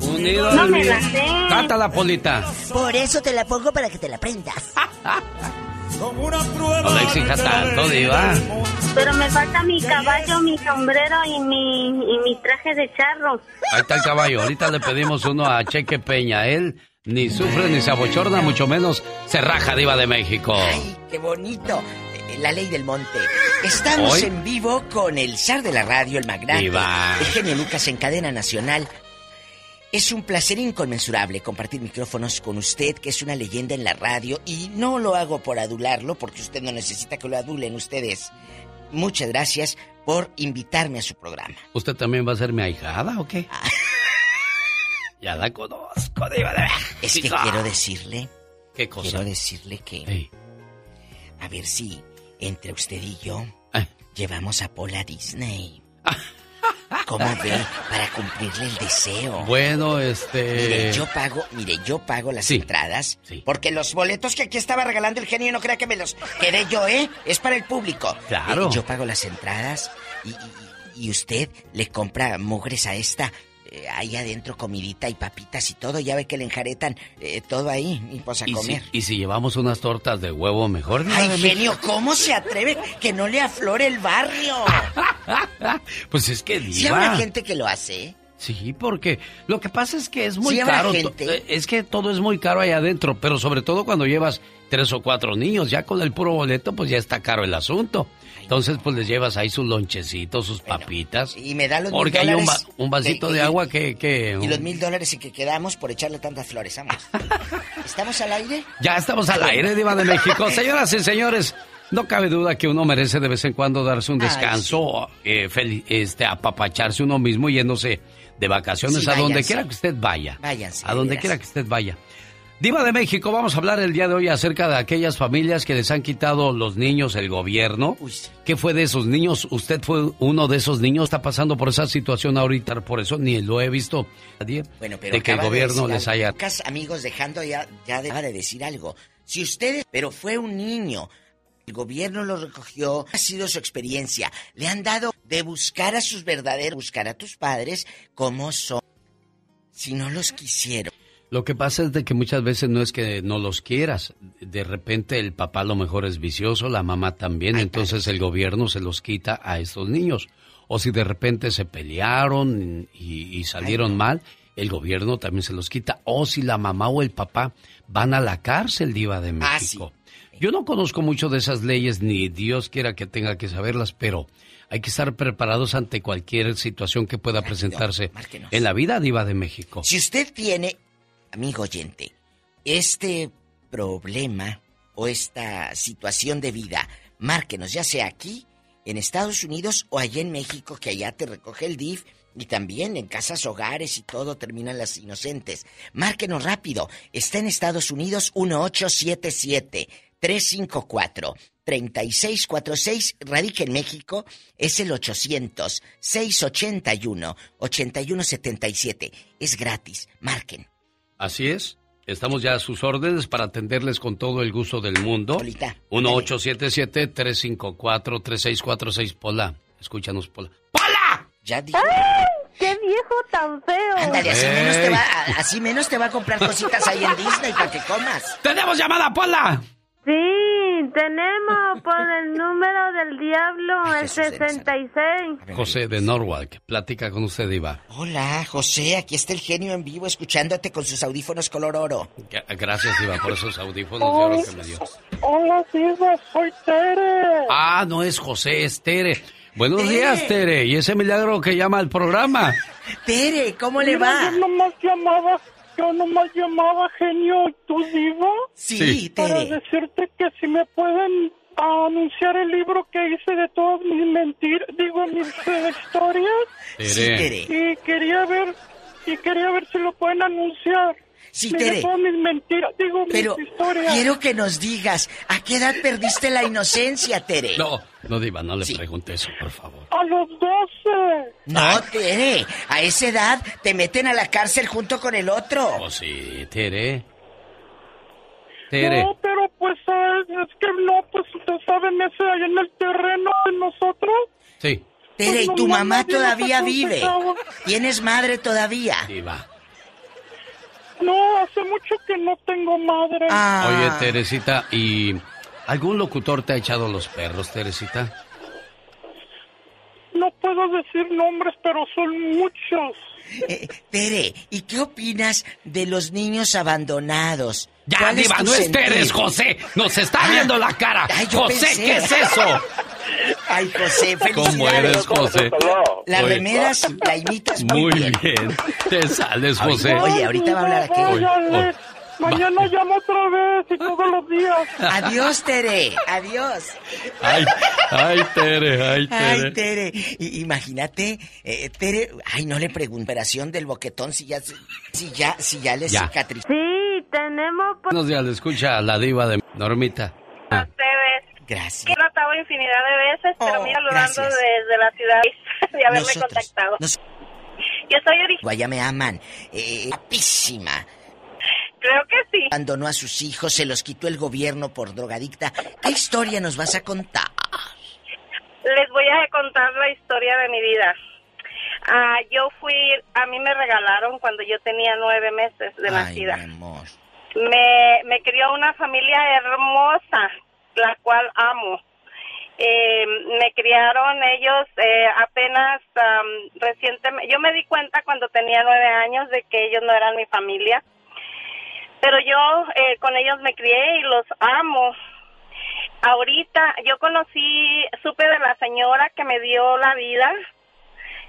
Unido No al me la sé. Cántala, Polita. Por eso te la pongo para que te la aprendas. No le exija tanto, Diva. Pero me falta mi caballo, mi sombrero y mi, y mi traje de charro. Ahí está el caballo. Ahorita le pedimos uno a Cheque Peña. Él ni sufre ni se abochorna, mucho menos se raja, Diva de México. ¡Qué bonito! La ley del monte. Estamos Hoy- en vivo con el zar de la radio, el magnate, Diva. el genio Lucas en cadena nacional. Es un placer inconmensurable compartir micrófonos con usted, que es una leyenda en la radio, y no lo hago por adularlo, porque usted no necesita que lo adulen ustedes. Muchas gracias por invitarme a su programa. ¿Usted también va a ser mi ahijada o qué? Ya la conozco, Diva de Es que quiero decirle. ¿Qué cosa? Quiero decirle que. A ver si entre usted y yo Eh. llevamos a Paula a Disney. ¿Cómo ve? Para cumplirle el deseo. Bueno, este... Mire, yo pago, mire, yo pago las Sí. entradas. Porque los boletos que aquí estaba regalando el genio, no crea que me los quedé yo, ¿eh? Es para el público. Claro. Eh, yo pago las entradas y, y- y usted le compra mugres a esta. Eh, ahí adentro comidita y papitas y todo. Ya ve que le enjaretan eh, todo ahí y pues a ¿Y si, comer. y si llevamos unas tortas de huevo mejor? Ay, de genio, ¿cómo se atreve que no le aflore el barrio? Pues es que Diva... Si habrá gente que lo hace. Sí, porque lo que pasa es que es muy Sí, caro. gente. eh, Es que todo es muy caro ahí adentro, pero sobre todo cuando llevas tres o cuatro niños, ya con el puro boleto, pues ya está caro el asunto. Entonces, pues les llevas ahí sus lonchecitos, sus papitas. Y me da los mil Porque hay un, va- un vasito que- de y- agua que... que Y los mil dólares en que quedamos por echarle tantas flores, vamos. ¿Estamos al aire? Ya estamos al aire, Diva de México. Señoras y señores, no cabe duda que uno merece de vez en cuando darse un Ay, descanso, eh, fel- este, apapacharse uno mismo yéndose de vacaciones Sí, a donde quiera que usted vaya. Váyanse, A de donde quiera que usted vaya. Diva de México, vamos a hablar el día de hoy acerca de aquellas familias que les han quitado los niños el gobierno. ¿Qué fue de esos niños? Usted fue uno de esos niños, está pasando por esa situación ahorita, por eso ni lo he visto nadie Bueno, pero de que el gobierno les haya... Lucas, amigos, dejando ya, ya acaba de decir algo. Si ustedes, pero fue un niño, el gobierno lo recogió, ha sido su experiencia. Le han dado de buscar a sus verdaderos, buscar a tus padres como son. Si no los quisieron. Lo que pasa es de que muchas veces no es que no los quieras. De repente el papá a lo mejor es vicioso, la mamá también, entonces el gobierno se los quita a estos niños. O si de repente se pelearon y, y salieron mal, el gobierno también se los quita. O si la mamá o el papá van a la cárcel, diva de Ah, México. Yo no conozco mucho de esas leyes, ni Dios quiera que tenga que saberlas, pero hay que estar preparados ante cualquier situación que pueda presentarse márquenos. en la vida, diva de México. Si usted tiene, amigo oyente, este problema o esta situación de vida, márquenos, ya sea aquí, en Estados Unidos o allá en México, que allá te recoge el DIF y también en casas hogares y todo terminan las inocentes. Márquenos rápido. Está en Estados Unidos 1877 354 3646 radica en México es el 800 681 8177 es gratis marquen Así es. Estamos ya a sus órdenes para atenderles con todo el gusto del mundo. Polita. 1877-354-3646. Pola, escúchanos, Pola. ya dije ¡Qué viejo tan feo! ándale así menos te va así menos te va a comprar cositas ahí en Disney para que comas ¡Tenemos llamada, Pola! Sí, tenemos por el número del diablo, el 66. José de Norwalk, platica con usted, Diva. Hola, José, aquí está el genio en vivo escuchándote con sus audífonos color oro. Gracias, Diva, por esos audífonos de oro que me dio. Hola, Diva, soy Tere. Ah, no es José, es Tere. Buenos días, Tere. Y ese milagro que llama al programa. Tere, ¿cómo le Mira, va? Yo nomás llamaba, yo nomás llamaba genio, ¿tú Diva? Sí, Para Tere. decirte que si me pueden anunciar el libro que hice de todas mis mentiras, digo, mis eh, historias. Tere. Y quería ver, y quería ver si lo pueden anunciar. Sí, Tere. todas mis mentiras, digo, Pero mis historias. quiero que nos digas, ¿a qué edad perdiste la inocencia, Tere? No, no, Diva, no le pregunte eso, por favor. A los 12. No, Tere, a esa edad te meten a la cárcel junto con el otro. Oh, sí, Tere. Tere. No, pero pues es que no, pues ustedes saben ese allá en el terreno de nosotros. Sí. Tere, ¿y Pues, tu no, mamá todavía vive? ¿Tienes madre todavía? Diva. No, hace mucho que no tengo madre. Ah. Oye, Teresita, ¿y algún locutor te ha echado los perros, Teresita? No puedo decir nombres, pero son muchos. Eh, Tere, ¿y qué opinas de los niños abandonados? Ya, ¿Cuál Diva, no es sentir? Teres, José. Nos está Ah. viendo la cara. Ay, yo José, pensé. ¿qué es eso? Ay, José, felicidades. ¿Cómo eres, José? La Oye. remeras la imitas muy, Muy bien. bien. Te sales, José. Oye, ahorita va a hablar aquí. Oye, Oye, Mañana llamo otra vez y todos los días. Adiós, Tere. Adiós. Ay, ay, Tere, ay, Tere. Ay, Tere. Imagínate, eh, Tere. Ay, no le pregunto. Operación del boquetón si ya, si ya, si ya le Ya. cicatrizó. Sí, tenemos por... Buenos días, le escucha a la diva de Normita. Ah, ustedes. Gracias. Que he tratado infinidad de veces, pero Oh, mira, saludando desde la ciudad de haberme Nosotros, contactado. nos- Yo soy originaria. Guaya me aman. Eh, guapísima. Creo que sí. Abandonó a sus hijos, se los quitó el gobierno por drogadicta. ¿Qué historia nos vas a contar? Les voy a contar la historia de mi vida. Ah, yo fui, a mí me regalaron cuando yo tenía nueve meses de Ay, nacida. mi amor. Me, me crió una familia hermosa, la cual amo. Eh, me criaron ellos eh, apenas recientemente. Yo me di cuenta cuando tenía nueve años de que ellos no eran mi familia. Pero yo eh, con ellos me crié y los amo. Ahorita yo conocí, supe de la señora que me dio la vida.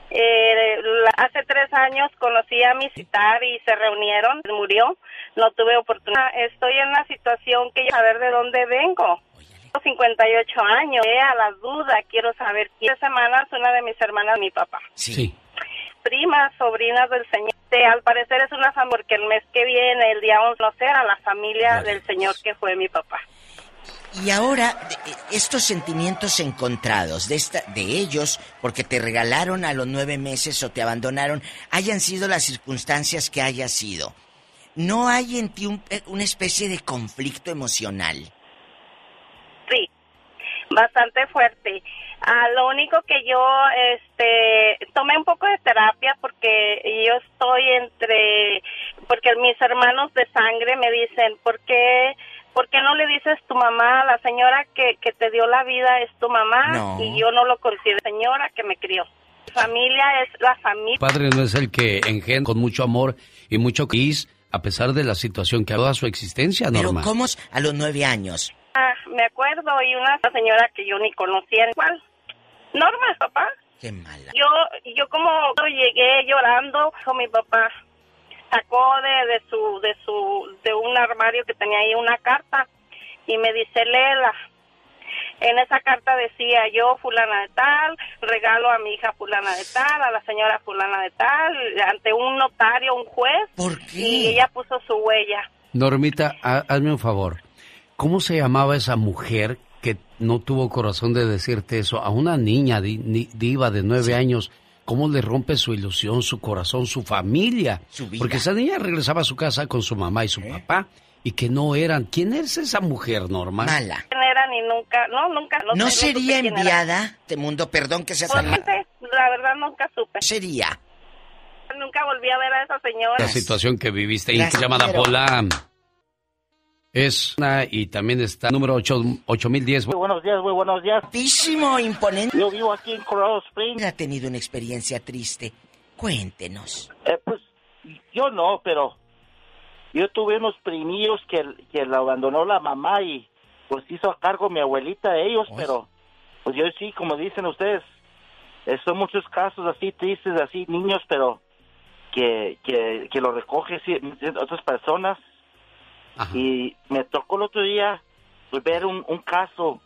Eh, la- hace tres años conocí a mi citar y se reunieron, murió, no tuve oportunidad. Estoy en una situación que saber de dónde vengo. Tengo 58 años, eh, a la duda, quiero saber. Hace semanas una de mis hermanas, mi papá. Sí. Primas, sobrinas del Señor. Al parecer es una familia, porque el mes que viene, el día 11, no sé, a la familia del Señor que fue mi papá. Y ahora, de- estos sentimientos encontrados de, esta, de ellos, porque te regalaron a los nueve meses o te abandonaron, hayan sido las circunstancias que haya sido, ¿no hay en ti un- eh, una especie de conflicto emocional? Sí, bastante fuerte. Ah, lo único que yo este tomé un poco de terapia porque yo estoy entre porque mis hermanos de sangre me dicen, "¿Por qué ¿Por qué no le dices tu mamá, la señora que, que te dio la vida es tu mamá? No. Y yo no lo considero señora que me crió. Familia es la familia. Padre no es el que engendra con mucho amor y mucho quis, a pesar de la situación que ha dado a su existencia, Pero Norma. ¿cómo es a los nueve años? Ah, me acuerdo, y una señora que yo ni conocía. ¿Cuál? Norma, papá. Qué mala. Yo, yo como llegué llorando, con mi papá sacó de, de su, de su, de un armario que tenía ahí una carta y me dice, léela. En esa carta decía yo, fulana de tal, regalo a mi hija fulana de tal, a la señora fulana de tal, ante un notario, un juez. ¿Por Y ella puso su huella. Normita, ha- hazme un favor. ¿Cómo se llamaba esa mujer que no tuvo corazón de decirte eso a una niña di- ni- diva de nueve años? ¿Cómo le rompe su ilusión, su corazón, su familia? vida. Porque esa niña regresaba a su casa con su mamá y su papá y que no eran. ¿Quién es esa mujer, Norma? Mala. ¿Quién era ni nunca? No, nunca. No, ¿No sé, sería enviada? Te mundo, perdón que sea Pues tan no la verdad nunca supe. Sería. Nunca volví a ver a esa señora. La situación que viviste. ¿Y Gracias, llamada pero- Pola? Es una y también está número 8, 8010. Muy buenos días, muy buenos días. Altísimo, imponente. Yo vivo aquí en Colorado Springs. ¿Ha tenido una experiencia triste? Cuéntenos. Eh, pues yo no, pero yo tuve unos primillos que, que la abandonó la mamá y pues hizo a cargo mi abuelita de ellos, pero pues yo sí, como dicen ustedes, eh, son muchos casos así tristes, así niños, pero que, que, que lo recoge sí, otras personas. Y me tocó el otro día pues, ver un, un caso,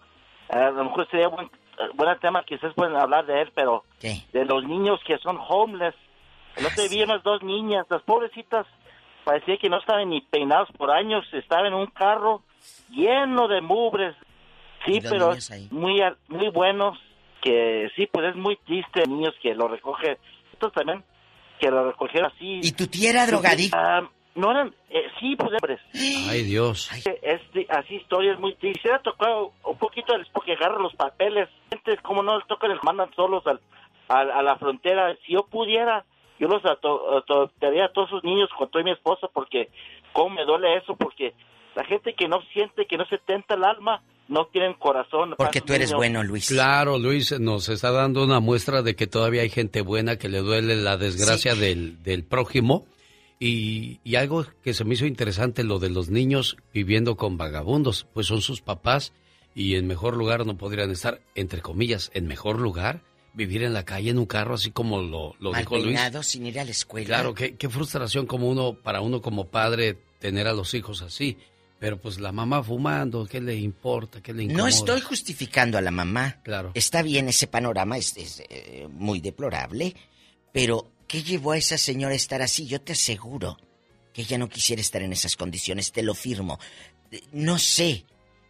a lo mejor sería buen, buen tema que ustedes pueden hablar de él, pero de los niños que son homeless. El otro día vi unas dos niñas, las pobrecitas, parecía que no estaban ni peinados por años, estaban en un carro lleno de mugres. Sí, pero muy muy buenos, que sí, pues es muy triste, niños que lo recogen, estos también, que lo recogieron así. ¿Y tu tía era drogadicta? No eran, eh, sí, pues hombres. Ay, Dios. Este, así historias muy tristes. Quisiera tocar un poquito porque agarran los papeles. Gente, como no les toca, les mandan solos al, al- a la frontera. Si yo pudiera, yo los adoptaría a todos esos niños con toda mi esposa porque cómo me duele eso, porque la gente que no siente, que no se tenta el alma, no tienen corazón. Porque tú eres niños. bueno, Luis. Claro, Luis, nos está dando una muestra de que todavía hay gente buena que le duele la desgracia del, del prójimo. Y, y algo que se me hizo interesante, lo de los niños viviendo con vagabundos, pues son sus papás y en mejor lugar no podrían estar, entre comillas, en mejor lugar, vivir en la calle en un carro, así como lo, lo Mal dijo Luis. sin ir a la escuela. Claro, qué, qué frustración como uno, para uno como padre, tener a los hijos así. Pero pues la mamá fumando, ¿qué le importa? ¿Qué le incomoda? No estoy justificando a la mamá. Claro. Está bien ese panorama, es, es, eh, muy deplorable, pero ¿qué llevó a esa señora a estar así? Yo te aseguro que ella no quisiera estar en esas condiciones, te lo firmo. Eh, No sé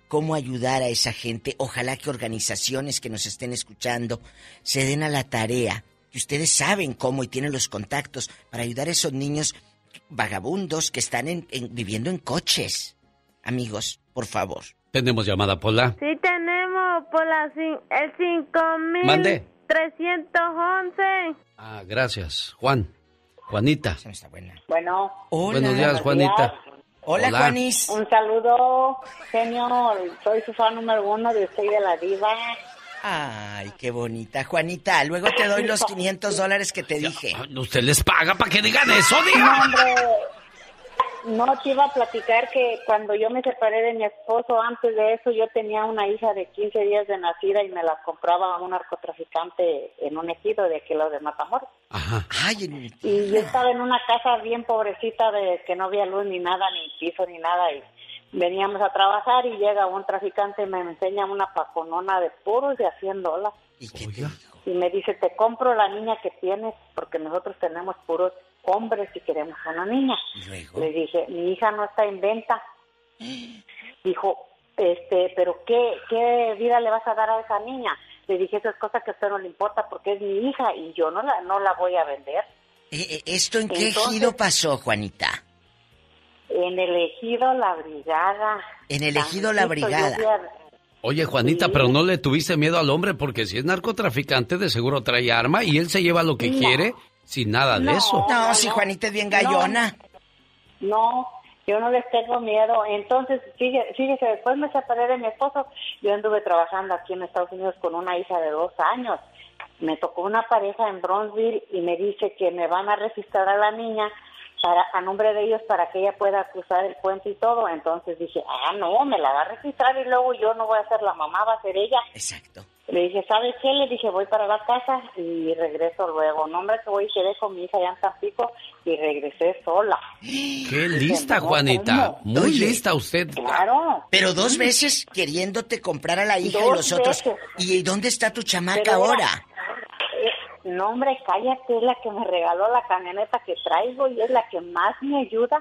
cómo ayudar a esa gente. Ojalá que organizaciones que nos estén escuchando se den a la tarea, que ustedes saben cómo y tienen los contactos para ayudar a esos niños vagabundos que están en- en- viviendo en coches. Amigos, por favor. Tenemos llamada, Pola. Sí tenemos por la, cin- el Mande. 5311. Ah, gracias. Juan. Juanita. Bueno. Buenos días, Juanita. Hola, Hola. Juanis. Un saludo, genio. Soy su fan número uno de usted y de la diva. Ay, qué bonita. Juanita, luego te doy los 500 dólares que te dije. ¿Usted les paga para que digan eso, No, diga? hombre, no te iba a platicar que cuando yo me separé de mi esposo, antes de eso yo tenía una hija de 15 días de nacida y me la compraba un narcotraficante en un ejido de aquí, lo de Matamoros. Ay, Y yo estaba en una casa bien pobrecita de que no había luz ni nada, ni piso ni nada. Y veníamos a trabajar y llega un traficante y me enseña una paconona de puros de a 100 dólares. Y me dice, te compro la niña que tienes porque nosotros tenemos puros hombres y queremos una niña. Le dije, mi hija no está en venta. Dijo, este, pero ¿qué, ¿qué vida le vas a dar a esa niña? Le dije, esa es cosa que a usted no le importa porque es mi hija y yo no la, no la voy a vender. Eh, eh, ¿Esto en qué Entonces- ejido pasó, Juanita? En el ejido La Brigada. En el ejido La Brigada. Oye, Juanita, pero no le tuviste miedo al hombre porque si es narcotraficante de seguro trae arma y él se lleva lo que No. quiere sin nada de eso. No, si Juanita es bien gallona. No, yo no les tengo miedo. Entonces, fíjese, fíjese, después me separé de mi esposo. Yo anduve trabajando aquí en Estados Unidos con una hija de dos años. Me tocó una pareja en Bronzeville y me dice que me van a registrar a la niña para a nombre de ellos para que ella pueda cruzar el puente y todo. Entonces dije, ah, no, me la va a registrar y luego yo no voy a ser la mamá, va a ser ella. Exacto. Le dije, ¿sabes qué? Le dije, voy para la casa y regreso luego. No, hombre, que voy y quedé con mi hija allá en Tampico y regresé sola. Qué lista, Juanita. Muy lista usted. Claro. Pero dos veces queriéndote comprar a la hija y los otros. veces. ¿Y dónde está tu chamaca Pero ahora? era- eh, No, hombre, cállate, es la que me regaló la camioneta que traigo y es la que más me ayuda.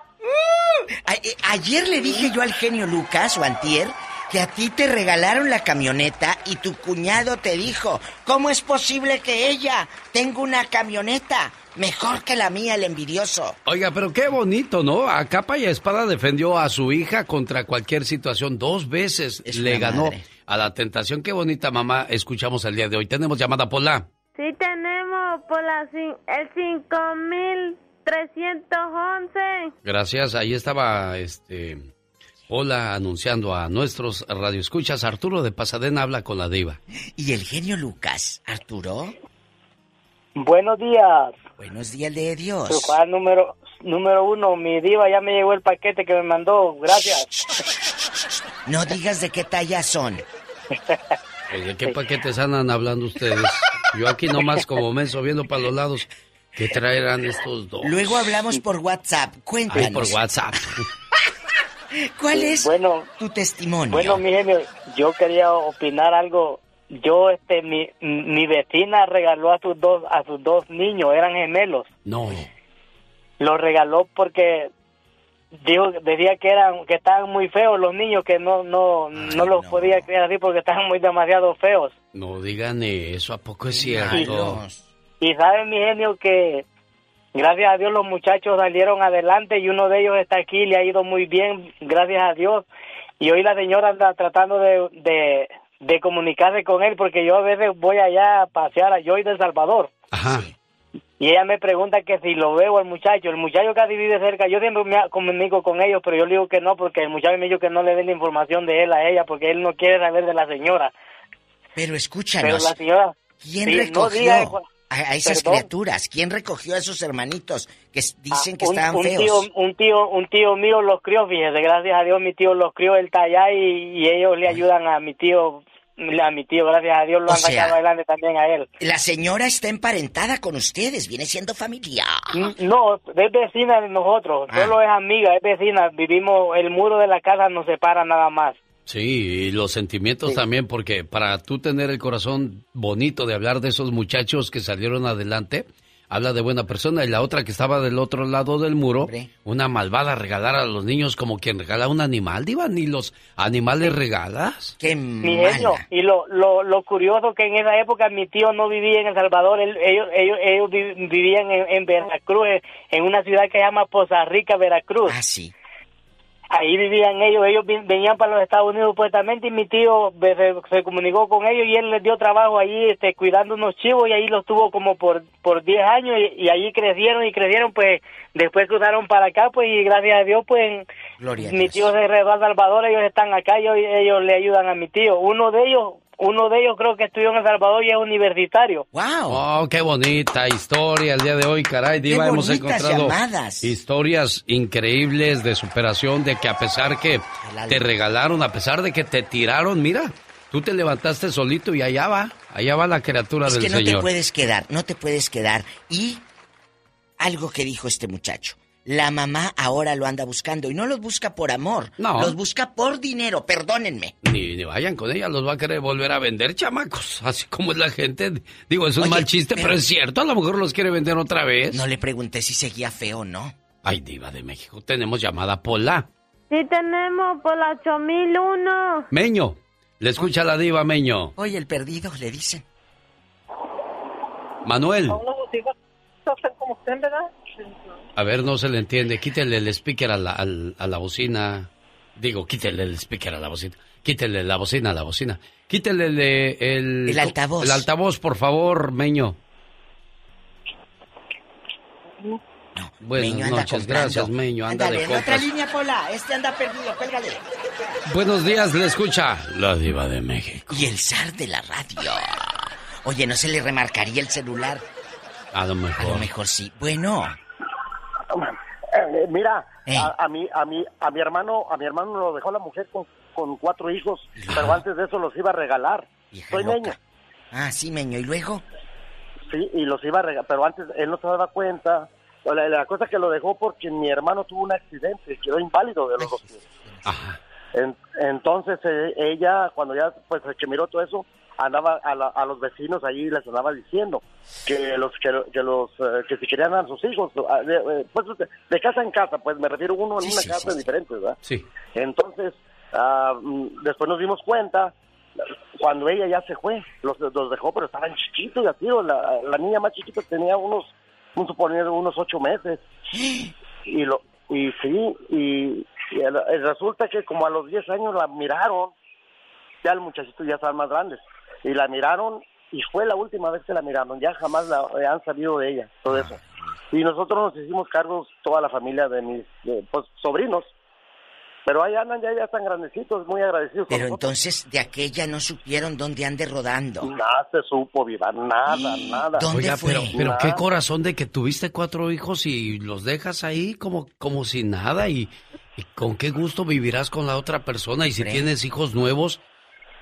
A- eh, ayer le dije yo al genio Lucas o antier que a ti te regalaron la camioneta y tu cuñado te dijo, ¿cómo es posible que ella tenga una camioneta mejor que la mía, el envidioso? Oiga, pero qué bonito, ¿no? A capa y a espada defendió a su hija contra cualquier situación. Dos veces le ganó madre. a la tentación. Qué bonita mamá escuchamos el día de hoy. Tenemos llamada Pola. Sí tenemos por la, cin- el 5311. Gracias. Ahí estaba este Hola, anunciando a nuestros radioescuchas, Arturo de Pasadena habla con la diva. ¿Y el genio Lucas, Arturo? Buenos días. Buenos días de Dios. Su fan número, número uno, mi diva, ya me llegó el paquete que me mandó. Gracias. No digas de qué talla son. ¿De qué paquetes andan hablando ustedes? Yo aquí nomás como menso viendo para los lados. ¿Qué traerán estos dos? Luego hablamos por WhatsApp. Cuéntanos. Ay, por WhatsApp. ¿Cuál es bueno, tu testimonio? Bueno, mi genio, yo quería opinar algo. Yo, este, mi, mi vecina regaló a sus dos, a sus dos niños, eran gemelos. No. Los regaló porque dijo, decía que eran, que estaban muy feos los niños, que no, no, no los podía criar así porque estaban muy demasiado feos. No digan eso, ¿a poco es cierto? Y sabe mi genio que gracias a Dios los muchachos salieron adelante y uno de ellos está aquí, le ha ido muy bien, gracias a Dios. Y hoy la señora anda tratando de, de, de comunicarse con él porque yo a veces voy allá a pasear a Joy de Salvador. Ajá. Y ella me pregunta que si lo veo al muchacho. El muchacho casi vive cerca. Yo siempre me comunico con ellos, pero yo le digo que no porque el muchacho me dijo que no le den la información de él a ella porque él no quiere saber de la señora. Pero escúchanos. Pero la señora... ¿Quién Sí, no recogió diga- a, esas Perdón. criaturas? ¿Quién recogió a esos hermanitos que s- dicen que un, estaban un feos? Tío, un tío, un tío mío los crió, fíjese, gracias a Dios mi tío los crió, él está allá y, y ellos le ayudan a mi tío, a mi tío, gracias a Dios lo O han sea- sacado adelante también a él. La señora está emparentada con ustedes, viene siendo familia. No, es vecina de nosotros, Ah. solo es amiga, es vecina, vivimos, el muro de la casa nos separa nada más. Sí, y los sentimientos también, porque para tú tener el corazón bonito de hablar de esos muchachos que salieron adelante, habla de buena persona. Y la otra que estaba del otro lado del muro, una malvada regalar a los niños como quien regala un animal, Diva, ni los animales regalas. Qué Mi genio, y lo, lo, lo curioso que en esa época mi tío no vivía en El Salvador, él- ellos, ellos, ellos vi- vivían en, en Veracruz, en- en una ciudad que se llama Poza Rica, Veracruz. Ah, sí. Ahí vivían ellos, ellos venían para los Estados Unidos supuestamente y mi tío se, comunicó con ellos y él les dio trabajo ahí este, cuidando unos chivos y ahí los tuvo como por por 10 años y, y ahí crecieron y crecieron pues después cruzaron para acá pues y gracias a Dios pues Gloria mi tío se regresó a Salvador, ellos están acá y hoy ellos le ayudan a mi tío. Uno de ellos, uno de ellos creo que estudió en El Salvador y es universitario. ¡Wow! Oh, qué bonita historia el día de hoy, caray, Diva. Hemos bonitas encontrado llamadas. historias increíbles de superación, de que a pesar que te regalaron, a pesar de que te tiraron, mira, tú te levantaste solito y allá va, allá va la criatura Es del que no Señor. te puedes quedar, no te puedes quedar. Y algo que dijo este muchacho. La mamá ahora lo anda buscando y no los busca por amor, No. los busca por dinero, perdónenme. Ni, ni vayan con ella, los va a querer volver a vender, chamacos. Así como es la gente. Digo, es un Oye, mal chiste, pero- pero... es cierto, a lo mejor los quiere vender otra vez. No le pregunté si seguía feo o no. Ay, Diva de México, tenemos llamada Pola. Sí tenemos por la 8001. Meño, le escucha la Diva, Meño. Oye, el perdido, le dicen. Manuel, como usted, ¿verdad? A ver, no se le entiende. Quítele el speaker a la, al- a la bocina. Digo, quítele el speaker a la bocina. Quítele la bocina a la bocina. Quítele el, el, El altavoz. El altavoz, por favor, Meño. Buenas Meño anda noches, gracias, Meño. Anda Ándale, de en otra línea, Pola. Este anda perdido. Buenos días, le escucha la Diva de México. Y el zar de la radio. Oye, ¿no se le remarcaría el celular? A lo A mejor. lo mejor sí. Bueno, Eh, mira, a, a mi a mi a mi hermano a mi hermano lo dejó la mujer con, con cuatro hijos, pero antes de eso los iba a regalar. Soy loca. niño. Ah, sí, Meño. ¿Y luego? Sí, y los iba a regalar, pero antes él no se daba cuenta. La, la cosa que lo dejó porque mi hermano tuvo un accidente, quedó inválido de los dos pies. En- entonces eh, ella, cuando ya pues que miró todo eso, andaba a, la- a los vecinos allí les andaba diciendo que los que, que los eh, que si querían a sus hijos, ah, de, eh, pues de, casa en casa, pues me refiero uno en Sí, una sí, casa sí, diferente, ¿verdad? Sí. Entonces, mm, después nos dimos cuenta, cuando ella ya se fue, los, los dejó, pero estaban chiquitos y así, o la, la niña más chiquita tenía unos, un suponer, unos ocho meses. Y lo y sí, y, resulta que como a los 10 años la miraron, ya el muchachito ya estaba más grandes, y la miraron y fue la última vez que la miraron, ya jamás la, eh, han sabido de ella, todo eso. Y nosotros nos hicimos cargos, toda la familia de mis de, pues, sobrinos, Pero ahí andan, ya, ya están grandecitos, muy agradecidos. Pero entonces de aquella no supieron dónde ande rodando. Nada se supo, Viva, nada, nada. Oiga, pero, pero qué corazón de que tuviste cuatro hijos y los dejas ahí como, como si nada y, y con qué gusto vivirás con la otra persona y si tienes hijos nuevos,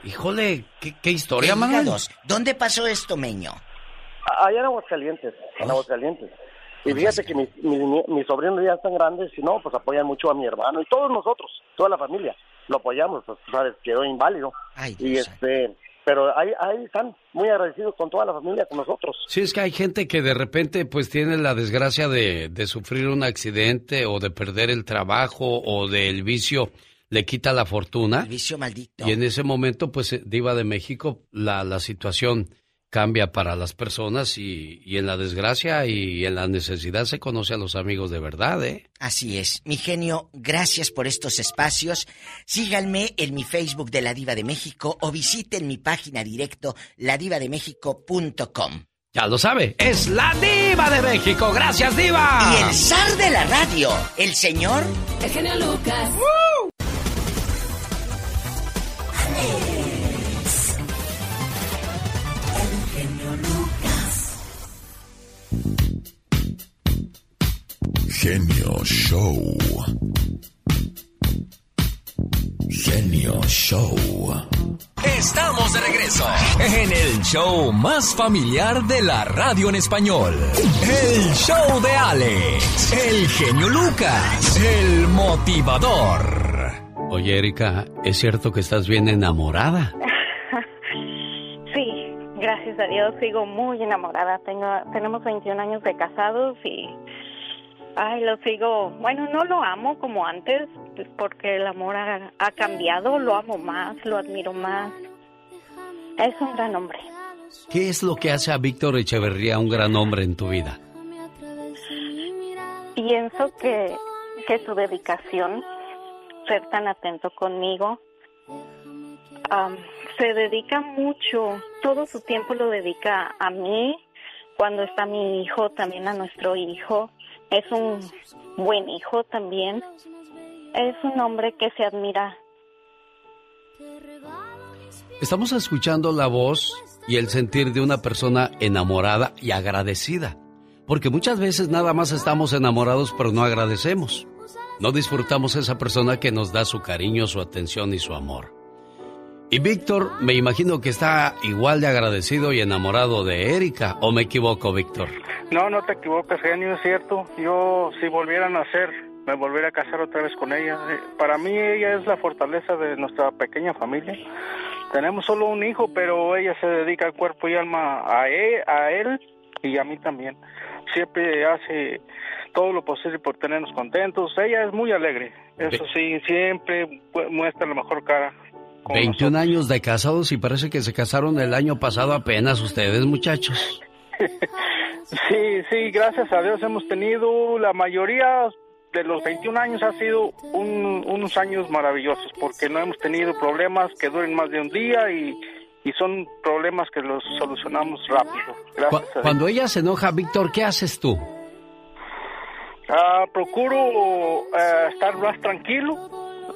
híjole, qué, qué historia, Manuel. ¿Dónde pasó esto, Meño? Allá en Aguascalientes, en Aguascalientes. Y fíjate que mis, mis, mis sobrinos ya están grandes y no, pues apoyan mucho a mi hermano y todos nosotros, toda la familia, lo apoyamos, pues sabes, quedó inválido. y este, pero ahí, ahí están muy agradecidos con toda la familia, con nosotros. Sí, es que hay gente que de repente pues tiene la desgracia de, de sufrir un accidente o de perder el trabajo o del vicio le quita la fortuna. El vicio maldito. Y en ese momento, pues, eh, Diva de México, la, la situación cambia para las personas y, y, en la desgracia y en la necesidad se conoce a los amigos de verdad, ¿eh? Así es. Mi genio, gracias por estos espacios. Síganme en mi Facebook de La Diva de México o visiten mi página directo ladivademéxico.com. Ya lo sabe, es la diva de México. Gracias, diva. Y el zar de la radio, el señor... El genio Lucas. Genio Show. Genio Show. Estamos de regreso en el show más familiar de la radio en español. El show de Alex, el genio Lucas, el motivador. Oye, Erika, ¿es cierto que estás bien enamorada? Sí, gracias a Dios sigo muy enamorada. Tengo, tenemos 21 años de casados y Ay, lo sigo. Bueno, no lo amo como antes, pues, porque el amor ha, ha, cambiado. Lo amo más, lo admiro más. Es un gran hombre. ¿Qué es lo que hace a Víctor Echeverría un gran hombre en tu vida? Pienso que, que su dedicación, ser tan atento conmigo, um, se dedica mucho, todo su tiempo lo dedica a mí, cuando está mi hijo, también a nuestro hijo es un buen hijo también. Es un hombre que se admira. Estamos escuchando la voz y el sentir de una persona enamorada y agradecida. Porque muchas veces nada más estamos enamorados pero no agradecemos. No disfrutamos esa persona que nos da su cariño, su atención y su amor. Y Víctor, me imagino que está igual de agradecido y enamorado de Erika, ¿o me equivoco, Víctor? No, no te equivocas, genio, es cierto. Yo, si volviera a nacer, me volvería a casar otra vez con ella. Eh, Para mí, ella es la fortaleza de nuestra pequeña familia. Tenemos solo un hijo, pero ella se dedica cuerpo y alma a él, a él y a mí también. Siempre hace todo lo posible por tenernos contentos. Ella es muy alegre, eso sí, siempre muestra la mejor cara. 21 años de casados y parece que se casaron el año pasado apenas ustedes, muchachos. sí, sí, gracias a Dios hemos tenido la mayoría de los 21 años ha sido un, unos años maravillosos porque no hemos tenido problemas que duren más de un día y, y son problemas que los solucionamos rápido. Gracias Cu Cuando ella se enoja, Víctor, ¿qué haces tú? Uh, procuro uh, estar más tranquilo,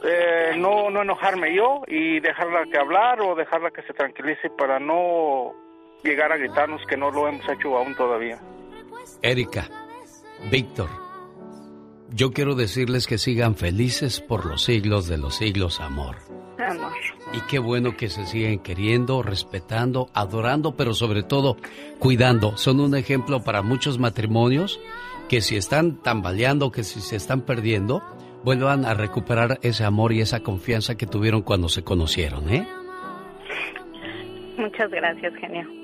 eh, no, no enojarme yo y dejarla que hablar o dejarla que se tranquilice para no llegar a gritarnos que no lo hemos hecho aún todavía. Erika, Víctor, yo quiero decirles que sigan felices por los siglos de los siglos, amor. Amor. Y qué bueno que se siguen queriendo, respetando, adorando, pero sobre todo cuidando. Son un ejemplo para muchos matrimonios que si están tambaleando, que si se están perdiendo, vuelvan a recuperar ese amor y esa confianza que tuvieron cuando se conocieron, ¿eh? Muchas gracias, genio.